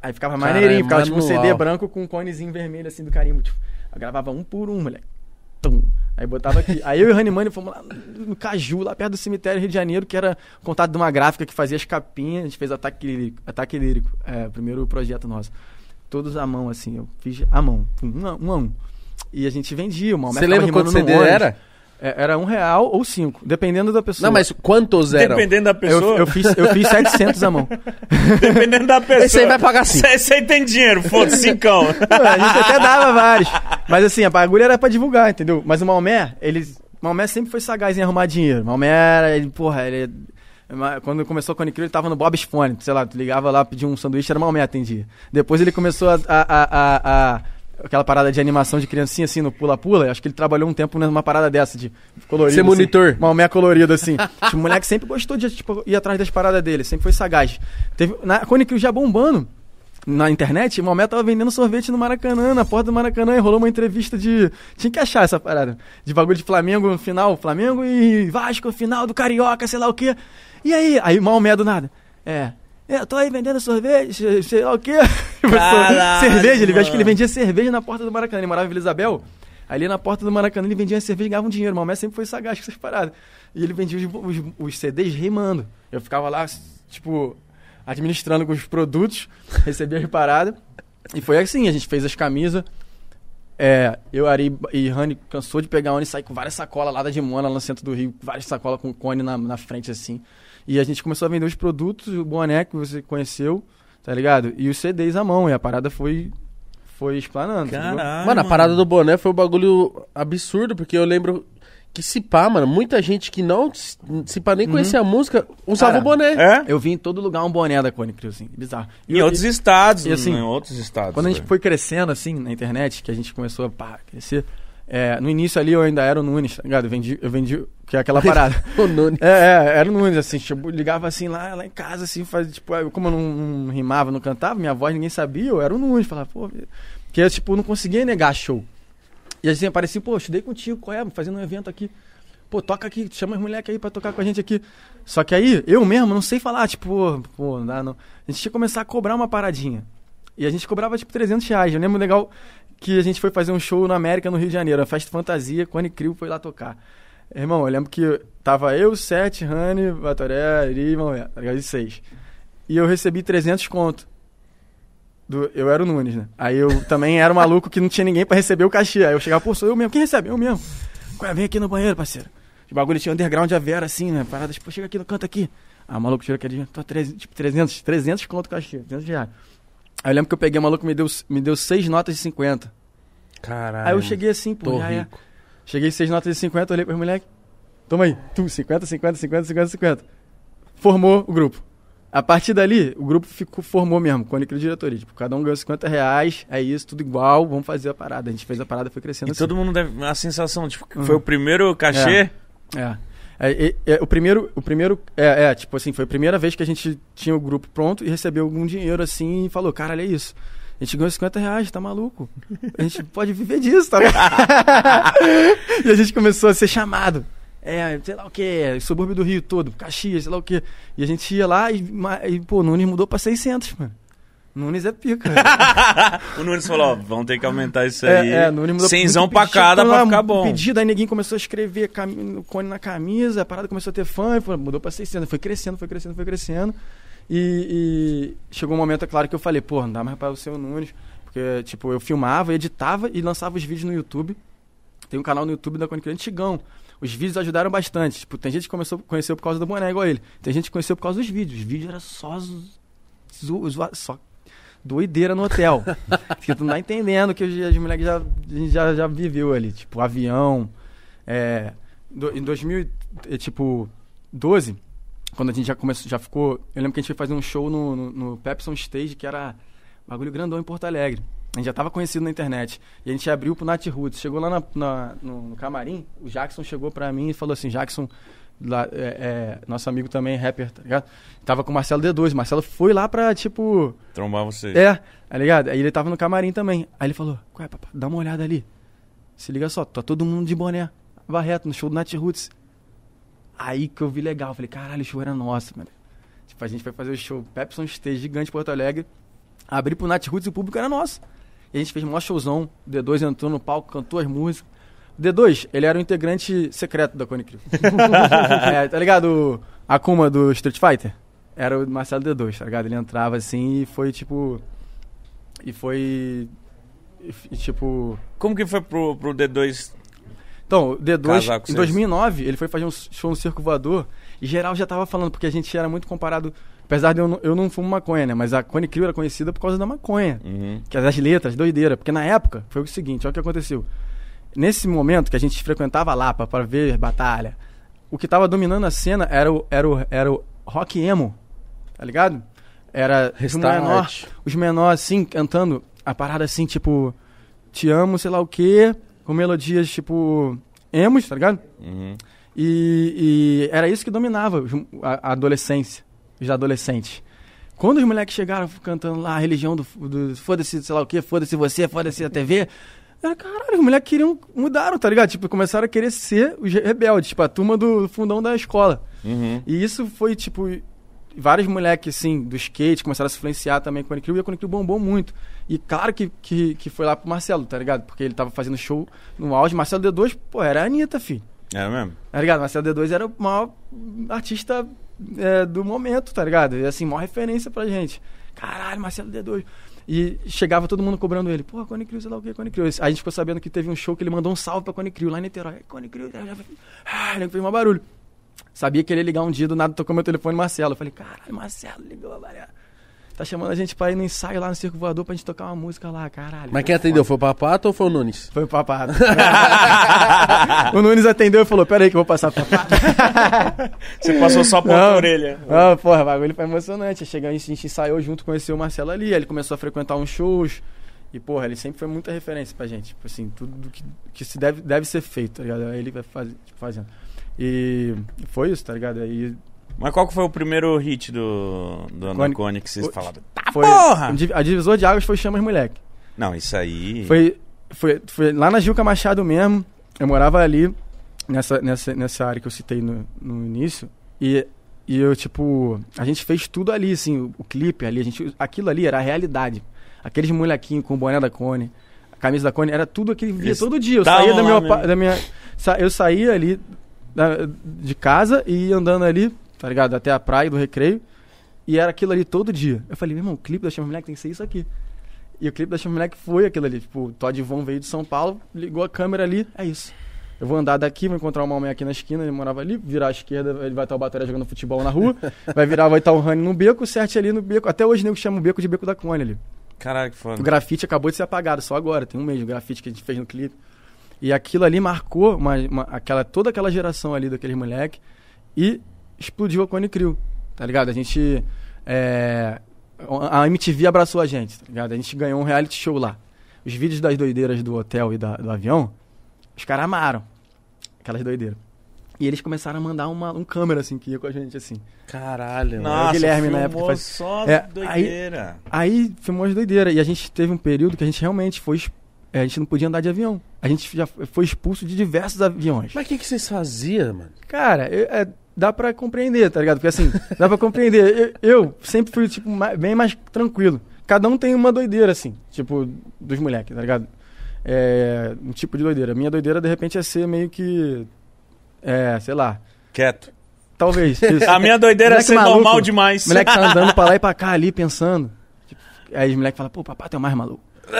Aí ficava Cara, maneirinho, é ficava tipo um CD branco com um conezinho vermelho assim do carimbo. Tipo, eu gravava um por um, moleque. Tum. Aí botava aqui. Aí eu e o Honeymoney fomos lá no Caju, lá perto do cemitério Rio de Janeiro, que era contato de uma gráfica que fazia as capinhas. A gente fez Ataque Lírico, Ataque Lírico é, o primeiro projeto nosso. Todos à mão, assim. Eu fiz à mão, um a um. Um. E a gente vendia. Uma Você lembra quanto CD era? É, era um real ou cinco, dependendo da pessoa. Não, mas quantos eram? Dependendo da pessoa. Eu, eu fiz, eu fiz 700 à mão. *laughs* Dependendo da pessoa. Esse aí vai pagar cinco. Esse aí tem dinheiro, foda-se, cincão. *laughs* Não, a gente até dava vários. Mas assim, a bagulho era pra divulgar, entendeu? Mas o Maomé, ele. O Maomé sempre foi sagaz em arrumar dinheiro. O Maomé era, ele, porra, ele. Quando começou com o Nickel, ele tava no Bob's Fone, sei lá, tu ligava lá, pedia um sanduíche, era o Maomé atendia. Depois ele começou a, a, a, a aquela parada de animação de criancinha assim no pula-pula. Acho que ele trabalhou um tempo numa parada dessa de colorido. Ser assim, monitor. Maomé colorido assim. *laughs* tipo, o moleque sempre gostou de tipo, ir atrás das paradas dele, sempre foi sagaz. Teve, na Conicril já bombando na internet, o Maomé tava vendendo sorvete no Maracanã, na porta do Maracanã, e rolou uma entrevista de. Tinha que achar essa parada. De bagulho de Flamengo no final, Flamengo e Vasco, final do Carioca, sei lá o quê. E aí? Aí Maomé do nada. É, eu tô aí vendendo sorvete, *laughs* sei lá o quê. *laughs* Cerveja, ele, mano. acho que ele vendia cerveja na porta do Maracanã. Ele morava em Vila Isabel. Ali na porta do Maracanã ele vendia cerveja e ganhava um dinheiro. O Maomé sempre foi sagaz com essas paradas. E ele vendia os, os- os CDs rimando. Eu ficava lá, tipo, administrando com os produtos, *laughs* recebia as paradas. E foi assim, a gente fez as camisas. É, eu, Ari e Rani cansou de pegar Oni e sair com várias sacolas lá da Dimona, lá no centro do Rio, várias sacolas com cone na, na frente assim. E a gente começou a vender os produtos, o boné que você conheceu, tá ligado? E os CDs à mão, e a parada foi foi explanando. entendeu? Caralho. Mano, a parada do boné foi um bagulho absurdo, porque eu lembro que se pá, mano, muita gente que não se pá nem conhecia a música usava Cara, o boné. É? Eu vi em todo lugar um boné da Cone Crew, assim, bizarro. E Em eu- outros estados, e assim, em outros estados. Quando a gente foi crescendo, assim, na internet, que a gente começou a pá, crescer, é, no início ali eu ainda era o Nunes, tá ligado? Eu vendi, eu vendi que é aquela *laughs* parada. O Nunes. É, é, era o Nunes, assim, tipo, ligava assim lá, lá em casa, assim, fazia, tipo, como eu não, não rimava, não cantava, minha voz ninguém sabia, eu era o Nunes, falava, pô, que eu, tipo, não conseguia negar show. E assim, aparecia, pô, estudei contigo, qual é, fazendo um evento aqui. Pô, toca aqui, chama os moleques aí pra tocar com a gente aqui. Só que aí, eu mesmo não sei falar, tipo, pô, pô, não dá não. A gente tinha que começar a cobrar uma paradinha. E a gente cobrava, tipo, 300 reais. Eu lembro legal que a gente foi fazer um show na América, no Rio de Janeiro, a Festa Fantasia, Cone Crew foi lá tocar. Irmão, eu lembro que tava eu, Sete, Rani, Batoré, Iri, irmão, tá ligado? Seis. E eu recebi 300 conto. Do, eu era o Nunes, né? Aí eu também era o maluco que não tinha ninguém pra receber o cachê. Aí eu chegava, pô, sou eu mesmo. Quem recebe? Eu mesmo. É? Vem aqui no banheiro, parceiro. O bagulho tinha underground a Vera, assim, né? Parada, tipo, chega aqui no canto aqui. Ah, o maluco tirou aquele tô 300, tipo, 300, 300 conto cachê, 300 reais. Aí eu lembro que eu peguei o maluco me deu, me deu seis notas de 50. Caralho. Aí eu cheguei assim, pô, já é. rico. Cheguei seis notas de 50, olhei pros moleques. Toma aí, tu, 50, 50, 50, 50, 50. Formou o grupo. A partir dali, o grupo ficou, formou mesmo, com a diretoria. Tipo, cada um ganhou 50 reais, é isso, tudo igual, vamos fazer a parada. A gente fez a parada, foi crescendo E assim. todo mundo deve. A sensação, tipo, que Uhum. foi o primeiro cachê. É. É, é, é, o primeiro, o primeiro, é, é, tipo assim, foi a primeira vez que a gente tinha o grupo pronto e recebeu algum dinheiro assim e falou, caralho, é isso. A gente ganhou 50 reais, tá maluco? A gente *laughs* pode viver disso, tá *laughs* e a gente começou a ser chamado. É, sei lá o que, subúrbio do Rio todo, Caxias, sei lá o que. E a gente ia lá e, e pô, Nunes mudou pra 600, mano. Nunes é pica. *laughs* o Nunes falou: ó, vamos ter que aumentar isso É, aí. é, Nunes mudou Cenzão pra cada pra lá, ficar bom. Pedido, aí ninguém começou a escrever o cone na camisa, a parada começou a ter fã, foi- mudou pra 600, foi crescendo, foi crescendo, foi crescendo. E, e chegou um momento, é claro, que eu falei, pô, não dá mais pra o seu Nunes, porque, tipo, eu filmava, editava e lançava os vídeos no YouTube. Tem um canal no YouTube da Cone antigão. Os vídeos ajudaram bastante. Tipo, tem gente que começou, conheceu por causa do boné, igual ele. Tem gente que conheceu por causa dos vídeos. Os vídeos era só, zo- zo- só doideira no hotel. *laughs* Porque tu não tá entendendo que os- as moleques já, já, já viveu ali. Tipo, avião. É, do- em 2000, e, tipo, 12, quando a gente já começou, já ficou. Eu lembro que a gente foi fazer um show no, no, no Pepson Stage, que era bagulho grandão em Porto Alegre. A gente já tava conhecido na internet. E a gente abriu pro Nat Roots. Chegou lá na- na- no, no camarim, o Jackson chegou pra mim e falou assim: Jackson, lá, é, é, nosso amigo também, rapper, tá ligado? Tava com o Marcelo D2. Marcelo foi lá pra, tipo. Trombar você. É, tá ligado? Aí ele tava no camarim também. Aí ele falou: Qual é, papai? Dá uma olhada ali. Se liga só, tá todo mundo de boné. Barreto, no show do Nat Roots. Aí que eu vi legal. Falei: Caralho, o show era nosso, mano. Tipo, a gente foi fazer o show Pepson Stage gigante Porto Alegre. Abri pro Nat Roots e o público era nosso. E a gente fez um maior showzão. O D2 entrou no palco, cantou as músicas. D2, ele era o integrante secreto da Cone Crew. *laughs* é, tá ligado? O Akuma do Street Fighter? Era o Marcelo D2, tá ligado? Ele entrava assim e foi tipo. E foi. e, tipo. Como que foi pro, pro D2? Então, o D2, Casar com em vocês. 2009, ele foi fazer um show no Circo Voador e geral já tava falando, porque a gente era muito comparado. Apesar de eu não, eu não fumo maconha, né? Mas a Cone Crew era conhecida por causa da maconha. Uhum. Que é das letras, doideira. Porque na época, foi o seguinte, olha o que aconteceu. Nesse momento que a gente frequentava a Lapa para ver batalha, o que tava dominando a cena era o, era o, era o rock emo, tá ligado? Era os Restart. menor, os menores assim, cantando a parada assim, tipo, te amo, sei lá o quê, com melodias tipo, emos, tá ligado? Uhum. E, e era isso que dominava os- a, adolescência, os adolescentes. Quando os moleques chegaram cantando lá a religião do, do foda-se, sei lá o quê, foda-se você, foda-se a TV, era, caralho, os moleques queriam, mudaram, tá ligado? Tipo, começaram a querer ser os rebeldes, tipo, a turma do fundão da escola. Uhum. E isso foi, tipo, vários moleques, assim, do skate começaram a se influenciar também com o Cone Crew, e a Cone Crew bombou muito. E claro que, que, que foi lá pro Marcelo, tá ligado? Porque ele tava fazendo show no auge. Marcelo D2, pô, era a Anitta, filho. Era mesmo? Tá ligado? Marcelo D2 era o maior artista é, do momento, tá ligado? E assim, maior referência pra gente. Caralho, Marcelo D2. E chegava todo mundo cobrando ele. Pô, Cone Crew, sei lá o que, Cone Crew. Aí a gente ficou sabendo que teve um show que ele mandou um salve pra Cone Crew lá em Niterói. Cone Crew, ah, ele fez um barulho. Sabia que ele ia ligar um dia, do nada tocou meu telefone Marcelo. Eu falei, caralho, Marcelo ligou, Maria. Tá chamando a gente pra ir no ensaio lá no Circo Voador pra gente tocar uma música lá, caralho. Mas quem atendeu? Foi o Papato ou foi o Nunes? Foi o papado. *laughs* o Nunes atendeu e falou: Pera aí que eu vou passar pro papado. *laughs* Você passou só por Não. orelha. Ah, porra, o bagulho foi emocionante. Chegou, a gente ensaiou junto, conheceu o Marcelo ali, aí ele começou a frequentar uns shows. E, porra, ele sempre foi muita referência pra gente. Tipo assim, tudo do que, que se deve, deve ser feito, tá ligado? Aí ele vai faz, tipo, fazendo. E foi isso, tá ligado? Aí Mas qual que foi o primeiro hit do, do Cone- Andacone que vocês o- falaram? foi. porra! A divisor de águas foi Chamas Moleque. Não, isso aí. Foi, foi, foi lá na Gilca Machado mesmo. Eu morava ali, nessa, nessa, nessa área que eu citei no, no início. E, e eu, tipo, a gente fez tudo ali, assim, o, o clipe ali. A gente, aquilo ali era a realidade. Aqueles molequinhos com o boné da Cone, a camisa da Cone, era tudo aquele via Eles todo dia. Eu tavam saía da minha, pa- da minha. Eu saía ali da- de casa e ia andando ali, tá ligado? Até a praia do recreio. E era aquilo ali todo dia. Eu falei, meu irmão, o clipe da Chama Moleque tem que ser isso aqui. E o clipe da Chama Moleque foi aquilo ali. Tipo, o Todd Von veio de São Paulo, ligou a câmera ali, é isso. Eu vou andar daqui, vou encontrar uma homem aqui na esquina, ele morava ali, virar à esquerda, ele vai estar o Batalha jogando futebol na rua, *laughs* vai virar, vai estar o Rani no beco, o Cert ali no beco. Até hoje nego chama o beco de beco da Cone ali. Caralho, que O foda. grafite acabou de ser apagado, só agora, tem um mês o grafite que a gente fez no clipe. E aquilo ali marcou uma, uma- aquela, toda aquela geração ali daqueles moleque e explodiu a Cone Crew, tá ligado? A gente. é, a MTV abraçou a gente, tá ligado? A gente ganhou um reality show lá. Os vídeos das doideiras do hotel e da- do avião, os caras amaram aquelas doideiras. E eles começaram a mandar uma, um câmera assim que ia com a gente assim. Caralho, mano. Nossa, Guilherme na época faz- só É, doideira. Aí filmou as doideiras. E a gente teve um período que a gente realmente foi. é, a gente não podia andar de avião. A gente já foi expulso de diversos aviões. Mas o que, que vocês faziam, mano? Cara, eu- é, dá pra compreender, tá ligado? Porque assim, dá pra compreender. Eu, eu sempre fui, tipo, ma- bem mais tranquilo. Cada um tem uma doideira, assim, tipo, dos moleques, tá ligado? É, um tipo de doideira. Minha doideira, de repente, é ser meio que. É, sei lá. Quieto. Talvez. *laughs* isso. A minha doideira é Moleque ser maluco. normal demais. Moleque tá andando pra lá e pra cá ali, pensando. *laughs* Aí os moleques falam, pô, papai, tu é o mais maluco. *laughs*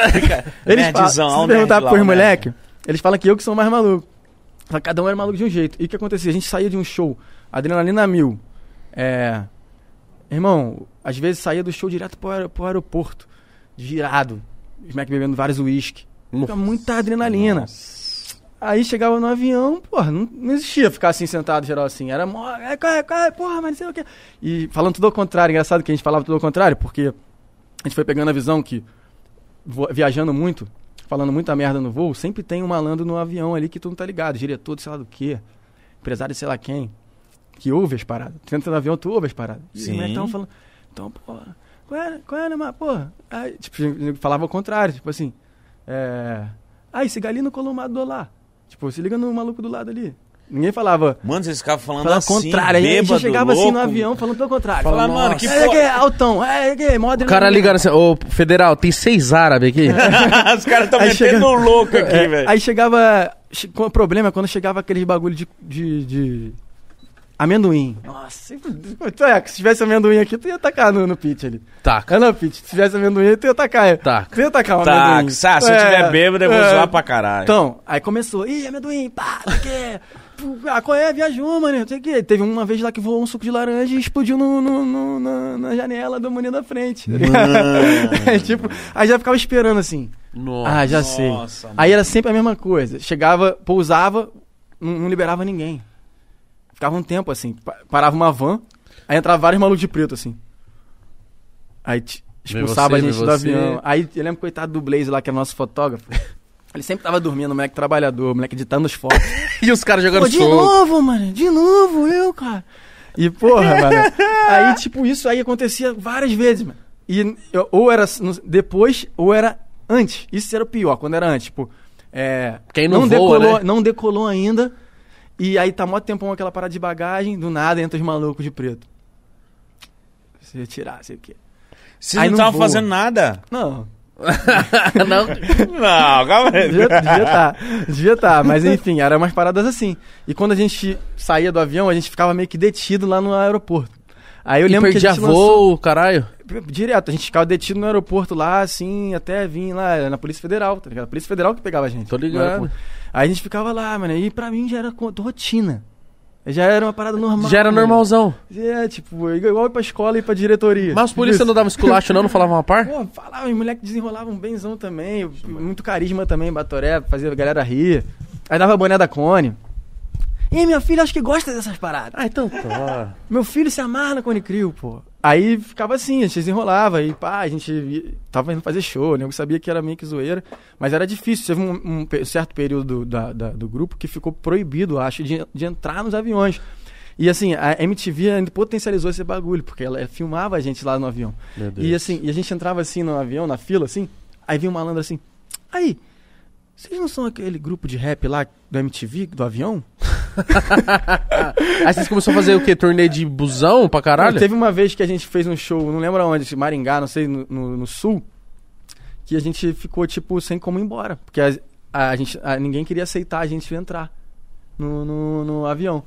Eles falam, Nerdzão, se o você perguntar pros moleques, eles falam que eu que sou mais maluco. Cada um era maluco de um jeito. E o que acontecia? A gente saía de um show, adrenalina mil. É. Irmão, às vezes saía do show direto pro, aer- pro aeroporto, girado. Os moleques bebendo vários uísque. Fica muita adrenalina. Aí chegava no avião, porra, não, não existia ficar assim sentado geral assim. Era mó, é, corre, corre, porra, mas não sei o quê. E falando tudo ao contrário, engraçado que a gente falava tudo ao contrário, porque a gente foi pegando a visão que viajando muito, falando muita merda no voo, sempre tem um malandro no avião ali que tu não tá ligado, diretor de sei lá do quê, empresário de sei lá quem, que ouve as paradas. Tu entra no avião, tu ouve as paradas. E os Sim. moleques tavam falando, então, porra, qual é, qual é, mas, porra? Aí, tipo, falava ao contrário, tipo assim, é... Ah, esse galinho colou uma do lá. Tipo, se liga no maluco do lado ali. Ninguém falava. Mano, vocês ficavam falando Falava assim, contrário. A gente bêbado, chegava assim no louco. avião falando pelo contrário. Fala, Falando, mano, que é, porra- que é altão, é, que é, mó O cara adrenalina." ligando assim, ô, Federal, tem seis árabes aqui? *laughs* Os caras estão Aí metendo chega- louco aqui, É, velho. Aí chegava, che- o problema é quando chegava aqueles bagulho de, de, de amendoim. Nossa, *laughs* é, se tivesse amendoim aqui, tu ia tacar no, no pitch ali. Taca. É não, pitch, se tivesse amendoim, tu ia tacar. é. Taca. Tu ia tacar um Tá, amendoim. sa- se eu É, tiver bêbado, eu vou é. zoar pra caralho. Então, aí começou, ih, amendoim, pá, o quê. *laughs* Ah, qual é? Viajou, mano, não sei o quê. Teve uma vez lá que voou um suco de laranja e explodiu no, no- no- na, na janela do maninho da frente. tá? Aí, *laughs* tipo, aí já ficava esperando assim. Nossa. Ah, já sei. Nossa, mano. Aí era sempre a mesma coisa. Chegava, pousava, não, não liberava ninguém. Ficava um tempo assim. pa- Parava uma van, aí entrava vários malucos de preto assim. Aí expulsava você, a gente do avião. Aí eu lembro, coitado do Blaze lá, que é nosso fotógrafo. *laughs* Ele sempre tava dormindo, moleque trabalhador, moleque editando as fotos. *laughs* E os caras jogando Pô, de novo, mano, de novo eu, cara. E, porra, mano. *laughs* Aí, tipo, isso aí acontecia várias vezes, mano. E eu- ou era depois, ou era antes. Isso era o pior, quando era antes. Tipo, é. Quem não voa, decolou, né? não decolou ainda. E aí tá mó tempão aquela parada de bagagem, do nada entra os malucos de preto. Se tirar, sei o quê. Vocês Aí não estavam fazendo nada? Não, *laughs* não. Não, calma aí. devia devia tá, devia tá, mas enfim, eram umas paradas assim. E quando a gente saía do avião, a gente ficava meio que detido lá no aeroporto. Aí eu E lembro que a gente lançou- voo, caralho. Direto, a gente ficava detido no aeroporto lá, assim, até vir lá na Polícia Federal, tá ligado? A Polícia Federal que pegava a gente. Tô ligado. Aí a gente ficava lá, mano, e pra mim já era rotina. Já era uma parada normal. Já era mano. normalzão. É, tipo, igual ir pra escola e ir pra diretoria. Mas os polícia não davam esculacho, não? Não falavam uma par? *laughs* Pô, falava, os moleques desenrolavam benzão também, muito carisma também, Batoré, fazia a galera rir. Aí dava boné da Cone. E minha filha acho que gosta dessas paradas. Ah, então tá. Meu filho se amarra na Cone Crew, pô. Aí ficava assim, a gente desenrolava, aí pá, a gente tava indo fazer show, né? Eu sabia que era meio que zoeira, mas era difícil. Teve um, um certo período da- da- do grupo que ficou proibido, acho, de, de entrar nos aviões. E assim, a MTV ainda potencializou esse bagulho, porque ela, filmava a gente lá no avião. E assim, e a gente entrava assim no avião, na fila, assim, aí vinha um malandro assim, aí, vocês não são aquele grupo de rap lá do MTV, do avião? *laughs* Aí vocês começaram a fazer o quê? Turnê de busão pra caralho? Teve uma vez que a gente fez um show, não lembro aonde, Maringá, não sei, no, no- no sul, que a gente ficou, tipo, sem como ir embora. Porque a, a gente, a- ninguém queria aceitar a gente entrar no, no, no avião.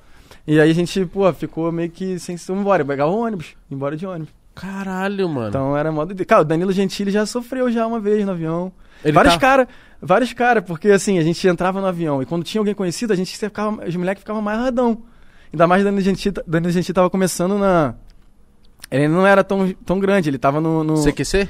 E aí a gente, pô, ficou meio que sem se embora, pegar o ônibus, embora de ônibus. Caralho, mano. Então era modo de. Cara, o Danilo Gentili já sofreu já uma vez no avião. Ele vários tá- caras, vários caras, porque assim, a gente entrava no avião e quando tinha alguém conhecido, a gente ficava, os moleques ficavam mais radão. Ainda mais o Danilo Gentili, Danilo Gentili tava começando na. Ele não era tão, tão grande, ele tava no. no CQC?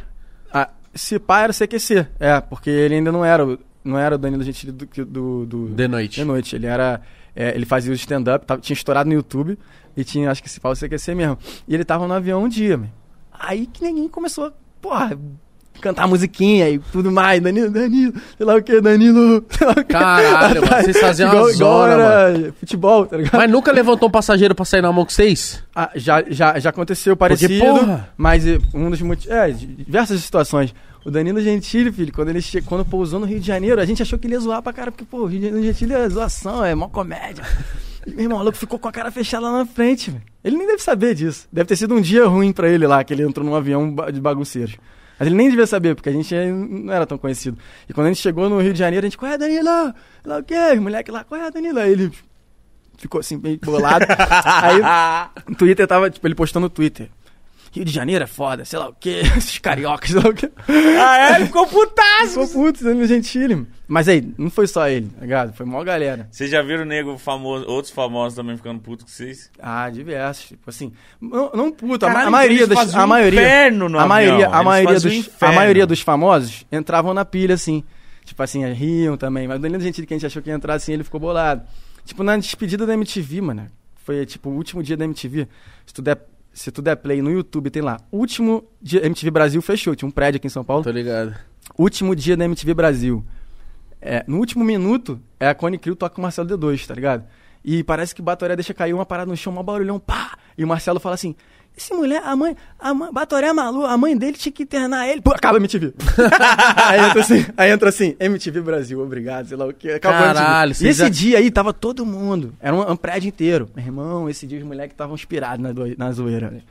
ah, se pá era CQC, é, porque ele ainda não era, o- não era o Danilo Gentili do. do, do De noite. de noite. Ele era. É, ele fazia o stand-up, tinha estourado no YouTube e tinha, acho que se fala CQC mesmo. E ele tava no avião um dia, meu. Aí que ninguém começou a, porra, cantar musiquinha e tudo mais. Danilo, Danilo, sei lá o que, Danilo. *laughs* sei lá o quê. Caralho, mano, vocês faziam igual, igual zona, era futebol, tá ligado? Mas nunca levantou um passageiro pra sair na mão com vocês? Ah, já, já, já aconteceu parecido, porra. mas eh, um dos motivos. É, diversas situações. O Danilo Gentili, filho, quando ele che... quando pousou no Rio de Janeiro, a gente achou que ele ia zoar pra cara, porque, pô, o Rio de Janeiro Gentili é zoação, é mó comédia. E, meu irmão, o maluco ficou com a cara fechada lá na frente, velho. Ele nem deve saber disso. Deve ter sido um dia ruim pra ele lá, que ele entrou num avião de bagunceiros. Mas ele nem devia saber, porque a gente eh, não era tão conhecido. E quando a gente chegou no Rio de Janeiro, a gente, qual é, Danilo? Lá o quê? Os moleque lá, qual é, Danilo? Aí ele ficou assim, meio bolado. *laughs* Aí o Twitter tava, tipo, ele postou no Twitter. Rio de Janeiro é foda, sei lá o quê, *laughs* esses cariocas, sei lá o quê. Ah, é? Ele ficou putaço. Ficou puto, Danilo Gentili. Mas aí, não foi só ele, tá ligado? Foi maior galera. Vocês já viram nego famoso, outros famosos também ficando puto com vocês? Ah, diversos. Tipo assim, não, não puto, Caralho, a maioria faziam a maioria, inferno no a maioria, a maioria dos, a maioria dos famosos entravam na pilha assim. Tipo assim, riam também, mas o Danilo Gentili que a gente achou que ia entrar assim, ele ficou bolado. Tipo, na despedida da MTV, mano. Foi tipo o último dia da MTV. Se tu der, se tu der play no YouTube, tem lá. Último dia MTV Brasil fechou, tinha um prédio aqui em São Paulo. Tô ligado. Último dia da MTV Brasil. É, no último minuto, é a Cone Crew toca com o Marcelo D2, tá ligado? E parece que o Batoré deixa cair uma parada no chão, um barulhão, pá! E o Marcelo fala assim: esse mulher, a mãe, a mãe, Batoré é maluco, a mãe dele tinha que internar ele. Pô, acaba a MTV. *laughs* aí, entra assim, aí entra assim, MTV Brasil, obrigado, sei lá o quê. Acabou Caralho, MTV. E esse já- dia aí tava todo mundo. Era um, um prédio inteiro. Meu irmão, esse dia os moleques estavam inspirados na, na zoeira. né?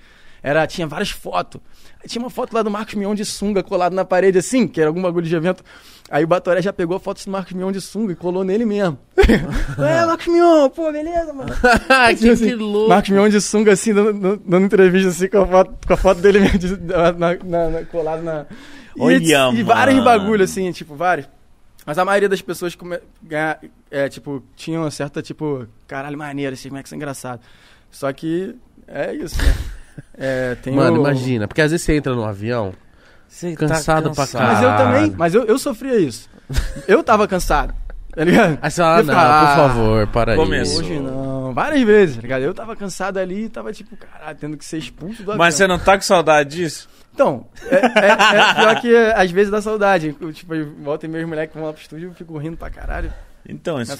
Era, tinha várias fotos. Aí tinha uma foto lá do Marcos Mion de sunga colado na parede assim, que era algum bagulho de evento. Aí o Batoré já pegou a foto do Marcos Mion de sunga e colou nele mesmo. *laughs* é, Marcos Mion, pô, beleza, mano. *laughs* que, assim, que louco. Marcos Mion de sunga, assim, dando, dando- entrevista, assim, com a foto, com a foto dele mesmo, de- na, na- na- colado na... E, Olha, e vários mano. bagulho, assim, tipo, vários. Mas a maioria das pessoas, come, é, tipo, tinham uma certa, tipo, caralho, maneiro, esse moleque é engraçado. Só que é isso, né? *laughs* É, tem Mano, o- imagina. Porque às vezes você entra no avião. Você Cansado pra Mas eu Caralho. também, mas eu, eu sofria isso. Eu tava cansado, tá ligado? Aí você fala, ah, Eu não, ficava, por "Ah, favor, para Começou. aí. Hoje não. Várias vezes, tá ligado? Eu tava cansado ali e tava tipo, caralho, tendo que ser expulso do avião. Mas você não tá com saudade disso? Então, é, é, é pior que é, às vezes dá saudade. Eu, tipo, eu volto e meus moleques vão lá pro estúdio e eu fico rindo pra caralho. Então, isso,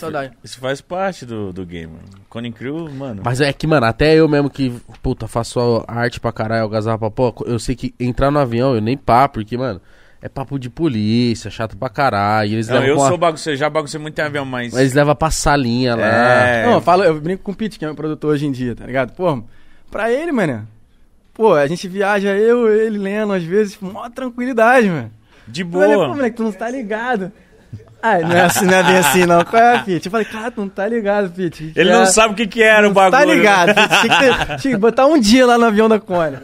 isso faz parte do, do game. mano. Cone Crew, mano. Mas é que, mano, até eu mesmo que, puta, faço a arte pra caralho, algazarra pra pô, eu sei que entrar no avião, eu nem pá, porque, mano, é papo de polícia, chato pra caralho. Eles Não, levam eu sou bagunceiro, já baguncei muito em avião, mas. Eles levam pra salinha lá. É. Não, eu, falo, eu brinco com o Pete, que é meu produtor hoje em dia, tá ligado? Pô, pra ele, mano. Pô, a gente viaja, eu, ele, Leno, às vezes, com maior tranquilidade, mano. De Eu falei, pô, boa. moleque, tu não tá ligado. Ah, não é assim, não é bem assim, não. Qual é, Pete? Eu falei, cara, tu não tá ligado, Pete. Ele Já- não sabe o que, que era o Não bagulho. Tá ligado, Pete. Tinha que, ter- tinha que botar um dia lá no avião da Cone.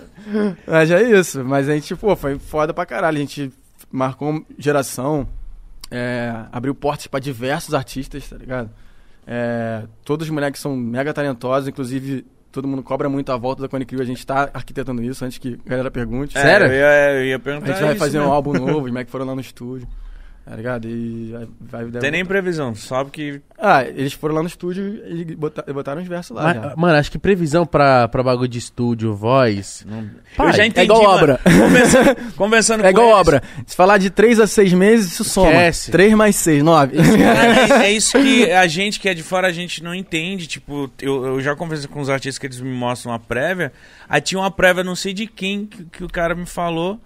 Mas é isso. Mas a gente, pô, foi foda pra caralho. A gente marcou geração, é, abriu portas pra diversos artistas, tá ligado? É, todos os moleques são mega talentosos, inclusive todo mundo cobra muito a volta da Cone Crew. A gente tá arquitetando isso antes que a galera pergunte. É, Sério? Eu ia, eu ia A perguntar. gente vai isso fazer um mesmo. álbum novo, os moleques foram lá no estúdio. Tá ligado? E vai, vai Tem nem previsão, sabe que. Ah, eles foram lá no estúdio e bota- botaram os versos lá. Mas, já. mano, acho que previsão pra, pra bagulho de estúdio, voz. Não... Pai, eu já é entendi. igual mano. obra. *laughs* Conversando, conversando *laughs* É com igual eles. obra. Se falar de 3 a 6 meses, isso soma. Esquece. 3 mais 6, 9. Cara, é, é isso que a gente que é de fora, a gente não entende. Tipo, eu, eu já conversei com os artistas que eles me mostram uma prévia. Aí tinha uma prévia, não sei de quem, que, que o cara me falou.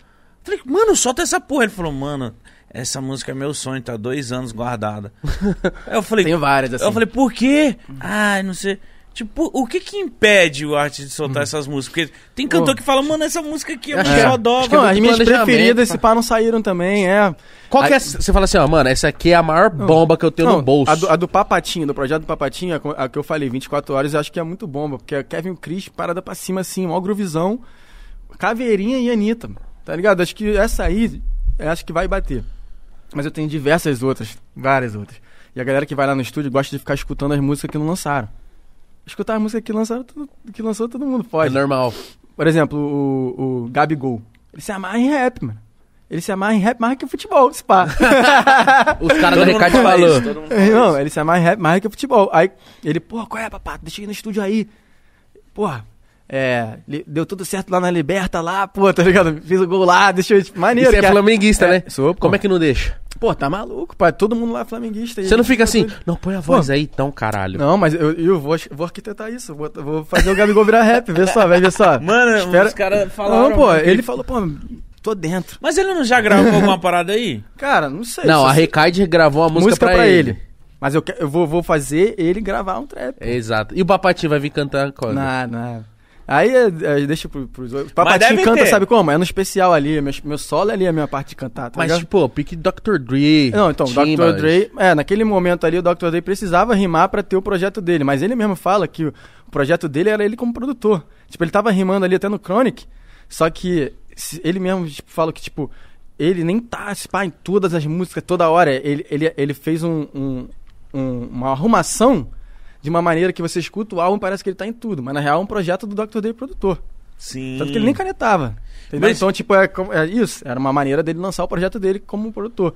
Falei, mano, solta essa porra. Ele falou, mano, essa música é meu sonho, tá dois anos guardada. Aí eu *laughs* falei, Tem várias, assim. eu falei, por quê? Ah, não sei. Tipo, o que que impede o artista de soltar essas músicas? Porque tem cantor Pô. que fala, mano, essa música aqui é que é- xodó. acho que é Não, as minhas preferidas, pá. esse pá, não saíram também, é. Qual que é. Você fala assim, ó, mano, essa aqui é a maior bomba que eu tenho Não, no bolso. A do, a do Papatinho, do projeto do Papatinho, a, a que eu falei, 24 horas, eu acho que é muito bomba. Porque é Kevin Cris, parada pra cima, assim, mó groovizão. Caveirinha e Anitta, tá ligado? Acho que essa aí, eu acho que vai bater. Mas eu tenho diversas outras, várias outras. E a galera que vai lá no estúdio gosta de ficar escutando as músicas que não lançaram. Escutar as músicas que lançaram, tudo- que lançou todo mundo É pode. normal. Por exemplo, o, o Gabigol. Ele se amarra em rap, mano. Ele se amarra em rap mais que futebol, se pá. *laughs* Os caras mundo Recado falou. Não, ele se amarra em rap mais que futebol. Aí ele, pô, qual é, papá? Deixa eu ir no estúdio aí. Porra, é, deu tudo certo lá na Liberta, lá, pô, tá ligado? Fiz o gol lá, deixa eu. ir. Maneiro, E você é flamenguista, É, né? sou, pô. Como é que não deixa? Pô, tá maluco, pai. Todo mundo lá é flamenguista. Você não fica assim, não, põe a voz aí então, caralho. Não, mas eu, eu vou, vou arquitetar isso. Vou, vou fazer o Gabigol virar rap, vê só, vai ver só. *laughs* Mano, Espera- os caras falaram. Não, pô, ele falou, pô, tô dentro. Mas ele não já gravou alguma parada aí? Cara, não sei. Não, a Recaide gravou uma música, música pra, ele. Mas eu, que- eu vou, vou fazer ele gravar um trap. Exato. E o Papatinho vai vir cantar quando? Não, não. Aí é, é, deixa pro, pros outros. Papatinho canta, ter. sabe como? É no especial ali. Meu, meu solo ali é a minha parte de cantar, tá Mas, ligado? tipo, pique Dr. Dre. Não, então, o Dr. Dre. É, naquele momento ali, o Dr. Dre precisava rimar pra ter o projeto dele. Mas ele mesmo fala que o, projeto dele era ele como produtor. Tipo, ele tava rimando ali até no Chronic. Só que ele mesmo tipo, fala que, tipo, ele nem tá pá, em todas as músicas toda hora. Ele, ele, ele fez um, um- um- uma arrumação de uma maneira que você escuta o álbum parece que ele tá em tudo. Mas na real é um projeto do Dr. Dre produtor. Sim. Tanto que ele nem canetava. Entendeu? Mas- Então, tipo, é, é isso. Era uma maneira dele lançar o projeto dele como produtor.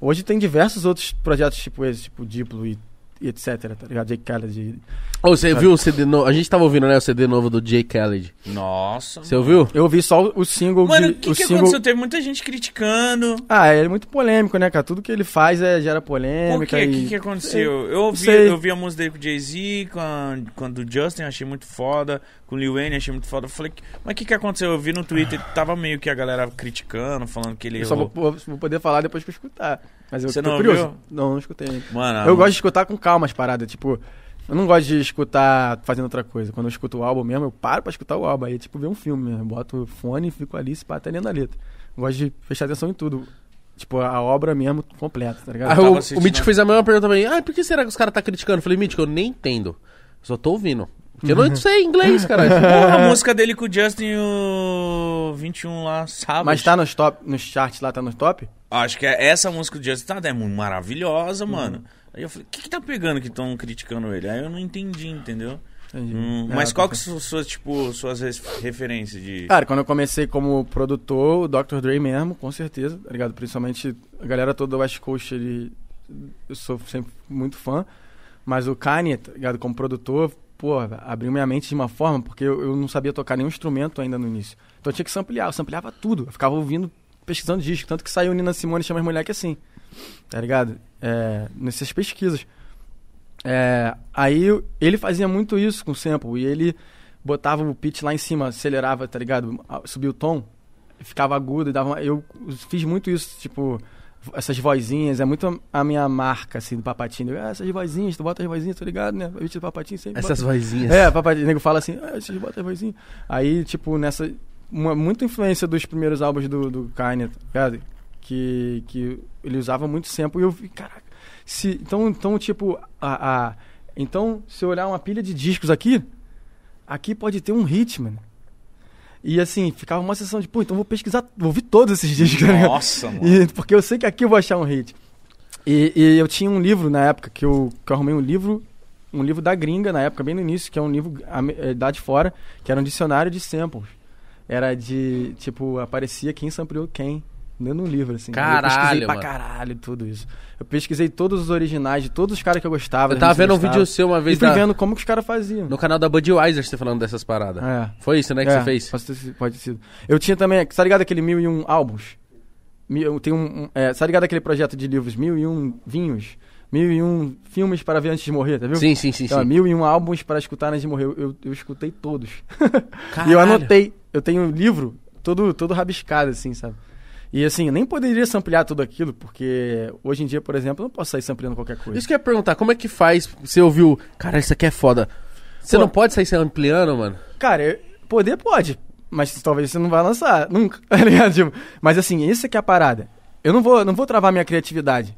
Hoje tem diversos outros projetos, tipo esse, tipo Diplo e, e etc, tá ligado? Jake Khaled. Ô, você viu o CD novo? A gente tava ouvindo, né, o CD novo do Jay Khaled. Nossa. Você ouviu? Eu ouvi só o, single Mano, de... o que, o que single... aconteceu? Teve muita gente criticando. Ah, ele é muito polêmico, né, cara? Tudo que ele faz é, gera Por polêmica quê? O e... que, que aconteceu? Eu ouvi, eu ouvi a música dele com o Jay-Z, com, a- com a do Justin, achei muito foda. Com o Lil Wayne, achei muito foda. Eu falei, mas o que, que aconteceu? Eu vi no Twitter, tava meio que a galera criticando, falando que ele Eu só errou. vou, vou poder falar depois que eu escutar. Mas eu Você tô não curioso. ouviu? Não, não escutei ainda. Mano, Eu gosto de escutar com calma as paradas, tipo... Eu não gosto de escutar fazendo outra coisa. Quando eu escuto o álbum mesmo, eu paro pra escutar o álbum. Aí, tipo, ver um filme mesmo. Eu boto o fone e fico ali, se pá, até lendo a letra. Eu gosto de prestar atenção em tudo. Tipo, a obra mesmo completa, tá ligado? Tava o, o Mítico fez a mesma pergunta também. Ah, por que será que os caras tá criticando? Eu falei, Mítico, eu nem entendo. Eu só tô ouvindo. Porque eu não sei inglês, cara. *laughs* Porra, a música dele com o Justin o 21 lá, sábado. Mas tá nos top, nos charts lá, tá nos top? Acho que é essa música do Justin tá, é muito maravilhosa, Uhum. mano. Aí eu falei, o que, que tá pegando que estão criticando ele? Aí eu não entendi, entendeu? Entendi. Hum, É, mas qual tá que são suas, tipo, suas referências de. Cara, quando eu comecei como produtor, o Dr. Dre mesmo, com certeza, tá ligado? Principalmente a galera toda do West Coast, ele, eu sou sempre muito fã. Mas o Kanye, tá ligado? Como produtor, pô, abriu minha mente de uma forma, porque eu, eu não sabia tocar nenhum instrumento ainda no início. Então eu tinha que samplear, eu sampleava tudo. Eu ficava ouvindo, pesquisando disco. Tanto que saiu Nina Simone chama as moleques assim, tá ligado? É, nessas pesquisas. É, aí ele fazia muito isso com o sample. E ele botava o pitch lá em cima, acelerava, tá ligado? Subia o tom, ficava agudo e dava. uma- Eu fiz muito isso, tipo, essas vozinhas. É muito a minha marca, assim, do Papatinho. Ah, essas vozinhas, tu bota as vozinhas, tá ligado, né? Pitch do Papatinho sempre. Essas bota... vozinhas. É, Papatinho. O nego fala assim, ah, vocês botam as vozinhas. Aí, tipo, nessa. Uma, muita influência dos primeiros álbuns do, do Kanye, tá ligado? Que, que ele usava muito sample e eu vi, caraca. Se, então, então, tipo, a, a, então, se eu olhar uma pilha de discos aqui, aqui pode ter um hit, mano. E assim, ficava uma sessão de, pô, então vou pesquisar, vou ouvir todos esses discos, *laughs* tá? Nossa, mano. E- porque eu sei que aqui eu vou achar um hit. E, e eu tinha um livro na época que eu, que eu arrumei um livro, um livro da gringa na época, bem no início, que é um livro eh, da de fora, que era um dicionário de samples. Era de, tipo, aparecia quem sampleou quem. Dentro de um livro, assim. Caralho, eu pesquisei pra mano. caralho tudo isso. Eu pesquisei todos os originais de todos os caras que eu gostava. Eu tava vendo um vídeo seu uma E vez fui da- vendo como que os caras faziam. no canal da Budweiser você falando dessas paradas. É. Foi isso, né, que É, você fez? Pode ter, pode ter sido. Eu tinha também, tá ligado aquele Mil e Um álbuns? Mil, tem um, é, tá ligado aquele projeto de livros Mil e Um vinhos? Mil e Um filmes para ver antes de morrer, tá viu? Sim, sim, sim, Então, sim. mil e um álbuns para escutar antes de morrer. Eu, eu, eu escutei todos. *laughs* E eu anotei. Eu tenho um livro todo, todo rabiscado, assim, sabe? E assim, eu nem poderia samplear tudo aquilo, porque hoje em dia, por exemplo, eu não posso sair sampleando qualquer coisa. Isso que eu ia perguntar, como é que faz? Você ouviu, cara, isso aqui é foda. Você Pô. não pode sair se ampliando, mano? Cara, eu- poder pode, mas talvez você não vai lançar, *laughs* nunca, tá ligado? Tipo, mas assim, isso que é a parada. Eu não vou, não vou travar minha criatividade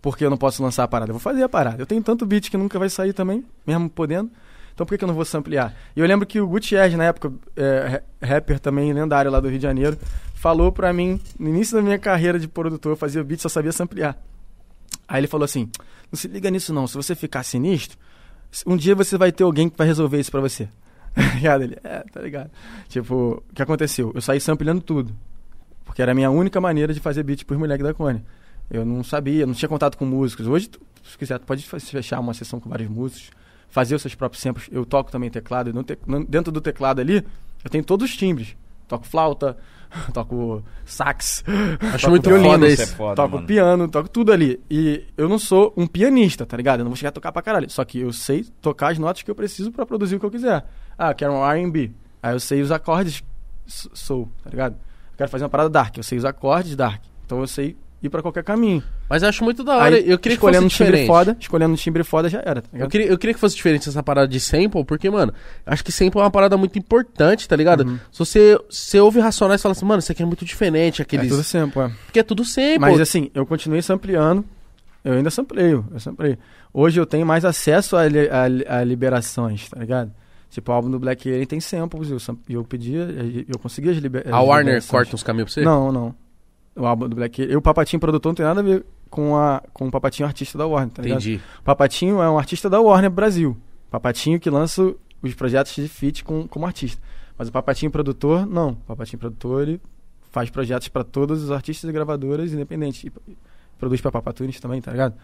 porque eu não posso lançar a parada. Eu vou fazer a parada. Eu tenho tanto beat que nunca vai sair também, mesmo podendo. Então por que, que eu não vou samplear? E eu lembro que o Gutierrez, na época, é, ra- rapper também lendário lá do Rio de Janeiro, falou pra mim, no início da minha carreira de produtor, eu fazia beat, só sabia samplear. Aí ele falou assim: não se liga nisso não, se você ficar sinistro, um dia você vai ter alguém que vai resolver isso pra você. *laughs* Tá ligado? Ele, é, tá ligado? Tipo, o que aconteceu? Eu saí sampleando tudo. Porque era a minha única maneira de fazer beat pros moleques da Cone. Eu não sabia, não tinha contato com músicos. Hoje, se quiser, tu pode fechar uma sessão com vários músicos, fazer os seus próprios samples. Eu toco também teclado. dentro do teclado ali, eu tenho todos os timbres. Toco flauta, *laughs* toco sax, Acho toco muito violino, foda isso é foda, toco mano. piano, toco tudo ali. E eu não sou um pianista, tá ligado? Eu não vou chegar a tocar pra caralho. Só que eu sei tocar as notas que eu preciso pra produzir o que eu quiser. Ah, eu quero um R&B. Aí eu sei os acordes soul, tá ligado? Eu quero fazer uma parada dark. Eu sei os acordes dark. Então eu sei ir pra qualquer caminho. Mas eu acho muito da hora. Aí, eu queria que escolhendo fosse um timbre diferente. foda, escolhendo um timbre foda já era, tá? Eu queria, eu queria que fosse diferente essa parada de sample, porque, mano, acho que sample é uma parada muito importante, tá ligado? Uhum. Se você, você ouve Racionais e fala assim, mano, isso aqui é muito diferente, É aqueles... tudo sample, é. Porque é tudo sample. Mas assim, eu continuei sampleando. Eu ainda sampleio, eu sampleio. Hoje eu tenho mais acesso a, li- a a liberações, tá ligado? Tipo, o álbum do Black Alien tem samples, eu, e eu pedia, eu conseguia as, liber, as a Warner liberações. corta uns caminhos pra você? Não, não. O álbum do Black Alien. E o Papatinho produtor não tem nada a ver com, a, com o Papatinho artista da Warner, tá ligado? Entendi. O Papatinho é um artista da Warner Brasil. Papatinho que lança os projetos de feat com, como artista. Mas o Papatinho produtor, não. O Papatinho produtor, ele faz projetos pra todos os artistas e gravadoras independentes. E, produz pra Papatunes também, tá ligado?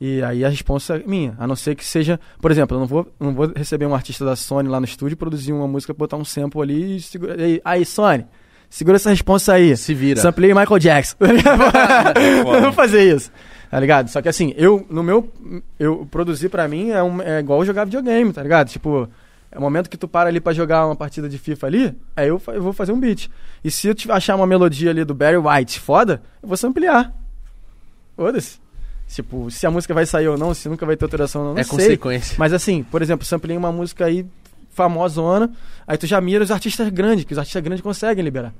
E aí a responsa é minha. A não ser que seja... Por exemplo, eu não vou, não vou receber um artista da Sony lá no estúdio, produzir uma música, botar um sample ali e segura... Aí, aí Sony, segura essa responsa aí. Se vira. Samplei Michael Jackson. *laughs* *laughs* eu vou fazer isso. Tá ligado? Só que assim, eu, no meu. Eu produzir pra mim é, um, é igual jogar videogame, tá ligado? Tipo, é o momento que tu para ali pra jogar uma partida de FIFA ali, aí eu, eu vou fazer um beat. E se eu te- achar uma melodia ali do Barry White foda, eu vou samplear. Foda-se. Tipo, se a música vai sair ou não, se nunca vai ter alteração ou não, não é sei. consequência. Mas assim, por exemplo, samplei uma música aí famosona, aí tu já mira os artistas grandes, que os artistas grandes conseguem liberar.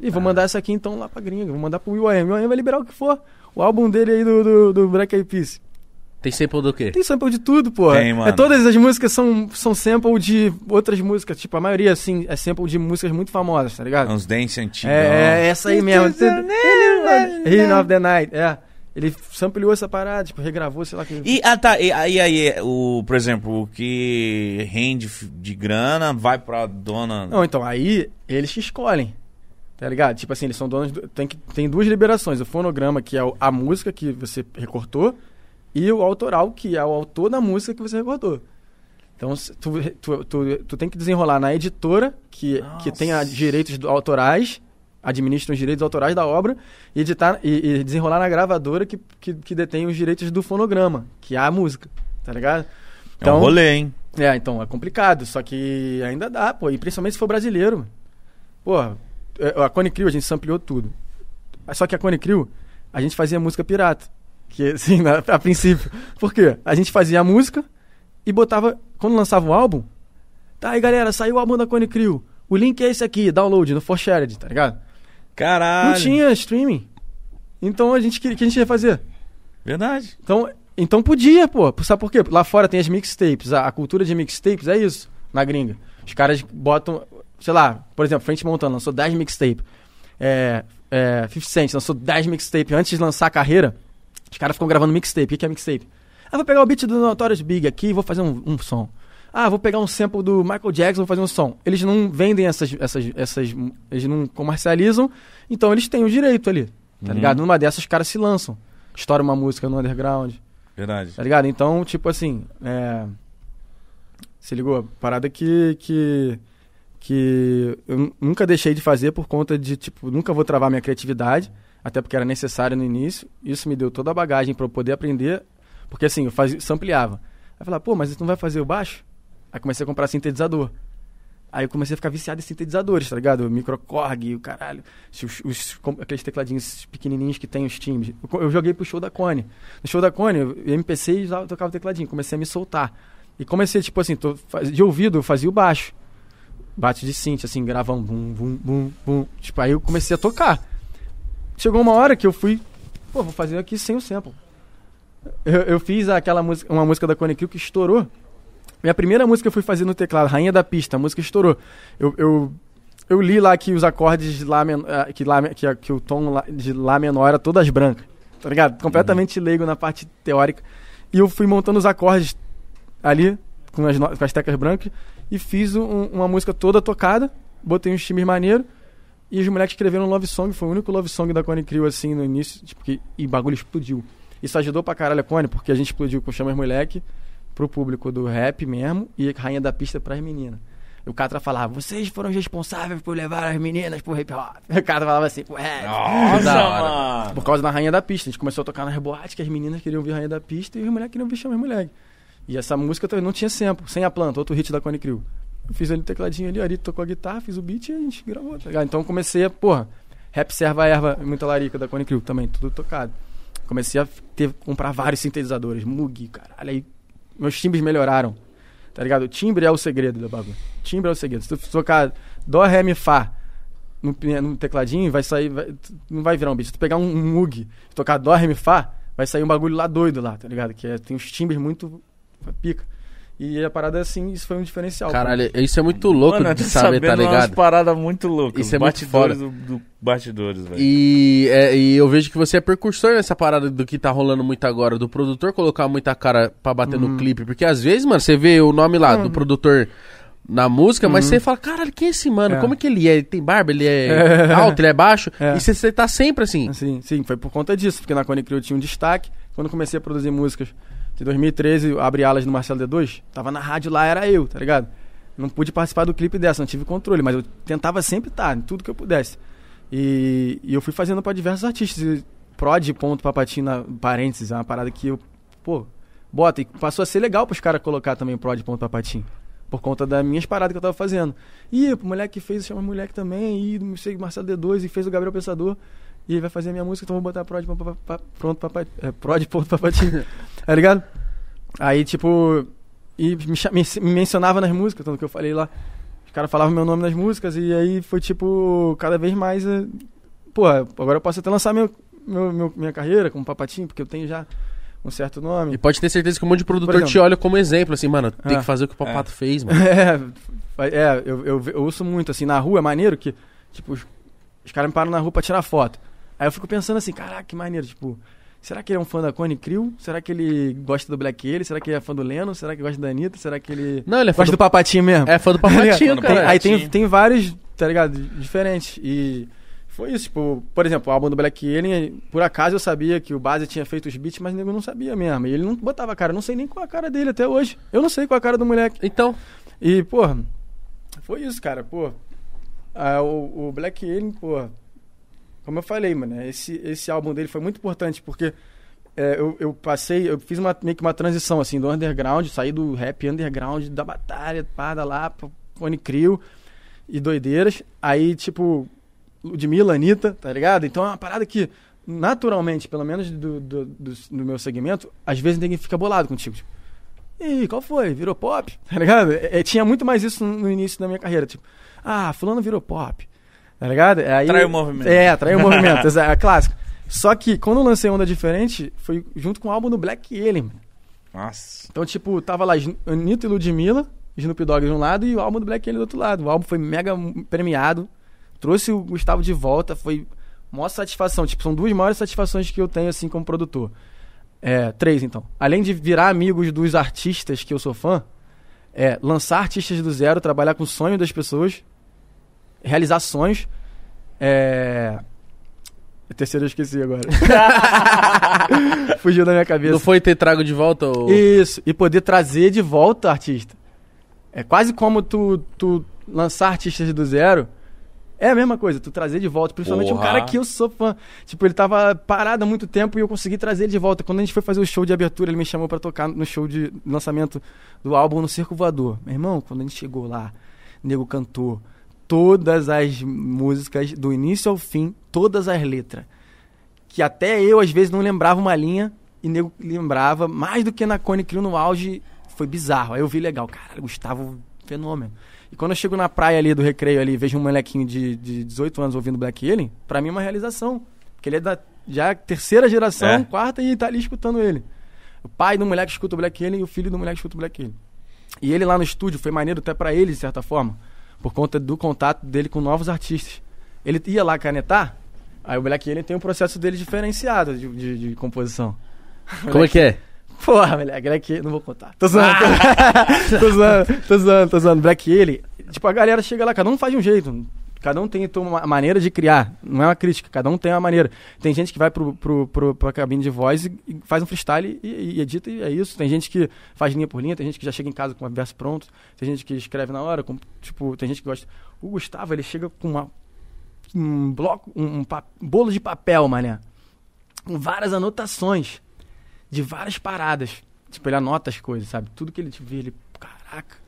E Ah. vou mandar essa aqui então lá pra gringa, vou mandar pro Will I Am. O Will I Am vai liberar o que for. O álbum dele aí do, do, do Black Eyed Peas. Tem sample do quê? Tem sample de tudo, pô. Tem, mano. É, todas as músicas são, são sample de outras músicas. Tipo, a maioria, assim, é sample de músicas muito famosas, tá ligado? Uns dance antigos. É, é essa aí mesmo. Healing of the Night, é. Ele sampleou essa parada, tipo, regravou, sei lá que. E, ah, tá, e aí, aí, o, por exemplo, o que rende de grana vai pra dona... Não, então, aí eles que escolhem. Tá ligado? Tipo assim, eles são donos. Do, tem, que, tem duas liberações: o fonograma, que é a música que você recortou, e o autoral, que é o autor da música que você recortou. Então, tu, tu, tu, tu tem que desenrolar na editora, que, que tem a Nossa. direitos autorais, administra os direitos autorais da obra, e, editar, e, e desenrolar na gravadora, que, que, que detém os direitos do fonograma, que é a música. Tá ligado? É um rolê, hein? É, então, é complicado, só que ainda dá, pô. E principalmente se for brasileiro. Pô, é, a Cone Crew, a gente sampleou tudo. Só que a Cone Crew, a gente fazia música pirata. Que, assim, na- *laughs* a princípio. Por quê? A gente fazia a música e botava... Quando lançava o álbum... Tá aí, galera, saiu o álbum da Cone Crew. O link é esse aqui, download, no Forshared, tá ligado? Caralho. Não tinha streaming. Então a gente, que que a gente ia fazer? Verdade. Então, então podia, pô. Sabe por quê? Lá fora tem as mixtapes. A, a cultura de mixtapes é isso, na gringa. Os caras botam, sei lá, por exemplo, Frente Montana lançou 10 mixtapes. É, é, 50 Cent lançou 10 mixtapes. Antes de lançar a carreira, os caras ficam gravando mixtape. O que que é mixtape? Ah, vou pegar o beat do Notorious Big aqui e vou fazer um, um som. Ah, vou pegar um sample do Michael Jackson vou fazer um som. Eles não vendem essas, essas, essas. Eles não comercializam, então eles têm o direito ali. Tá Uhum. ligado? Numa dessas, os caras se lançam. Estoura uma música no underground. Verdade. Tá ligado? Então, tipo assim, é... Se ligou? Parada que, que, que eu nu- nunca deixei de fazer por conta de, tipo, nunca vou travar minha criatividade, até porque era necessário no início. Isso me deu toda a bagagem para eu poder aprender, porque assim, eu fazia, sampleava. Aí eu falava, pô, mas tu não vai fazer o baixo? Aí comecei a comprar sintetizador. Aí eu comecei a ficar viciado em sintetizadores, tá ligado? Microcorg, o caralho. Os, os- aqueles tecladinhos pequenininhos que tem os timbres. Eu, eu joguei pro show da Cone. No show da Cone, eu MPC e tocava o tecladinho. Comecei a me soltar. E comecei, tipo assim, tô, de ouvido eu fazia o baixo. Bate de synth, assim, gravava um bum, bum, bum, bum. Tipo, aí eu comecei a tocar. Chegou uma hora que eu fui, pô, vou fazer aqui sem o sample. Eu, eu fiz aquela música, uma música da Cone Crew que estourou. Minha primeira música eu fui fazer no teclado, Rainha da Pista, a música estourou. Eu, eu, eu li lá que os acordes de lá, ah, que, lá que, que o tom de Lá menor era todas brancas, tá ligado? Completamente leigo na parte teórica. E eu fui montando os acordes ali, com as, com as teclas brancas, e fiz um- uma música toda tocada, botei uns times maneiros, e os moleques escreveram um love song, foi o único love song da Cone Crew, assim, no início, tipo, que, e bagulho explodiu. Isso ajudou pra caralho a Cone, porque a gente explodiu com Chamas Moleque pro público do rap mesmo, e Rainha da Pista pras meninas. E o Catra falava, vocês foram os responsáveis por levar as meninas pro hip hop. *laughs* O Catra falava assim, pro rap. Nossa, da hora. mano. Por causa da Rainha da Pista. A gente começou a tocar nas boates que as meninas queriam ouvir Rainha da Pista e os moleques queriam ouvir Chamas Moleque. E essa música também não tinha sample, sem a planta, outro hit da Cone Crew. Eu fiz ali o tecladinho ali, o Ari tocou a guitarra, fiz o beat e a gente gravou, tá ligado? Então comecei a, porra, rap serva erva, muita larica da Cone Crew também, tudo tocado. Comecei a ter, comprar vários sintetizadores, Moog, caralho, aí meus timbres melhoraram, tá ligado? O timbre é o segredo do bagulho. Timbre é o segredo. Se tu tocar Dó, Ré, Mi, Fá no, no tecladinho, vai sair, vai- não vai virar um beat. Se tu pegar um, Moog e tocar Dó, Ré, Mi, Fá, vai sair um bagulho lá doido lá, tá ligado? Que é, tem os timbres muito pica. E a parada assim, isso foi um diferencial. Caralho, isso é muito louco Mano, de saber, tá umas ligado? paradas muito loucas. Isso é muito Batidores do, do bastidores, velho. E, é, e eu vejo que você é precursor nessa parada do que tá rolando muito agora, do produtor colocar muita cara pra bater no clipe. Porque às vezes, mano, você vê o nome lá do produtor na música, mas você fala, caralho, quem é esse mano? É. Como é que ele é? Ele tem barba, ele *laughs* é, alto, ele é baixo? É. E você, você tá sempre assim. Sim, sim, foi por conta disso, porque na Cone Crew eu tinha um destaque. Quando comecei a produzir músicas de 2013, eu abri alas no Marcelo D2, tava na rádio lá, era eu, tá ligado? Não pude participar do clipe dessa, não tive controle, mas eu tentava sempre estar em tudo que eu pudesse. E, e eu fui fazendo pra diversos artistas. Prod, ponto, papatinho, na, parênteses, é uma parada que eu, pô, bota. E passou a ser legal pros caras colocar também prod, ponto, papatinho. Por conta das minhas paradas que eu tava fazendo. E o moleque que fez, chama moleque também, e não sei, Marcelo D2, e fez o Gabriel Pensador. E ele vai fazer a minha música, então eu vou botar prod, pa- pa- pronto, papai, é, prod, ponto, papatinho. *laughs* tá ligado? Aí, tipo, e me, me, me mencionava nas músicas, tanto que eu falei lá. Os caras falavam meu nome nas músicas e aí foi, tipo, cada vez mais. eh, Pô, agora eu posso até lançar meu, meu, meu- minha carreira como papatinho, porque eu tenho já um certo nome. E pode ter certeza que um monte de produtor exemplo. te olha como exemplo, assim, mano, tem É. que fazer o que o Papato fez, mano. *laughs* É, é eu, eu, eu ouço muito, assim, na rua é maneiro que, tipo, os, os caras me param na rua pra tirar foto. Aí eu fico pensando assim, caraca, que maneiro, tipo, será que ele é um fã da Cone Crew? Será que ele gosta do Black Alien? Será que ele é fã do Leno? Será que gosta da Anitta? Será que ele Não, ele é fã gosta do, do Papatinho mesmo? é fã do *laughs* Tá? Papatinho, Tem- Tem- cara. aí tem, tem vários, tá ligado, diferentes. E foi isso, tipo, por exemplo, o álbum do Black Alien, por acaso eu sabia que o Base tinha feito os beats, mas o nego não sabia mesmo. E ele não botava a cara, eu não sei nem qual a cara dele até hoje. Eu não sei qual a cara do moleque. Então, E, porra, foi isso, cara, pô. Ah, o, o Black Alien, pô, como eu falei, mano, esse, esse álbum dele foi muito importante, porque é, eu, eu passei, eu fiz uma, meio que uma transição, assim, do underground, saí do rap underground, da batalha, parada lá, Pony Crew e doideiras. Aí, tipo, Ludmilla, Anitta, tá ligado? Então é uma parada que, naturalmente, pelo menos do, do, do, do meu segmento, às vezes ninguém fica bolado contigo. Tipo, Ih, qual foi? Virou pop? *laughs* Tá ligado? É, é, tinha muito mais isso no início da minha carreira. Tipo, ah, fulano virou pop. Tá ligado? Aí, Traiu o movimento. É, traiu o *laughs* movimento. exa- é clássico. Só que quando eu lancei Onda Diferente, foi junto com o álbum do Black Alien. Nossa. Então, tipo, tava lá Anitta e Ludmilla, Snoop Dogg de um lado e o álbum do Black Alien do outro lado. O álbum foi mega premiado, trouxe o Gustavo de volta, foi maior satisfação. Tipo, são duas maiores satisfações que eu tenho, assim, como produtor. É, três, então. Além de virar amigos dos artistas que eu sou fã, é lançar artistas do zero, trabalhar com o sonho das pessoas, realizar sonhos. É... A terceira eu esqueci agora. *laughs* Fugiu da minha cabeça. não foi ter trago de volta o... Isso, e poder trazer de volta o artista. É quase como tu, tu lançar artistas do zero. É a mesma coisa, tu trazer de volta. Principalmente um Porra. cara que eu sou fã. Tipo, ele tava parado há muito tempo e eu consegui trazer ele de volta. Quando a gente foi fazer o show de abertura, ele me chamou pra tocar no show de lançamento do álbum no Circo Voador. Meu irmão, quando a gente chegou lá, o nego cantou todas as músicas, do início ao fim, todas as letras. Que até eu, às vezes, não lembrava uma linha e nego lembrava, mais do que na Cone Crew no auge, foi bizarro. Aí eu vi legal, cara, Gustavo, fenômeno. E quando eu chego na praia ali do recreio ali, vejo um molequinho de, de 18 anos ouvindo Black Alien, pra mim é uma realização. Porque ele é da já terceira geração, É. quarta, e tá ali escutando ele. O pai do moleque escuta o Black Alien e o filho do moleque escuta o Black Alien. E ele lá no estúdio foi maneiro até pra ele, de certa forma, por conta do contato dele com novos artistas. Ele ia lá canetar, aí o Black Alien tem um processo dele diferenciado de, de- de composição. *laughs* Como é que é? Porra, Black Alien, não vou contar. Tô zoando, tô, *laughs* tô zoando, tô zoando, tô zoando. Black Alien, tipo, a galera chega lá, cada um faz de um jeito. Cada um tem uma maneira de criar. Não é uma crítica, cada um tem uma maneira. Tem gente que vai pro, pro, pro, pra cabine de voz e, e faz um freestyle e, e edita e é isso. Tem gente que faz linha por linha, tem gente que já chega em casa com o verso pronto, tem gente que escreve na hora, com, tipo, tem gente que gosta. O Gustavo, ele chega com uma, um bloco, um, um bolo de papel, mané. Com várias anotações de várias paradas. Tipo, ele anota as coisas, sabe? Tudo que ele te vê, ele, caraca,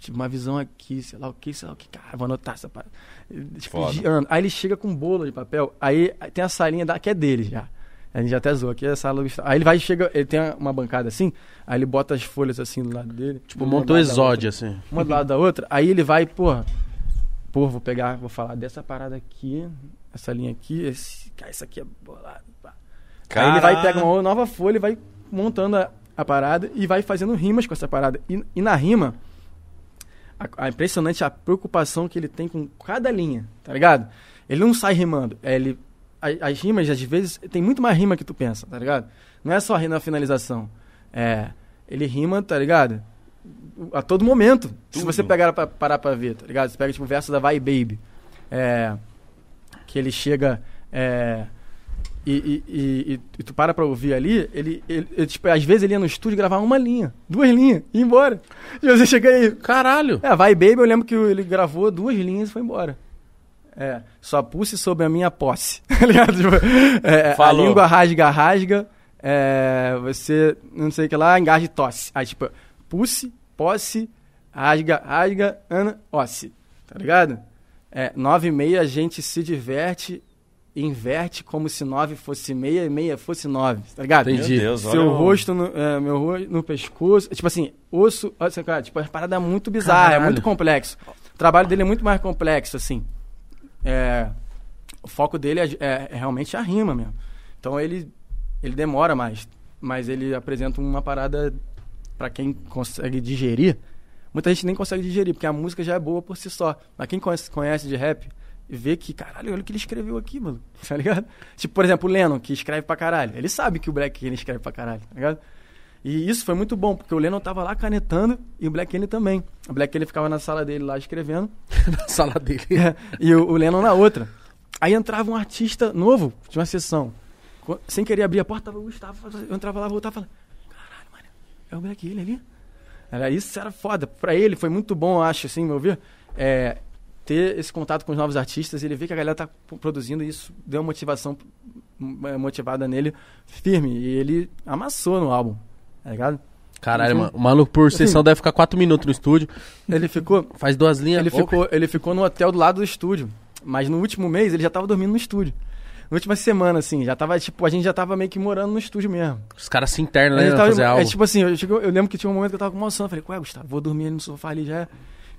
tive uma visão aqui, sei lá o que, sei lá o que, cara, vou anotar essa parada. Tipo, girando. Aí ele chega com um bolo de papel, aí, tem a salinha da, que é dele já. A gente já até zoou aqui, é a sala do Gustavo. Aí ele vai e chega, ele tem uma bancada assim, aí ele bota as folhas assim do lado dele. Tipo, montou exódio, assim. Uma do lado da outra, aí ele vai, porra, pô, vou pegar, vou falar dessa parada aqui, essa linha aqui, esse, cara, isso aqui é bolado, pá. Aí ele vai pegar uma nova folha e vai montando a, a parada e vai fazendo rimas com essa parada. E, e na rima, a, a impressionante a preocupação que ele tem com cada linha, tá ligado? Ele não sai rimando, é, ele, as rimas, às vezes, tem muito mais rima que tu pensa, tá ligado? Não é só rir na finalização. É, ele rima, tá ligado? A todo momento. Se Tudo. você pegar pra, parar pra ver, tá ligado? Você pega, tipo, o verso da Vai Baby. É, que ele chega... É, e, e, e- e- tu para pra ouvir ali, ele, ele, ele, tipo, às vezes ele ia no estúdio gravar uma linha, duas linhas, e ia embora. E você chega aí. Caralho! É, vai baby, eu lembro que ele gravou duas linhas e foi embora. É, só pulse sobre a minha posse. *laughs* Tá ligado? Tipo, é, a Falou. língua rasga, rasga. É, você, não sei o que lá, engaja e tosse. Aí, tipo, pulse, posse, rasga, rasga, ana, osse. Tá ligado? É, nove e meia a gente se diverte inverte como se 9 fosse meia e meia fosse 9, tá ligado? Entendi. Meu Deus, Seu rosto no, é, meu rosto no pescoço. Tipo assim, osso. olha essa cara, tipo, é uma parada muito bizarra, Caralho. é muito complexo. O trabalho dele é muito mais complexo, assim. É, o foco dele é, é- é realmente a rima mesmo. Então ele, ele demora mais. Mas ele apresenta uma parada pra quem consegue digerir. Muita gente nem consegue digerir, porque a música já é boa por si só. Mas quem conhece, conhece de rap vê que, caralho, olha o que ele escreveu aqui, mano. *laughs* Tá ligado? Tipo, por exemplo, o Lennon, que escreve pra caralho. Ele sabe que o Black Alien escreve pra caralho, tá ligado? E isso foi muito bom, porque o Lennon tava lá canetando e o Black Alien também. O Black Alien ficava na sala dele lá escrevendo *laughs* Na sala dele. *laughs* e o, o Lennon na outra. Aí entrava um artista novo de uma sessão. Sem querer abrir a porta, tava o Gustavo. Eu entrava lá, voltava e falava: Caralho, mano, é o Black Alien ali? Era, isso era foda. Pra ele foi muito bom, acho, assim, meu ver. É, ter esse contato com os novos artistas, ele vê que a galera tá produzindo e isso deu uma motivação é, motivada nele firme. E ele amassou no álbum, tá ligado? Caralho, mano. O maluco por Assim, sessão deve ficar 4 minutos no estúdio. Ele ficou Faz duas linhas. Ele Opa. ficou, ele ficou no hotel do lado do estúdio. Mas no último mês ele já tava dormindo no estúdio. Na última semana, assim, já tava, tipo, a gente já tava meio que morando no estúdio mesmo. Os caras se internam, né? tava- fazer é algo. tipo assim, eu, eu lembro que tinha um momento que eu tava com uma sono. Eu falei, ué, Gustavo, vou dormir ali no sofá ali, já é.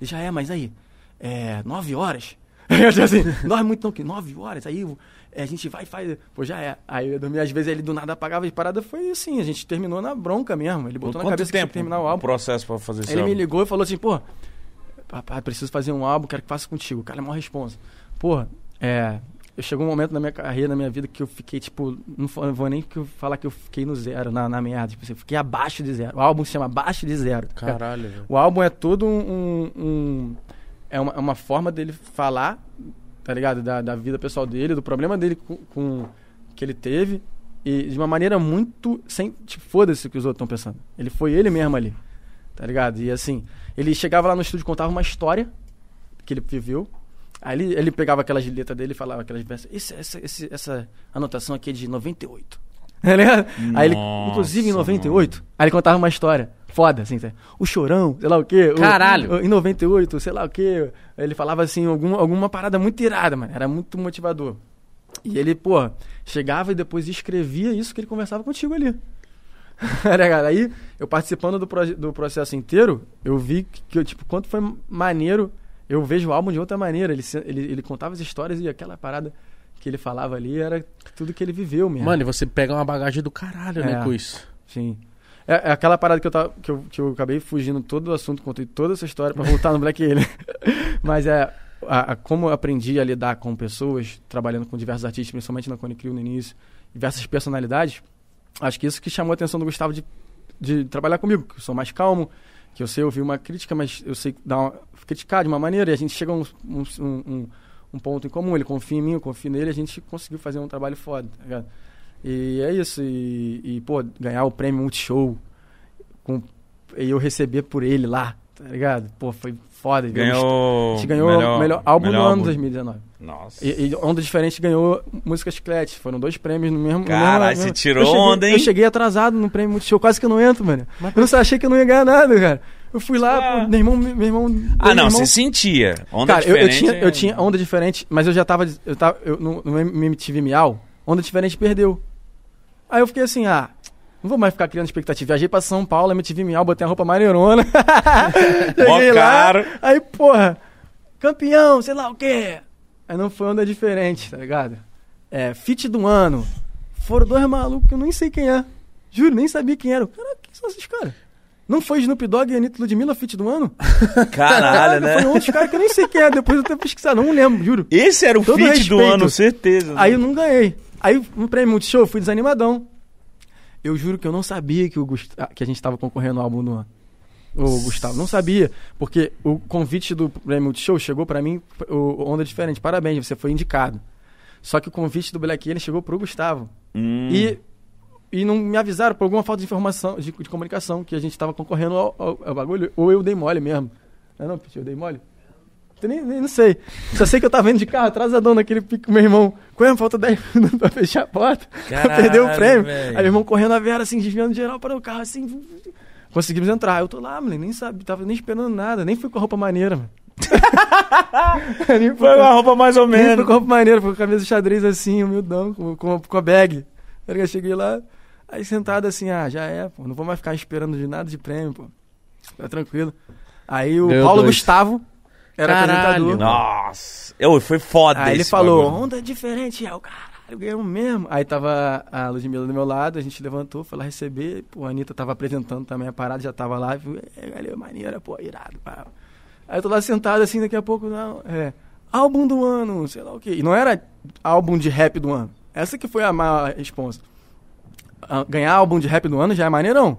Já é, mas aí, é, nove horas. *laughs* Eu disse assim, dorme muito não, que nove horas, aí é, a gente vai e faz. Pô, já é. Aí eu dormi, às vezes ele do nada apagava e parada foi assim, a gente terminou na bronca mesmo. Ele botou na Quanto cabeça que tinha tempo que terminar o álbum. processo pra fazer esse Ele me álbum? ligou e falou assim, pô, papai, preciso fazer um álbum, quero que faça contigo. O cara é maior responsa. Porra, é. Eu chegou um momento na minha carreira, na minha vida, que eu fiquei, tipo, não vou nem eu falar que eu fiquei no zero, na, na merda. Tipo, assim, eu fiquei abaixo de zero. O álbum se chama Abaixo de Zero. Caralho, velho. O álbum é todo um. um- um- é, uma, é uma forma dele falar, tá ligado? Da, da vida pessoal dele, do problema dele com, com que ele teve. E de uma maneira muito. sem Tipo, foda-se o que os outros estão pensando. Ele foi ele mesmo ali. Tá ligado? E assim, ele chegava lá no estúdio contava uma história que ele viveu. Aí ele, ele pegava aquelas letras dele e falava aquelas versos. Essa, essa anotação aqui é de 98. *laughs* Tá ligado? Aí ele, inclusive em 98, aí ele contava uma história foda, assim, tá? o chorão, sei lá o quê. o- Caralho. o- em 98, sei lá o quê. Ele falava assim, alguma, alguma parada muito irada, mano. Era muito motivador. E ele, pô, chegava e depois escrevia isso que ele conversava contigo ali. *laughs* Tá? Aí, eu participando do, do processo inteiro, eu vi que, que, tipo, quanto foi maneiro. Eu vejo o álbum de outra maneira. Ele, ele, ele contava as histórias e aquela parada que ele falava ali era tudo que ele viveu mesmo. Mano, e você pega uma bagagem do caralho, né, É. com isso. Sim. É, é aquela parada que eu, tava, que, eu, que eu acabei fugindo todo o assunto, contei toda essa história pra voltar no Black Alien. *laughs* Mas é a, a- como eu aprendi a lidar com pessoas, trabalhando com diversos artistas, principalmente na Cone Crew no início, diversas personalidades, acho que isso que chamou a atenção do Gustavo de, de trabalhar comigo, que eu sou mais calmo, que eu sei ouvir uma crítica, mas eu sei dar uma, criticar de uma maneira e a gente chega a um, um, um, um ponto em comum. Ele confia em mim, eu confio nele, a gente conseguiu fazer um trabalho foda, tá ligado? E é isso. E, e, pô, ganhar o prêmio Multishow com, e eu receber por ele lá, tá ligado? Pô, foi foda. A Ganhou. gente ganhou o melhor, álbum do ano 2019. Nossa. E, e Onda Diferente ganhou Música Chiclete. Foram dois prêmios no mesmo. Caralho, você tirou eu cheguei, onda, hein? Eu cheguei atrasado no prêmio Multishow, quase que eu não entro, mano. Eu não achei que eu não ia ganhar nada, cara. Eu fui lá, Ah. meu irmão. Meu irmão Ah, meu não, irmão- você sentia. Onda Cara, eu, eu diferente. tinha, eu é- tinha onda diferente, mas eu já tava. Eu tava eu, no, no MTV Miau, onda diferente perdeu. Aí eu fiquei assim, ah, não vou mais ficar criando expectativa. Viajei pra São Paulo, MTV Miau, botei a roupa maneirona. *laughs* Mó Cheguei lá, caro. aí, porra, campeão, sei lá o quê. Aí não foi onda diferente, tá ligado? É, fit do ano. Foram dois malucos que eu nem sei quem é. Juro, nem sabia quem era. Caraca, quem são esses caras? Não foi Snoop Dogg e Anitta Ludmilla fit do ano? *laughs* Caralho, né? Foi outros caras que eu nem sei quem é. Depois eu tenho pesquisado, não lembro, juro. Esse era o Todo do respeito. ano, certeza. Aí eu não ganhei. Aí no prêmio Multishow eu fui desanimadão. Eu juro que eu não sabia que, o Gust- ah, que a gente tava concorrendo ao álbum do ano. O Gustavo, não sabia. Porque o convite do prêmio Multishow chegou pra mim, o Onda Diferente. Parabéns, você foi indicado. Só que o convite do Black Alien chegou pro Gustavo. Hum. E, e não me avisaram por alguma falta de informação, de, de comunicação, que a gente tava concorrendo ao, ao- ao bagulho. Ou eu dei mole mesmo. Não, é não, eu dei mole? Eu nem, nem não sei. Só sei que eu tava indo de carro atrasadão naquele pico com meu irmão. Quando falta 10 minutos pra fechar a porta, *laughs* Caralho, perder o prêmio. velho. Aí meu irmão correndo a Vera, assim, desviando geral para o carro, assim. Conseguimos entrar. Eu tô lá, moleque, nem sabe, tava nem esperando nada, nem fui com a roupa maneira, mano. *laughs* Foi uma roupa mais ou Sim, foi menos. com roupa maneira, foi com camisa xadrez assim, humildão, com, com, com a bag. Eu cheguei lá, aí sentado assim, ah, já é, pô, não vou mais ficar esperando de nada de prêmio, pô. Tá tranquilo. Aí o Ganhou Paulo dois. Gustavo era Caralho. apresentador. Nossa. Eu, foi foda Aí ele falou, bagulho. onda diferente, é o caralho, ganhamos mesmo. Aí tava a Ludmilla do meu lado, a gente levantou, foi lá receber, pô, a Anitta tava apresentando também a parada, já tava lá, viu, é, galera, maneira, pô, irado, pá. Aí eu tô lá sentado assim, daqui a pouco, não, é, álbum do ano, sei lá o quê. E não era álbum de rap do ano. Essa que foi a maior resposta. Ah, Ganhar álbum de rap do ano já é maneirão.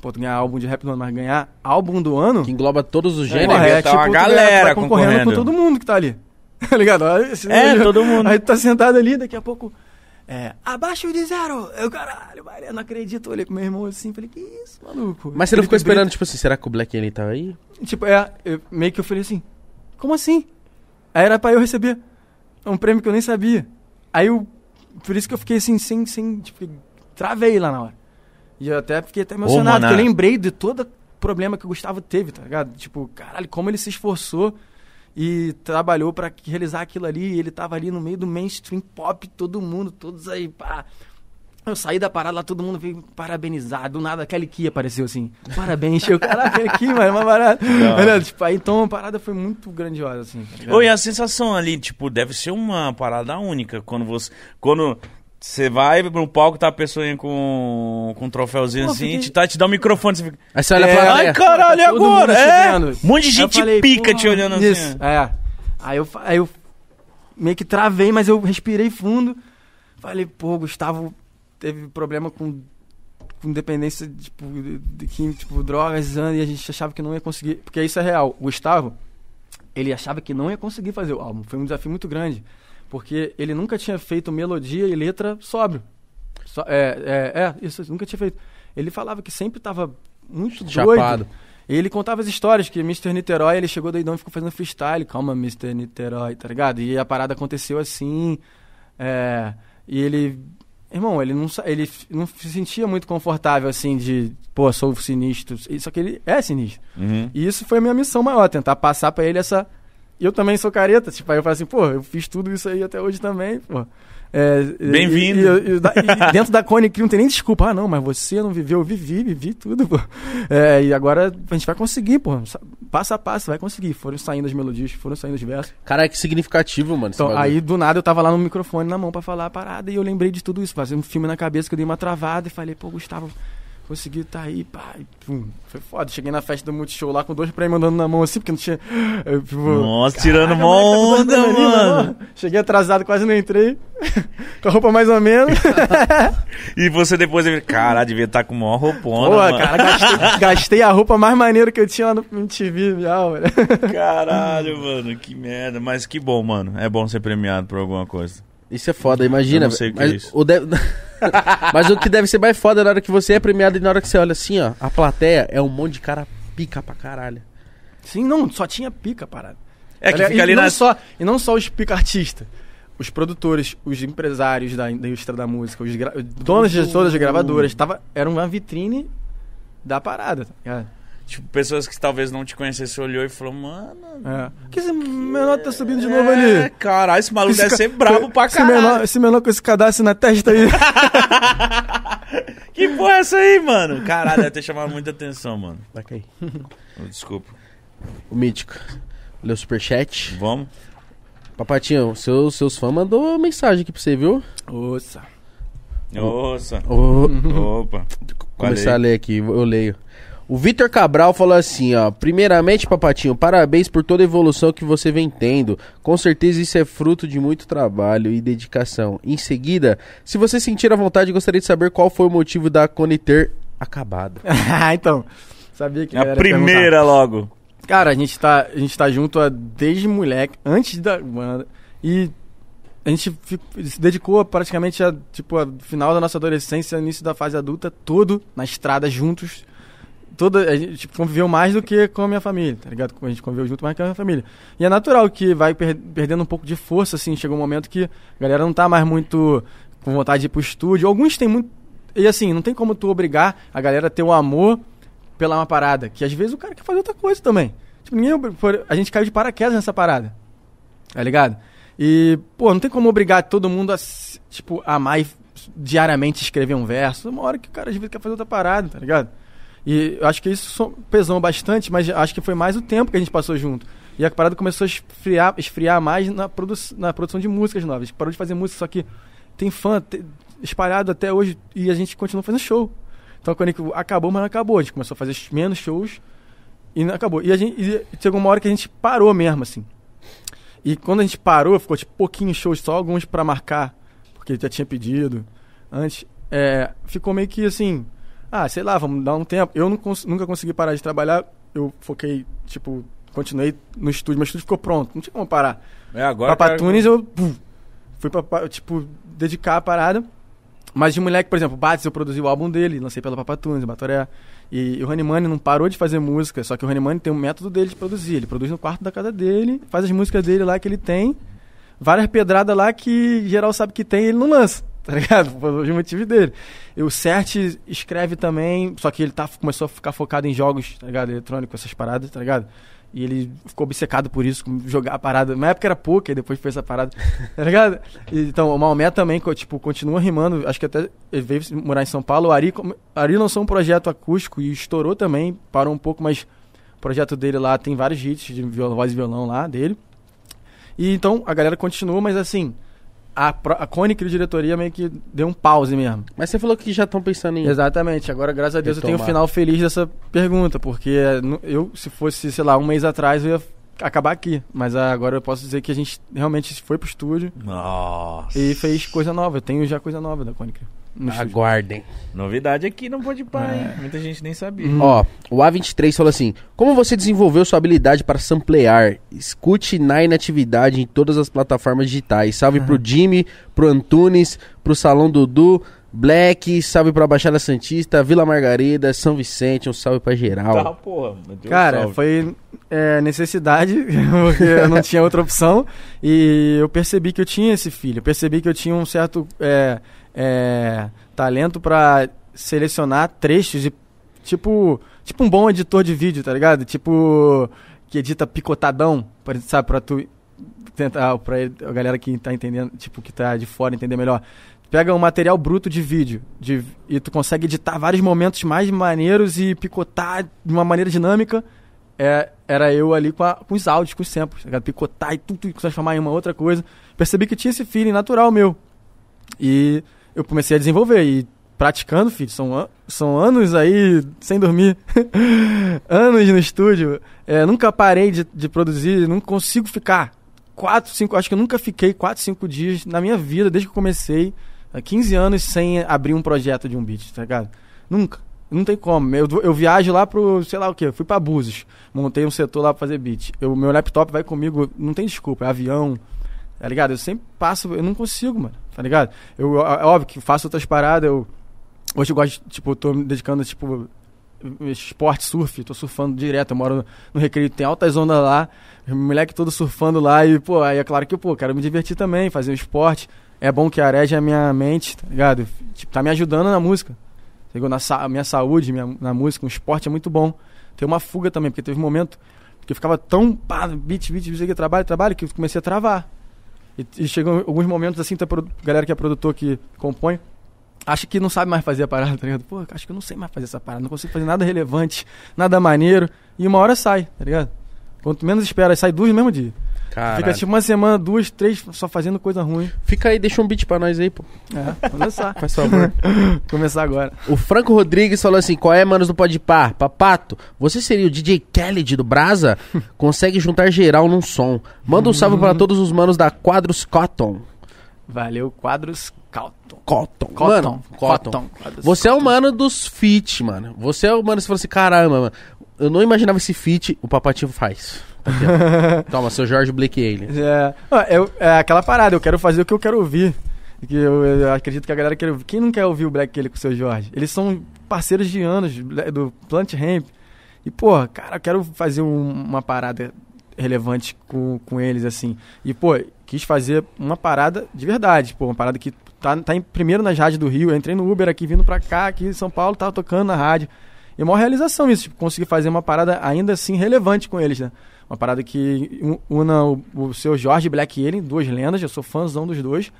Pô, tu ganhar álbum de rap do ano, mas ganhar álbum do ano... Que engloba todos os Porra, gêneros. é, tá uma tu galera vai concorrendo concorrendo. com todo mundo que tá ali. *laughs* Tá ligado? Aí, É, todo mundo. Aí tu tá sentado ali, daqui a pouco. É, abaixo de zero. Eu, caralho, Maria, não acredito. Eu olhei com meu irmão assim, falei, que isso, maluco? Mas você não ficou esperando, tipo assim, será que o Black Alien tava aí? Tipo, é, eu- meio que eu falei assim, como assim? Aí era pra eu receber um prêmio que eu nem sabia. Aí eu, por isso que eu fiquei assim, sem, sem, tipo, travei lá na hora. E eu até fiquei até emocionado, mano, porque eu é. lembrei de todo problema que o Gustavo teve, tá ligado? Tipo, caralho, como ele se esforçou e trabalhou pra realizar aquilo ali. E ele tava ali no meio do mainstream pop, todo mundo, todos aí, pá. Eu saí da parada lá, todo mundo veio parabenizar. Do nada, aquele Ki apareceu assim. Parabéns, eu, caraca, aquele Ki, mano, uma parada. *laughs* Olha, tipo, aí, então a parada foi muito grandiosa, assim. Tá ligado? Oi, a sensação ali, tipo, deve ser uma parada única quando você. Quando você vai pro palco, tá a pessoa aí com, com um troféuzinho Pô, assim, fiquei- te, tá, te dá um microfone, você fica. Aí você olha É, pra Ai, plateia. caralho, e Tá agora? É, um monte de gente falei, pica te olhando isso, assim. É. Aí eu, aí eu meio que travei, mas eu respirei fundo. Falei, pô, Gustavo teve problema com, com dependência tipo, de, de quim- tipo, drogas, e a gente achava que não ia conseguir. Porque isso é real. O Gustavo, ele achava que não ia conseguir fazer o álbum. Foi um desafio muito grande. Porque ele nunca tinha feito melodia e letra sóbrio. Só- é, é, é, isso, nunca tinha feito. Ele falava que sempre tava muito Chapado. doido. E ele contava as histórias que Mr. Niterói, ele chegou doidão e ficou fazendo freestyle. Calma, Mr. Niterói, tá ligado? E a parada aconteceu assim. é, e ele. Irmão, ele não, ele não se sentia muito confortável assim de, pô, sou sinistro. Só que ele é sinistro. Uhum. E isso foi a minha missão maior, tentar passar pra ele essa. Eu também sou careta, tipo, aí eu falo assim, pô, eu fiz tudo isso aí até hoje também, pô. É, e- Bem-vindo. E, e- e e *laughs* dentro da Cone que não tem nem desculpa. Ah, não, mas você não viveu. Eu vivi, vivi tudo, pô. É, e agora a gente vai conseguir, pô. Passo a passo, vai conseguir. Foram saindo as melodias, foram saindo os versos. Caralho, que significativo, mano. Então, aí do nada eu tava lá no microfone na mão pra falar a parada e eu lembrei de tudo isso. Fazer um filme na cabeça que eu dei uma travada e falei, pô, Gustavo, consegui tá aí, pá. Pum, foi foda. Cheguei na festa do Multishow lá com dois prêmios andando na mão assim, porque não tinha. eu, tipo, Nossa, caraca, tirando mó tá dois onda, prêmios ali, mano. Cheguei atrasado, quase não entrei. *laughs* com a roupa mais ou menos. *laughs* E você depois, caralho, devia estar com maior roupona, Pô, mano. cara, gastei, gastei a roupa mais maneira que eu tinha lá no MTV, velho. Caralho, mano, que merda. Mas que bom, mano. É bom ser premiado por alguma coisa. Isso é foda, imagina. Eu não sei o que mas é isso. O de- *laughs* mas o que deve ser mais foda é na hora que você é premiado e na hora que você olha assim, ó, a plateia é um monte de cara pica pra caralho. Sim, não, só tinha pica, parada. É que fica e ali não na. só E não só os pica artistas. Os produtores, os empresários da, da indústria da música, os gra- donos de todas as gravadoras, tava, era uma vitrine da parada. tá ligado? Tipo, pessoas que talvez não te conhecessem olhou e falou, mano. É. que esse menor tá subindo de novo É, ali? caralho, esse maluco Esse deve ca- ser brabo pra esse caralho. menor, esse menor com esse cadastro na testa aí. *laughs* Que porra é essa aí, mano? Caralho, deve ter chamado muita atenção, mano. Vai cair. Oh, Desculpa. O Mítico. Leu o superchat. Vamos? Papatinho, seus, seus fãs mandou mensagem aqui pra você, viu? Nossa. Nossa. Vou Opa. começar a ler aqui, eu leio. O Vitor Cabral falou assim, ó. Primeiramente, Papatinho, parabéns por toda a evolução que você vem tendo. Com certeza isso é fruto de muito trabalho e dedicação. Em seguida, se você sentir a vontade, gostaria de saber qual foi o motivo da Cone ter acabado. *laughs* Ah, então. Sabia que A ia perguntar. primeira logo. Cara, a gente tá, a gente tá junto a, desde moleque, antes da banda. E a gente se dedicou praticamente a, tipo, a final da nossa adolescência, início da fase adulta, todo na estrada juntos. Toda, a gente tipo, conviveu mais do que com a minha família, tá ligado? A gente conviveu junto mais que a minha família. E é natural que vai per- perdendo um pouco de força, assim. Chegou um momento que a galera não tá mais muito com vontade de ir pro estúdio. Alguns têm muito. E assim, não tem como tu obrigar a galera a ter o amor pela uma parada. Que às vezes o cara quer fazer outra coisa também. Tipo, ninguém. A gente caiu de paraquedas nessa parada. Tá ligado? E, pô, não tem como obrigar todo mundo a, tipo, amar e diariamente escrever um verso. Uma hora que o cara às vezes quer fazer outra parada, tá ligado? E acho que isso so- pesou bastante, mas acho que foi mais o tempo que a gente passou junto. E a parada começou a esfriar, esfriar mais na, produ na produção de músicas novas. A gente parou de fazer música, só que tem fã espalhado até hoje e a gente continua fazendo show. Então quando acabou, mas não acabou. A gente começou a fazer menos shows e não acabou. E a gente e chegou uma hora que a gente parou mesmo, assim. E quando a gente parou, ficou tipo pouquinhos shows, só alguns pra marcar, porque já tinha pedido antes. É, ficou meio que assim, ah, sei lá, vamos dar um tempo. Eu cons- nunca consegui parar de trabalhar, eu foquei, tipo, continuei no estúdio, meu estúdio ficou pronto, não tinha como parar. É, agora. Pra cara, eu puf, fui pra, tipo, dedicar a parada. Mas de moleque, por exemplo, Bates, eu produzi o álbum dele, lancei pela Papatunes, Batoré. E o Honeymoney não parou de fazer música, só que o Honeymoney tem um método dele de produzir. Ele produz no quarto da casa dele, faz as músicas dele lá que ele tem, várias pedradas lá que geral sabe que tem e ele não lança, *laughs* tá ligado? Por os motivos dele. E o Cert escreve também, só que ele tá, começou a ficar focado em jogos, tá ligado? Eletrônico, essas paradas, tá ligado? E ele ficou obcecado por isso, jogar a parada. Na época era poker, depois foi essa parada. *laughs* Tá ligado? E, então, o Maomé também, tipo, continua rimando. Acho que até ele veio morar em São Paulo. O Ari, Ari lançou um projeto acústico e estourou também. Parou um pouco, mas o projeto dele lá tem vários hits de voz e violão lá dele. E então, a galera continua, mas assim, a, a Cone, diretoria, meio que deu um pause mesmo. Mas você falou que já estão pensando em. Exatamente. Agora, graças a Deus, eu tenho o Retomar. final feliz dessa pergunta, porque no- eu, se fosse, sei lá, um mês atrás, eu ia acabar aqui. Mas agora eu posso dizer que a gente realmente foi pro estúdio Nossa. e fez coisa nova. Eu tenho já coisa nova da Cônica. Aguardem. Novidade aqui não pode parar, É. hein? Muita gente nem sabia. Hum. Ó, o A23 falou assim: Como você desenvolveu sua habilidade para samplear? Escute na inatividade em todas as plataformas digitais. Salve pro Jimmy, pro Antunes, pro Salão Dudu, Black, salve pra Baixada Santista, Vila Margarida, São Vicente, um salve pra geral. Tá, porra. meu Deus, Cara, salve. foi é, necessidade, *laughs* porque eu não tinha outra opção. E eu percebi que eu tinha esse filho. Eu percebi que eu tinha um certo é, é, talento pra selecionar trechos de tipo, tipo um bom editor de vídeo, tá ligado? Tipo que edita picotadão, pra, sabe, pra tu tentar pra a galera que tá entendendo, tipo que tá de fora entender melhor. Pega um material bruto de vídeo de, e tu consegue editar vários momentos mais maneiros e picotar de uma maneira dinâmica. É, era eu ali com, a- com os áudios, com os samples, tá picotar e tudo, e transformar em uma outra coisa. Percebi que tinha esse feeling natural meu. E eu comecei a desenvolver. E praticando, filho, são, são anos aí sem dormir. *laughs* anos no estúdio. É, nunca parei de, de produzir, não consigo ficar. Quatro, cinco, acho que eu nunca fiquei quatro, cinco dias na minha vida, desde que comecei, há 15 anos, sem abrir um projeto de um beat, tá ligado? Nunca. Não tem como. Eu, eu viajo lá pro, sei lá o quê, fui pra Búzios, montei um setor lá pra fazer beat. Eu, meu laptop vai comigo, não tem desculpa, é avião, tá ligado? Eu sempre passo, eu não consigo, mano, tá ligado? Eu, é óbvio que faço outras paradas, eu. Hoje eu gosto, tipo, tô me dedicando, tipo, esporte, surf, tô surfando direto, eu moro no Recreio, tem altas ondas lá, moleque todo surfando lá e, pô, aí é claro que, pô, quero me divertir também, fazer um esporte. É bom que areja a minha mente, tá ligado? Tipo, tá me ajudando na música. Chegou na sa minha saúde, minha, na música, um esporte é muito bom. Tem uma fuga também, porque teve um momento que eu ficava tão, pá, beat, beat, beat, trabalho, trabalho, que eu comecei a travar. E, e chegou alguns momentos assim, tá, galera que é produtor que compõe, acha que não sabe mais fazer a parada, *laughs* tá ligado? Pô, acho que eu não sei mais fazer essa parada, não consigo fazer nada relevante, nada maneiro. E uma hora sai, tá ligado? Quanto menos espera, sai duas no mesmo dia. Caralho. Fica tipo uma semana, duas, três, só fazendo coisa ruim. Fica aí, deixa um beat pra nós aí, pô. É, começar. *laughs* Faz favor. *laughs* começar agora. o Franco Rodrigues falou assim: qual é, manos do Podpah? Papato, você seria o DJ Khaled do Brasa? *laughs* Consegue juntar geral num som. Manda um salve pra todos os manos da Quadros Cotton. Valeu, quadros Calton. Cotton. Cotton. Mano, Cotton. Quadros Você é o Cotton. mano dos feat, mano. Você é o mano que você falou assim: caramba, mano. Eu não imaginava esse feat, o Papatinho faz. Aqui, ó. *laughs* Toma, seu Jorge Blake Alien. É, eu- é aquela parada, eu quero fazer o que eu quero ouvir. Que eu, eu acredito que a galera quer ouvir. Quem não quer ouvir o Black Kelly com o seu Jorge? Eles são parceiros de anos do Plant Ramp. E, pô, cara, eu quero fazer um- uma parada relevante com, com eles, assim. E, pô, quis fazer uma parada de verdade, pô, uma parada que tá, tá em, primeiro nas rádios do Rio. Eu entrei no Uber aqui, vindo pra cá, aqui em São Paulo, tava tocando na rádio. E a maior realização isso, tipo, conseguir fazer uma parada ainda assim relevante com eles, né? Uma parada que un- una o, o seu Jorge Black Alien, duas lendas, eu sou fãzão dos dois,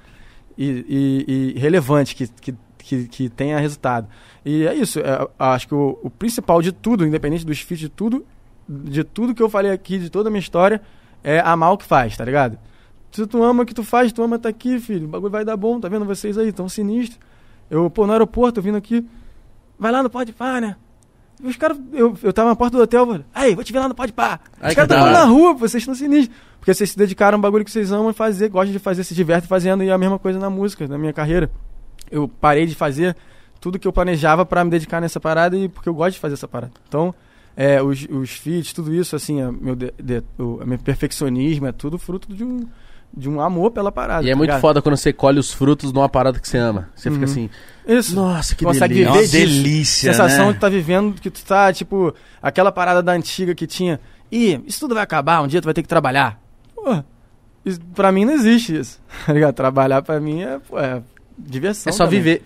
e, e- e relevante, que, que, que, que tenha resultado. E é isso, é, acho que o, o principal de tudo, independente dos feats, de tudo, de tudo que eu falei aqui, de toda a minha história, é amar o que faz, tá ligado? Se tu ama o que tu faz, tu ama tá aqui, filho, o bagulho vai dar bom, tá vendo vocês aí, tão sinistro. Eu, pô, no aeroporto, vindo aqui, vai lá no Pode Pá, né? Os caras, eu, eu tava na porta do hotel, mano. Aí, vou te ver lá no Pode Pá. Os caras estão na rua, vocês estão sinistros. Porque vocês se dedicaram a um bagulho que vocês amam fazer, gostam de fazer, se divertem fazendo, e é a mesma coisa na música, na minha carreira. Eu parei de fazer tudo que eu planejava pra me dedicar nessa parada e porque eu gosto de fazer essa parada. Então, é, os, os feats, tudo isso, assim, é meu, de, de- o meu perfeccionismo, é tudo fruto de um, de um amor pela parada. E é tá muito ligado? foda quando você colhe os frutos numa parada que você ama. Você fica Uhum. assim, Isso. nossa, que Consegue delícia. É uma viver disso. delícia, sensação né? de tu tá vivendo, que tu tá, tipo, aquela parada da antiga que tinha. Ih, isso tudo vai acabar, um dia tu vai ter que trabalhar. Pô, isso, pra mim não existe isso. *laughs* Tá ligado? Trabalhar pra mim é, pô, é diversão. É só também. viver.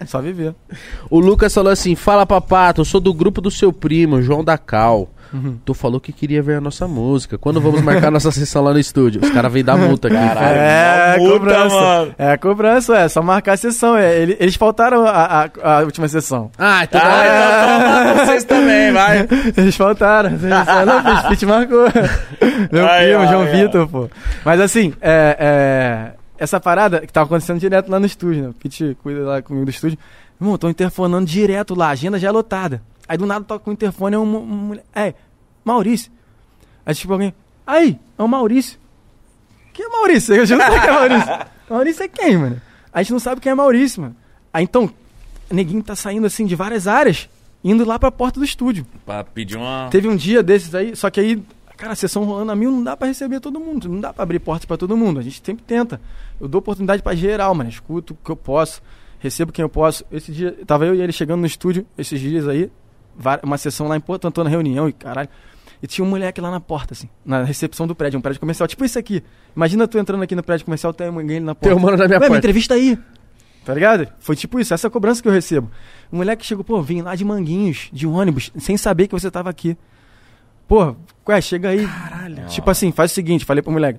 É, só viver. *laughs* O Lucas falou assim: Fala papato, eu sou do grupo do seu primo, João da Cal. Uhum. Tu falou que queria ver a nossa música. Quando vamos marcar nossa sessão lá no estúdio? Os caras vêm dar multa, caralho. é, multa, cobrança. mano. É, cobrança, é. Só marcar a sessão. É, ele- eles faltaram a, a, a última sessão. Ah, então. Ah, então toma vocês também, vai. *laughs* Eles faltaram. Não, Fit marcou. *laughs* Meu Ai, primo, ai, João ai. Vitor, pô. Mas assim, é, é, essa parada que tava acontecendo direto lá no estúdio, né? O Fit cuida lá comigo do estúdio. Irmão, tô interfonando direto lá, a agenda já é lotada. Aí do nada toca o interfone, é um, um mulher. É, Maurício. Aí tipo alguém. Aí, é o Maurício. Quem é Maurício? Eu já não sei quem é Maurício. *laughs* Maurício é quem, mano? A gente não sabe quem é Maurício, mano. Aí então, neguinho tá saindo assim de várias áreas, indo lá pra porta do estúdio. Pra pedir uma. Teve um dia desses aí, só que aí, cara, a sessão rolando a mil não dá pra receber todo mundo, não dá pra abrir portas pra todo mundo. A gente sempre tenta. Eu dou oportunidade pra geral, mano. Escuto o que eu posso, recebo quem eu posso. Esse dia, tava eu e ele chegando no estúdio, esses dias aí, uma sessão lá em Porto Antônio, reunião e caralho. E tinha um moleque lá na porta, assim, na recepção do prédio, um prédio comercial, tipo esse aqui. Imagina tu entrando aqui no prédio comercial, tem alguém na porta. Tem um mano na minha Ué, me porta. entrevista aí. Tá ligado? Foi tipo isso, essa é a cobrança que eu recebo. O moleque chegou, pô, vim lá de Manguinhos, de ônibus, sem saber que você tava aqui. Pô, ué, chega aí. Caralho. Tipo assim, faz o seguinte, falei pro moleque.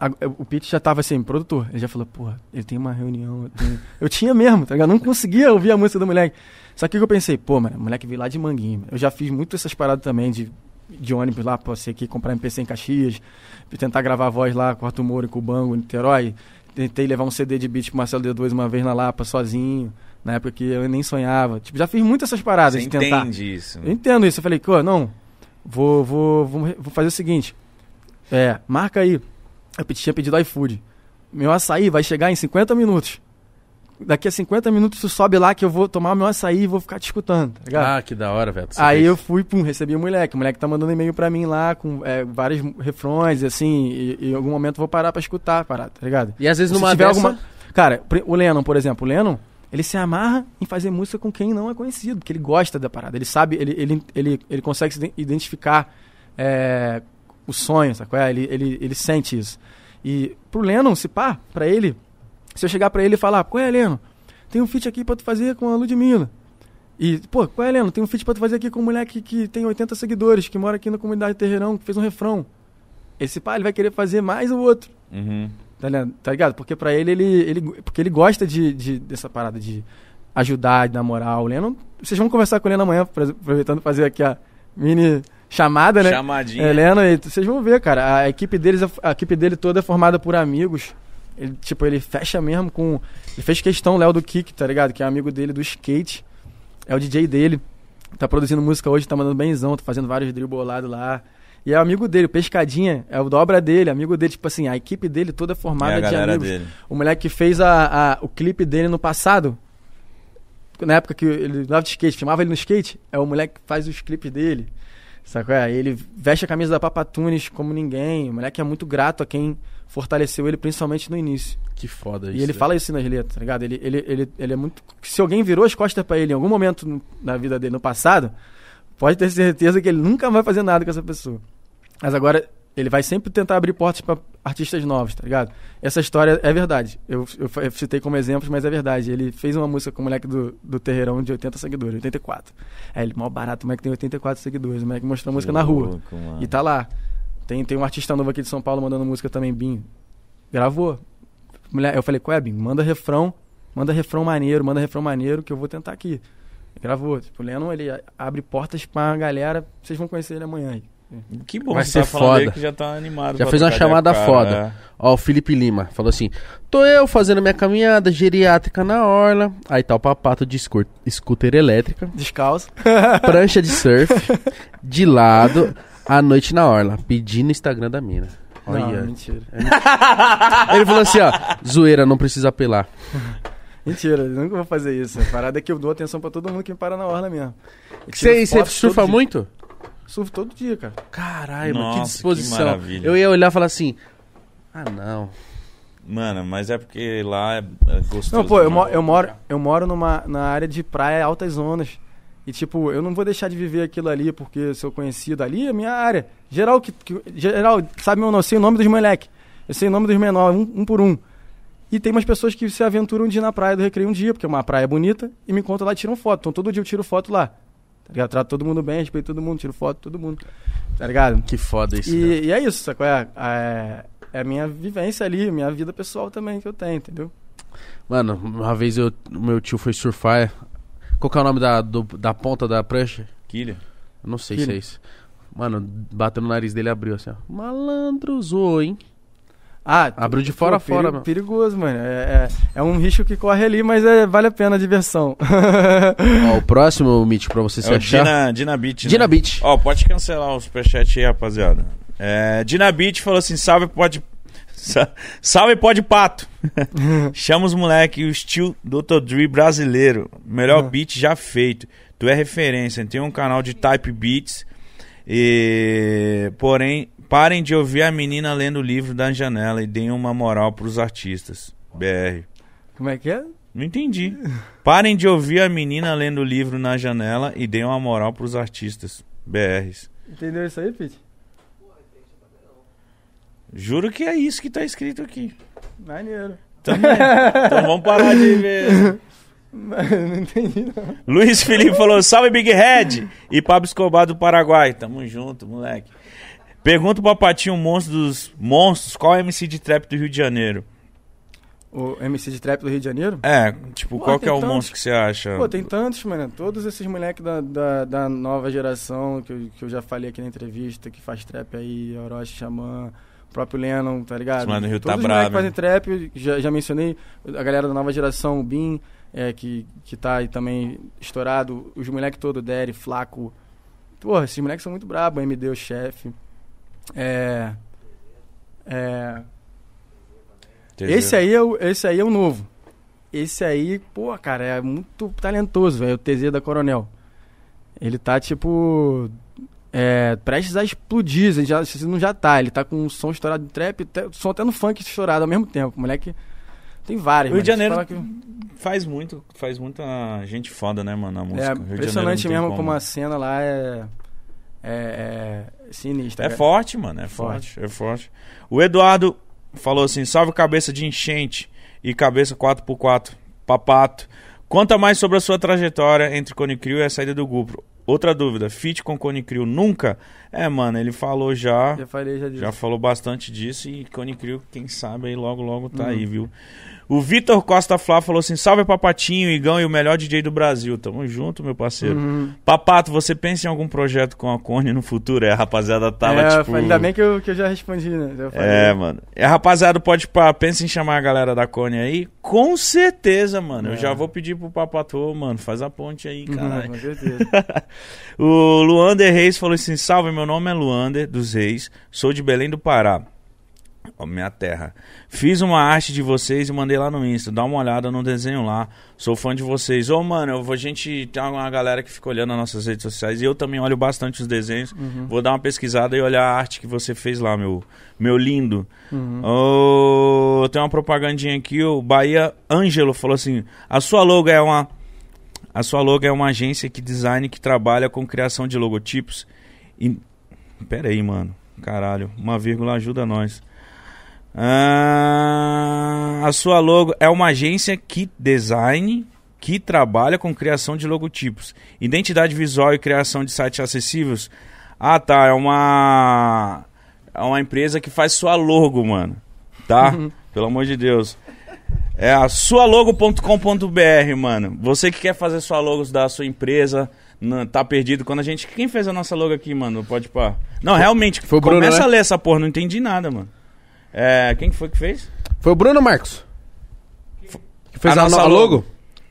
A- O Pete já tava assim, produtor. Ele já falou, porra, ele tem uma reunião. Eu, tenho- eu tinha mesmo, tá ligado? Não conseguia ouvir a música do moleque. Só que eu pensei, pô, mano, o moleque veio lá de Manguinho. Eu já fiz muito essas paradas também de, de ônibus lá, pra você aqui comprar MPC em Caxias, tentar gravar a voz lá com o Arthur Moura e com o Bango em Niterói. Tentei levar um CD de beat pro Marcelo D2 uma vez na Lapa, sozinho, na época que eu nem sonhava. Tipo, já fiz muito essas paradas Você de tentar. entende isso. Eu entendo isso. Eu falei, pô, não, vou, vou, vou, vou fazer o seguinte. É, marca aí. Eu tinha pedido iFood. Meu açaí vai chegar em 50 minutos. Daqui a 50 minutos tu sobe lá que eu vou tomar meu açaí e vou ficar te escutando, tá ligado? Ah, que da hora, velho. Aí fez. eu fui, pum, recebi o moleque. O moleque tá mandando e-mail pra mim lá com é, vários refrões, assim, e, e em algum momento eu vou parar pra escutar a parada, tá ligado? E às vezes Se numa tiver dessa... alguma. Cara, o Lennon, por exemplo, o Lennon, ele se amarra em fazer música com quem não é conhecido, porque ele gosta da parada. Ele sabe, ele, ele, ele, ele consegue se iden- identificar é, o sonho, sacou? É? Ele, ele, ele sente isso. E pro Lennon, se pá, pra ele, se eu chegar pra ele e falar, qual é, Lennon? Tem um feat aqui pra tu fazer com a Ludmilla. E, pô, qual é, Lennon? Tem um feat pra tu fazer aqui com um moleque que tem 80 seguidores, que mora aqui na comunidade Terreirão, que fez um refrão. Esse pá, ele vai querer fazer mais o outro. Uhum. Tá ligado? Tá ligado? Porque pra ele, ele, ele porque ele gosta de, de- dessa parada de ajudar, de dar moral. O Lennon, vocês vão conversar com o Lennon amanhã, aproveitando fazer aqui a mini chamada, né? Chamadinha. É, Lennon, e vocês vão ver, cara. A equipe deles, a equipe dele toda é formada por amigos. Ele, tipo, ele fecha mesmo com. Ele fez questão, Léo do Kick, tá ligado? Que é amigo dele do skate. É o DJ dele. Tá produzindo música hoje, tá mandando benzão, tá fazendo vários drill bolados lá. E é amigo dele, o Pescadinha, é o dobra dele, amigo dele, tipo assim, a equipe dele toda é É formada a de amigos. dele. O moleque que fez a, a- o clipe dele no passado, na época que ele andava de skate, filmava ele no skate, é o moleque que faz os clipes dele. Sacou? É, ele veste a camisa da Papatunes como ninguém. O moleque é muito grato a quem fortaleceu ele, principalmente no início. Que foda isso. E ele velho. fala isso nas letras, tá ligado? Ele, ele, ele, ele é muito. Se alguém virou as costas pra ele em algum momento na vida dele no passado, pode ter certeza que ele nunca vai fazer nada com essa pessoa. Mas agora, ele vai sempre tentar abrir portas pra artistas novos, tá ligado? Essa história é verdade. Eu, eu, eu citei como exemplos, mas é verdade. Ele fez uma música com o moleque do, do Terreirão de 80 seguidores, 84. É, ele, mó barato, o moleque tem 84 seguidores. O moleque mostrou a música na rua. Louco, mano. E tá lá. Tem, tem um artista novo aqui de São Paulo mandando música também, Bim. Gravou. Mulher, eu falei, qual é, Bim? Manda refrão, manda refrão maneiro, manda refrão maneiro que eu vou tentar aqui. Gravou. Tipo, o Lennon, ele abre portas pra galera, vocês vão conhecer ele amanhã aí. Que bom Vai você ser tá foda. que já tá animado. Já fez uma chamada cara, foda. é. Ó, o Felipe Lima falou assim: Tô eu fazendo minha caminhada geriátrica na orla. Aí tá o papato de scooter, scooter elétrica, Descalço. *laughs* prancha de surf, *laughs* de lado, à noite na orla, pedindo o Instagram da mina. Não, Olha. mentira. Ele falou assim: ó, zoeira, não precisa apelar. *laughs* Mentira, eu nunca vou fazer isso. A parada é que eu dou atenção pra todo mundo que me para na orla mesmo. Você surfa todo dia. Surfo todo dia, cara. Caralho, mano, que Nossa, que disposição. maravilha. eu ia olhar e falar assim: Ah, não. Mano, mas é porque lá é, é gostoso. Não, pô, eu, mo- demais. eu moro, eu moro numa, na área de praia altas zonas. E, tipo, eu não vou deixar de viver aquilo ali porque eu sou conhecido ali, é minha área. Geral, que, que- geral sabe meu nome? Eu sei o nome dos moleque. Eu sei o nome dos menores, um, um por um. E tem umas pessoas que se aventuram de ir na praia do Recreio um dia, porque é uma praia bonita, e me encontram lá e tiram foto. Então todo dia eu tiro foto lá. Tá ligado? Trato todo mundo bem, respeito todo mundo, tiro foto todo mundo. Tá ligado? Que foda isso. E, e é isso, sacou? É, é, é a minha vivência ali, minha vida pessoal também que eu tenho, entendeu? Mano, uma vez eu, o meu tio foi surfar. Qual que é o nome da, do- da ponta da prancha? Quilha. Eu não sei Filho. se é isso. Mano, bateu no nariz dele e abriu assim, ó. Malandro zoou, hein? Ah, Abriu de fora a fora, peri- mano. Perigoso, mano. É, é, é um risco que corre ali, mas é, vale a pena a diversão. Ó, *laughs* o próximo, Mitch, pra você se É o achar. Dina, Dina Beat, né? Ó, pode cancelar o superchat aí, rapaziada. É, Dina Beat falou assim: salve, pode. *laughs* sa- Salve, pode pato. *laughs* Chama os moleque, o estilo Dr. Dre brasileiro. Melhor Uhum. beat já feito. Tu é referência. Tem um canal de type beats. E porém, parem de ouvir a menina lendo o livro da janela e deem uma moral pros artistas. BR. Como é que é? Não entendi. Parem de ouvir a menina lendo o livro na janela e deem uma moral pros artistas. BRs. Entendeu isso aí, Pete? Juro que é isso que tá escrito aqui. Maneiro. Então, então vamos parar de ver. não entendi, não. Luiz Felipe falou: salve Big Head e Pablo Escobar do Paraguai. Tamo junto, moleque. Pergunta pro Patinho, monstro dos monstros, qual é o MC de trap do Rio de Janeiro? O MC de Trap do Rio de Janeiro? É, tipo, Pô, qual que é tem o tantos. monstro que você acha? Pô, tem tantos, mano. Todos esses moleques da, da, da nova geração que eu, que eu já falei aqui na entrevista, que faz trap aí, Orochi, Xamã, o próprio Lennon, tá ligado? Mano do Rio Todos tá os moleques bravo, que fazem trap, já, já mencionei a galera da nova geração, o Bin, é, que, que tá aí também estourado, os moleques todos, Derry, Flaco. Porra, esses moleques são muito brabos, MD, o chefe. É. É. Esse aí, é o, esse aí é o novo. Esse aí, pô, cara, é muito talentoso, velho. O TZ da Coronel. Ele tá, tipo. É, prestes a explodir. ele Já, se não já tá. Ele tá com um som estourado de trap, até, som até no funk estourado ao mesmo tempo. Moleque. Tem vários. O Rio de. Janeiro que- faz muito, faz muita gente foda, né, mano, na música. É de Janeiro impressionante mesmo como. a cena lá é. É, é sinistra. É cara. forte, mano, é forte. é forte. O Eduardo falou assim: salve cabeça de enchente e cabeça 4x4, papato. Conta mais sobre a sua trajetória entre Cone Crew e a saída do grupo. Outra dúvida, fit com Cone Crew nunca? É, mano, ele falou já, Já falei, já disse. já falou bastante disso e Cone Crew, quem sabe aí logo logo tá Uhum. aí, viu? O Vitor Costa Flá falou assim: salve Papatinho, Igão e o melhor DJ do Brasil. Tamo junto, meu parceiro. Uhum. Papato, você pensa em algum projeto com a Cone no futuro? É, a rapaziada tava É, tipo. Ainda bem que eu, que eu já respondi, né? Já falei. É, mano. A rapaziada pode pá, pensa em chamar a galera da Cone aí? Com certeza, mano. Eu É. já vou pedir pro Papatô, mano, faz a ponte aí, Uhum, caralho. com certeza. *laughs* o Luander Reis falou assim: salve, meu nome é Luander dos Reis, sou de Belém do Pará. Ó, minha terra. Fiz uma arte de vocês e mandei lá no Insta. Dá uma olhada no desenho lá. Sou fã de vocês. Ô, mano, eu vou, a gente tem uma galera que fica olhando nas nossas redes sociais e eu também olho bastante os desenhos. Uhum. Vou dar uma pesquisada e olhar a arte que você fez lá, meu, meu lindo. Uhum. Ô, tem uma propagandinha aqui, o Bahia Ângelo falou assim: a sua logo é uma. A sua logo é uma agência que design que trabalha com criação de logotipos. E... Pera aí, mano. Caralho, uma vírgula ajuda nós. Ah, a sua logo é uma agência Kit Design que trabalha com criação de logotipos, identidade visual e criação de sites acessíveis. Ah, tá. É uma é uma empresa que faz sua logo, mano. Tá? Pelo amor de Deus. É a sualogo.com.br, mano. Você que quer fazer sua logo da sua empresa, não- tá perdido. Quando a gente. Quem fez a nossa logo aqui, mano? Pode pá. Não, realmente, Foi o Bruno, começa né? a ler essa porra, não entendi nada, mano. É, quem que foi que fez? Foi o Bruno Marcos. Que fez A a, nossa logo. logo?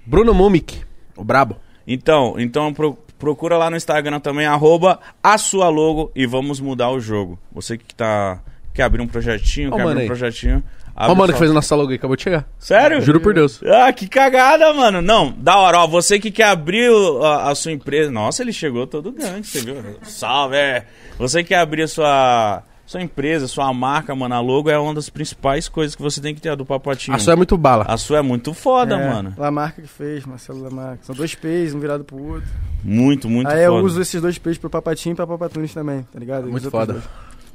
Bruno Mumik, o brabo. Então, então pro- procura lá no Instagram também, arroba a sua logo e vamos mudar o jogo. Você que tá. Quer abrir um projetinho, Ó, quer abrir um projetinho. Ó, o mano que fez a nossa logo aí, acabou de chegar. Sério? Juro por Deus. Ah, que cagada, mano. Não, da hora, ó. Você que quer abrir o- a, a sua empresa. Nossa, ele chegou todo grande, você viu? Salve, é. Você que quer abrir a sua, sua empresa, sua marca, mano. A logo é uma das principais coisas que você tem que ter, a do Papatinho. A sua é muito bala. A sua é muito foda, É, mano. Lamarca que fez, Marcelo Lamarca. São dois P's, um virado pro outro. Muito, muito Aí foda. eu uso esses dois P's pro Papatinho e pra Papatunes também, tá ligado? Eu Muito foda.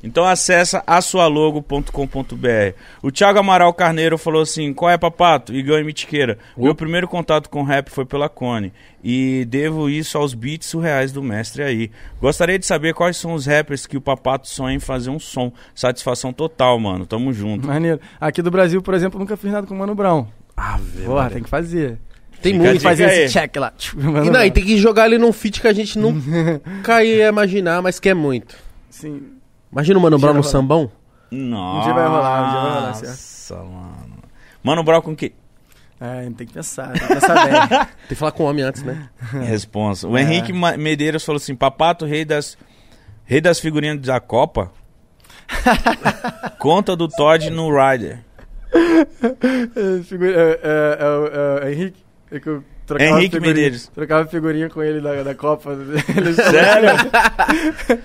Então acessa asualogo.com.br. O Thiago Amaral Carneiro falou assim: qual é, papato? Igão e Mitiqueira. Meu primeiro contato com rap foi pela Cone. E devo isso aos beats surreais do mestre aí. Gostaria de saber quais são os rappers que o papato sonha em fazer um som. Satisfação total, mano. Tamo junto. Maneiro. Aqui do Brasil, por exemplo, eu nunca fiz nada com o Mano Brown. Ah, velho. Porra, tem que fazer. Tem Fica muito. fazer aí. esse check lá. *laughs* Mano E, não, e tem que jogar ele num feat que a gente nunca *laughs* ia imaginar, mas quer muito. Sim. Imagina o Mano Brown no lá. sambão. Nossa, Um dia vai rolar, um dia vai rolar, certo? Nossa, mano. Mano, Brau com que? É, tem que pensar, tem que pensar bem. *laughs* Tem que falar com o homem antes, né? *laughs* Responsa. O É. Henrique Medeiros falou assim: Papato, rei das, rei das figurinhas da Copa. *laughs* Conta do Todd no Rider. É, figura- é, é, é, é Henrique. É que eu trocava Henrique figurinha- Medeiros. Trocava figurinha com ele da, da Copa. *laughs* *laughs* Sério?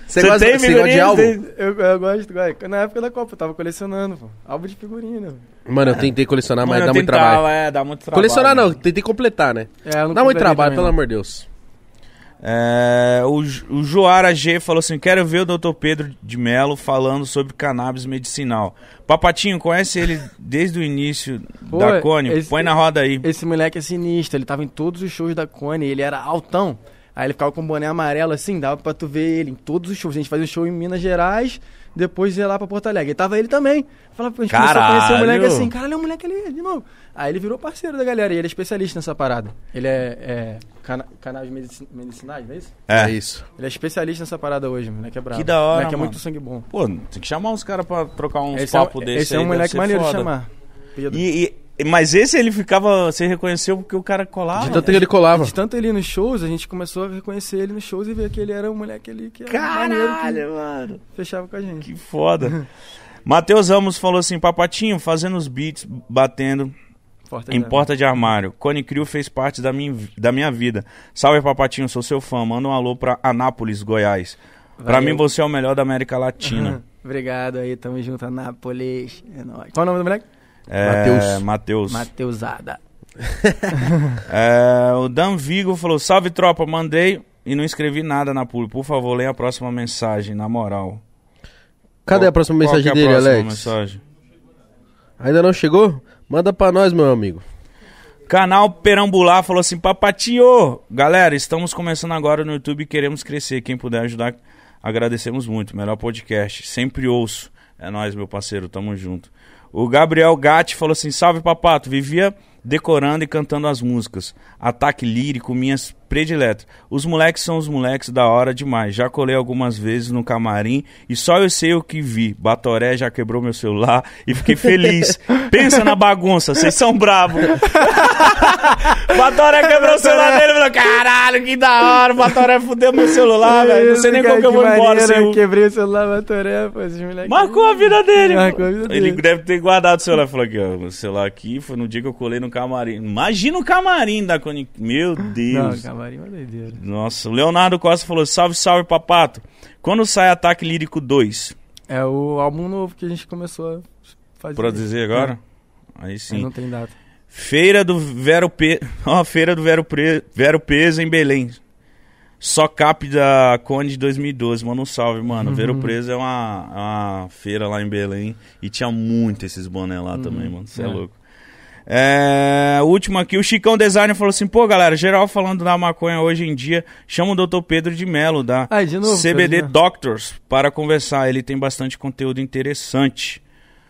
Você Você gosta, tem você gosta de álbum? Eu, eu gosto, gosto. Na época da Copa, eu tava colecionando, pô. Álbum de figurinha, né? Mano, eu tentei colecionar, mas Mano, dá muito tentava, trabalho. É, dá muito trabalho. Colecionar não, tentei completar, né? É, não Dá muito trabalho, também, pelo não. amor de Deus. É, o, o Joara G falou assim: quero ver o Dr. Pedro de Melo falando sobre cannabis medicinal. Papatinho, conhece ele desde o início Pô, da Cone? esse- Põe na roda aí. Esse moleque é sinistro, ele tava em todos os shows da Cone, ele era altão. Aí ele ficava com um boné amarelo assim, dava pra tu ver ele em todos os shows. A gente fazia um show em Minas Gerais, depois ia lá pra Porto Alegre. E tava ele também. Falava, a gente começou a conhecer o moleque Caralho! assim, caralho, é o moleque ali, de novo. Aí ele virou parceiro da galera e ele é especialista nessa parada. Ele é, é cana medici- medicinais, não é isso? É, É. isso. Ele é especialista nessa parada hoje, moleque é brabo. Que da hora, moleque é mano. muito sangue bom. Pô, tem que chamar uns caras pra trocar uns Esse é, um- papos desse esse é aí, um deve moleque maneiro de chamar. Pedro. E, e- mas esse ele ficava. Você reconheceu porque o cara colava? De tanto que ele colava. De tanto ele nos shows, a gente começou a reconhecer ele nos shows e ver que ele era o moleque ali que era maneiro que Caralho, mano. fechava com a gente. Que foda. *laughs* Matheus Ramos falou assim: Papatinho, fazendo os beats, batendo Forte em né? porta de armário. Cone Crew fez parte da minha, da minha vida. Salve, Papatinho, sou seu fã. Manda um alô pra Anápolis, Goiás. Pra Valeu. mim, você é o melhor da América Latina. *laughs* Obrigado aí, tamo junto, Anápolis. É nóis. Qual o nome do moleque? É, Matheus. Matheus. Mateusada. *laughs* É, o Dan Vigo falou: Salve tropa, mandei e não escrevi nada na publi. Por favor, leia a próxima mensagem, na moral. Cadê Qual- a próxima qual mensagem que é a dele, próxima Alex? mensagem? Ainda não chegou? Manda pra nós, meu amigo. Canal Perambular falou assim: Papatio! Galera, estamos começando agora no YouTube e queremos crescer. Quem puder ajudar, agradecemos muito. Melhor podcast. Sempre ouço. É nóis, meu parceiro. Tamo junto. O Gabriel Gatti falou assim: Salve, papato. Vivia decorando e cantando as músicas. Ataque lírico, minhas prediletas. Os moleques são os moleques da hora demais. Já colei algumas vezes no camarim e só eu sei o que vi. Batoré já quebrou meu celular e fiquei feliz. *laughs* Pensa na bagunça, vocês são bravos. *laughs* Batoré quebrou o celular dele e falou: Caralho, que da hora. Batoré fudeu meu celular, velho. Não sei nem como que eu vou embora sem o. Quebrei o celular, Batoré, pô, esses moleques. Marcou a vida dele. Marcou a vida Ele dele. deve ter guardado o celular. Falou aqui, ó. O celular aqui foi no dia que eu colei no camarim. Imagina o camarim da Coni. Meu Não, Camarim é doideira. Nossa, o Leonardo Costa falou: Salve, salve, papato. Quando sai Ataque Lírico 2? É o álbum novo que a gente começou a fazer. Pra dizer agora? Aí Aí sim. Não tem data. Feira do Vero Pe... *laughs* Ó, Feira do Vero, Pre... Vero Peso em Belém. Só cap da Cone de 2012. Manda um salve, mano. *laughs* Vero Preso é uma, uma feira lá em Belém. E tinha muito esses boné lá também, mano. Você é. É. louco. É, último aqui, o Chicão Designer falou assim: pô, galera, geral falando da maconha hoje em dia, chama o Dr. Pedro de Melo, da Ai, de novo, CBD Pedro. Doctors, para conversar. Ele tem bastante conteúdo interessante.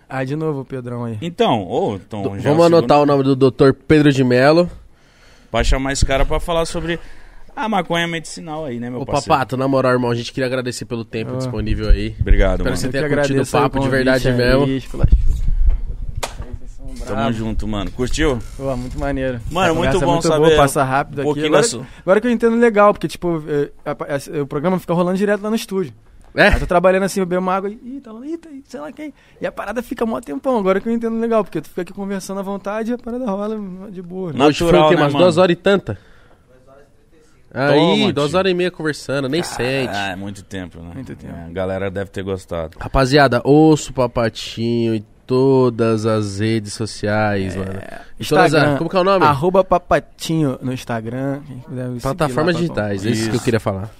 Ah, de novo Pedrão aí. Então, ô, então, já é o Vamos segundo- anotar o nome do Dr. Pedro de Melo. Pra chamar esse cara pra falar sobre a maconha medicinal aí, né, meu Ô, parceiro? Papato, na moral, irmão, a gente queria agradecer pelo tempo Ah. disponível aí. Obrigado, Espero mano. você Eu tenha que curtido o aí papo de verdade aí, mesmo. pela Tamo junto, mano. Curtiu? Pô, muito maneiro. Mano, muito é bom muito saber Boa, passa rápido um aqui. Agora, agora que eu entendo legal, porque, tipo, é, a- o programa fica rolando direto lá no estúdio. É? Aí eu tô trabalhando assim, eu bebo uma água e, ih, tá lá, aí, sei lá quem. E a parada fica mó tempão, agora que eu entendo legal, porque tu fica aqui conversando à vontade e a parada rola de boa. Não. Foi o quê? né, Umas duas horas e tanta? Aí, Toma, duas tio. horas e meia conversando, nem sente. Ah, é muito tempo, né? Muito tempo. É, a galera deve ter gostado. Rapaziada, ouça o Papatinho em todas as redes sociais, mano. Em todas as- como que é o nome? Arroba Papatinho no Instagram. Plataformas digitais, papai. esse que eu Isso. queira falar.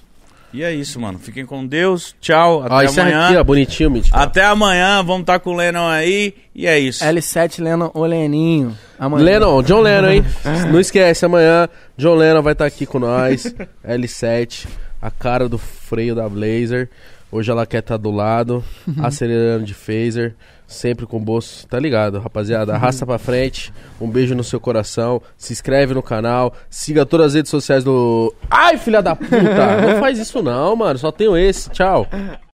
E é isso, mano. Fiquem com Deus. Tchau. Até amanhã. aqui, ó, bonitinho, Mítico. Até amanhã. Vamos estar com o Lennon aí. E é isso. L7 Lennon o Leninho. Amanhã. Lennon, John Lennon, hein? *laughs* Não esquece, amanhã John Lennon vai estar aqui com nós. L7, a cara do freio da Blazer. Hoje ela quer estar do lado, *laughs* acelerando de phaser, sempre com o bolso. Tá ligado, rapaziada? Arrasta pra frente. Um beijo no seu coração. Se inscreve no canal. Siga todas as redes sociais do. Ai, filha da puta! Não faz isso não, mano. Só tenho esse. Tchau.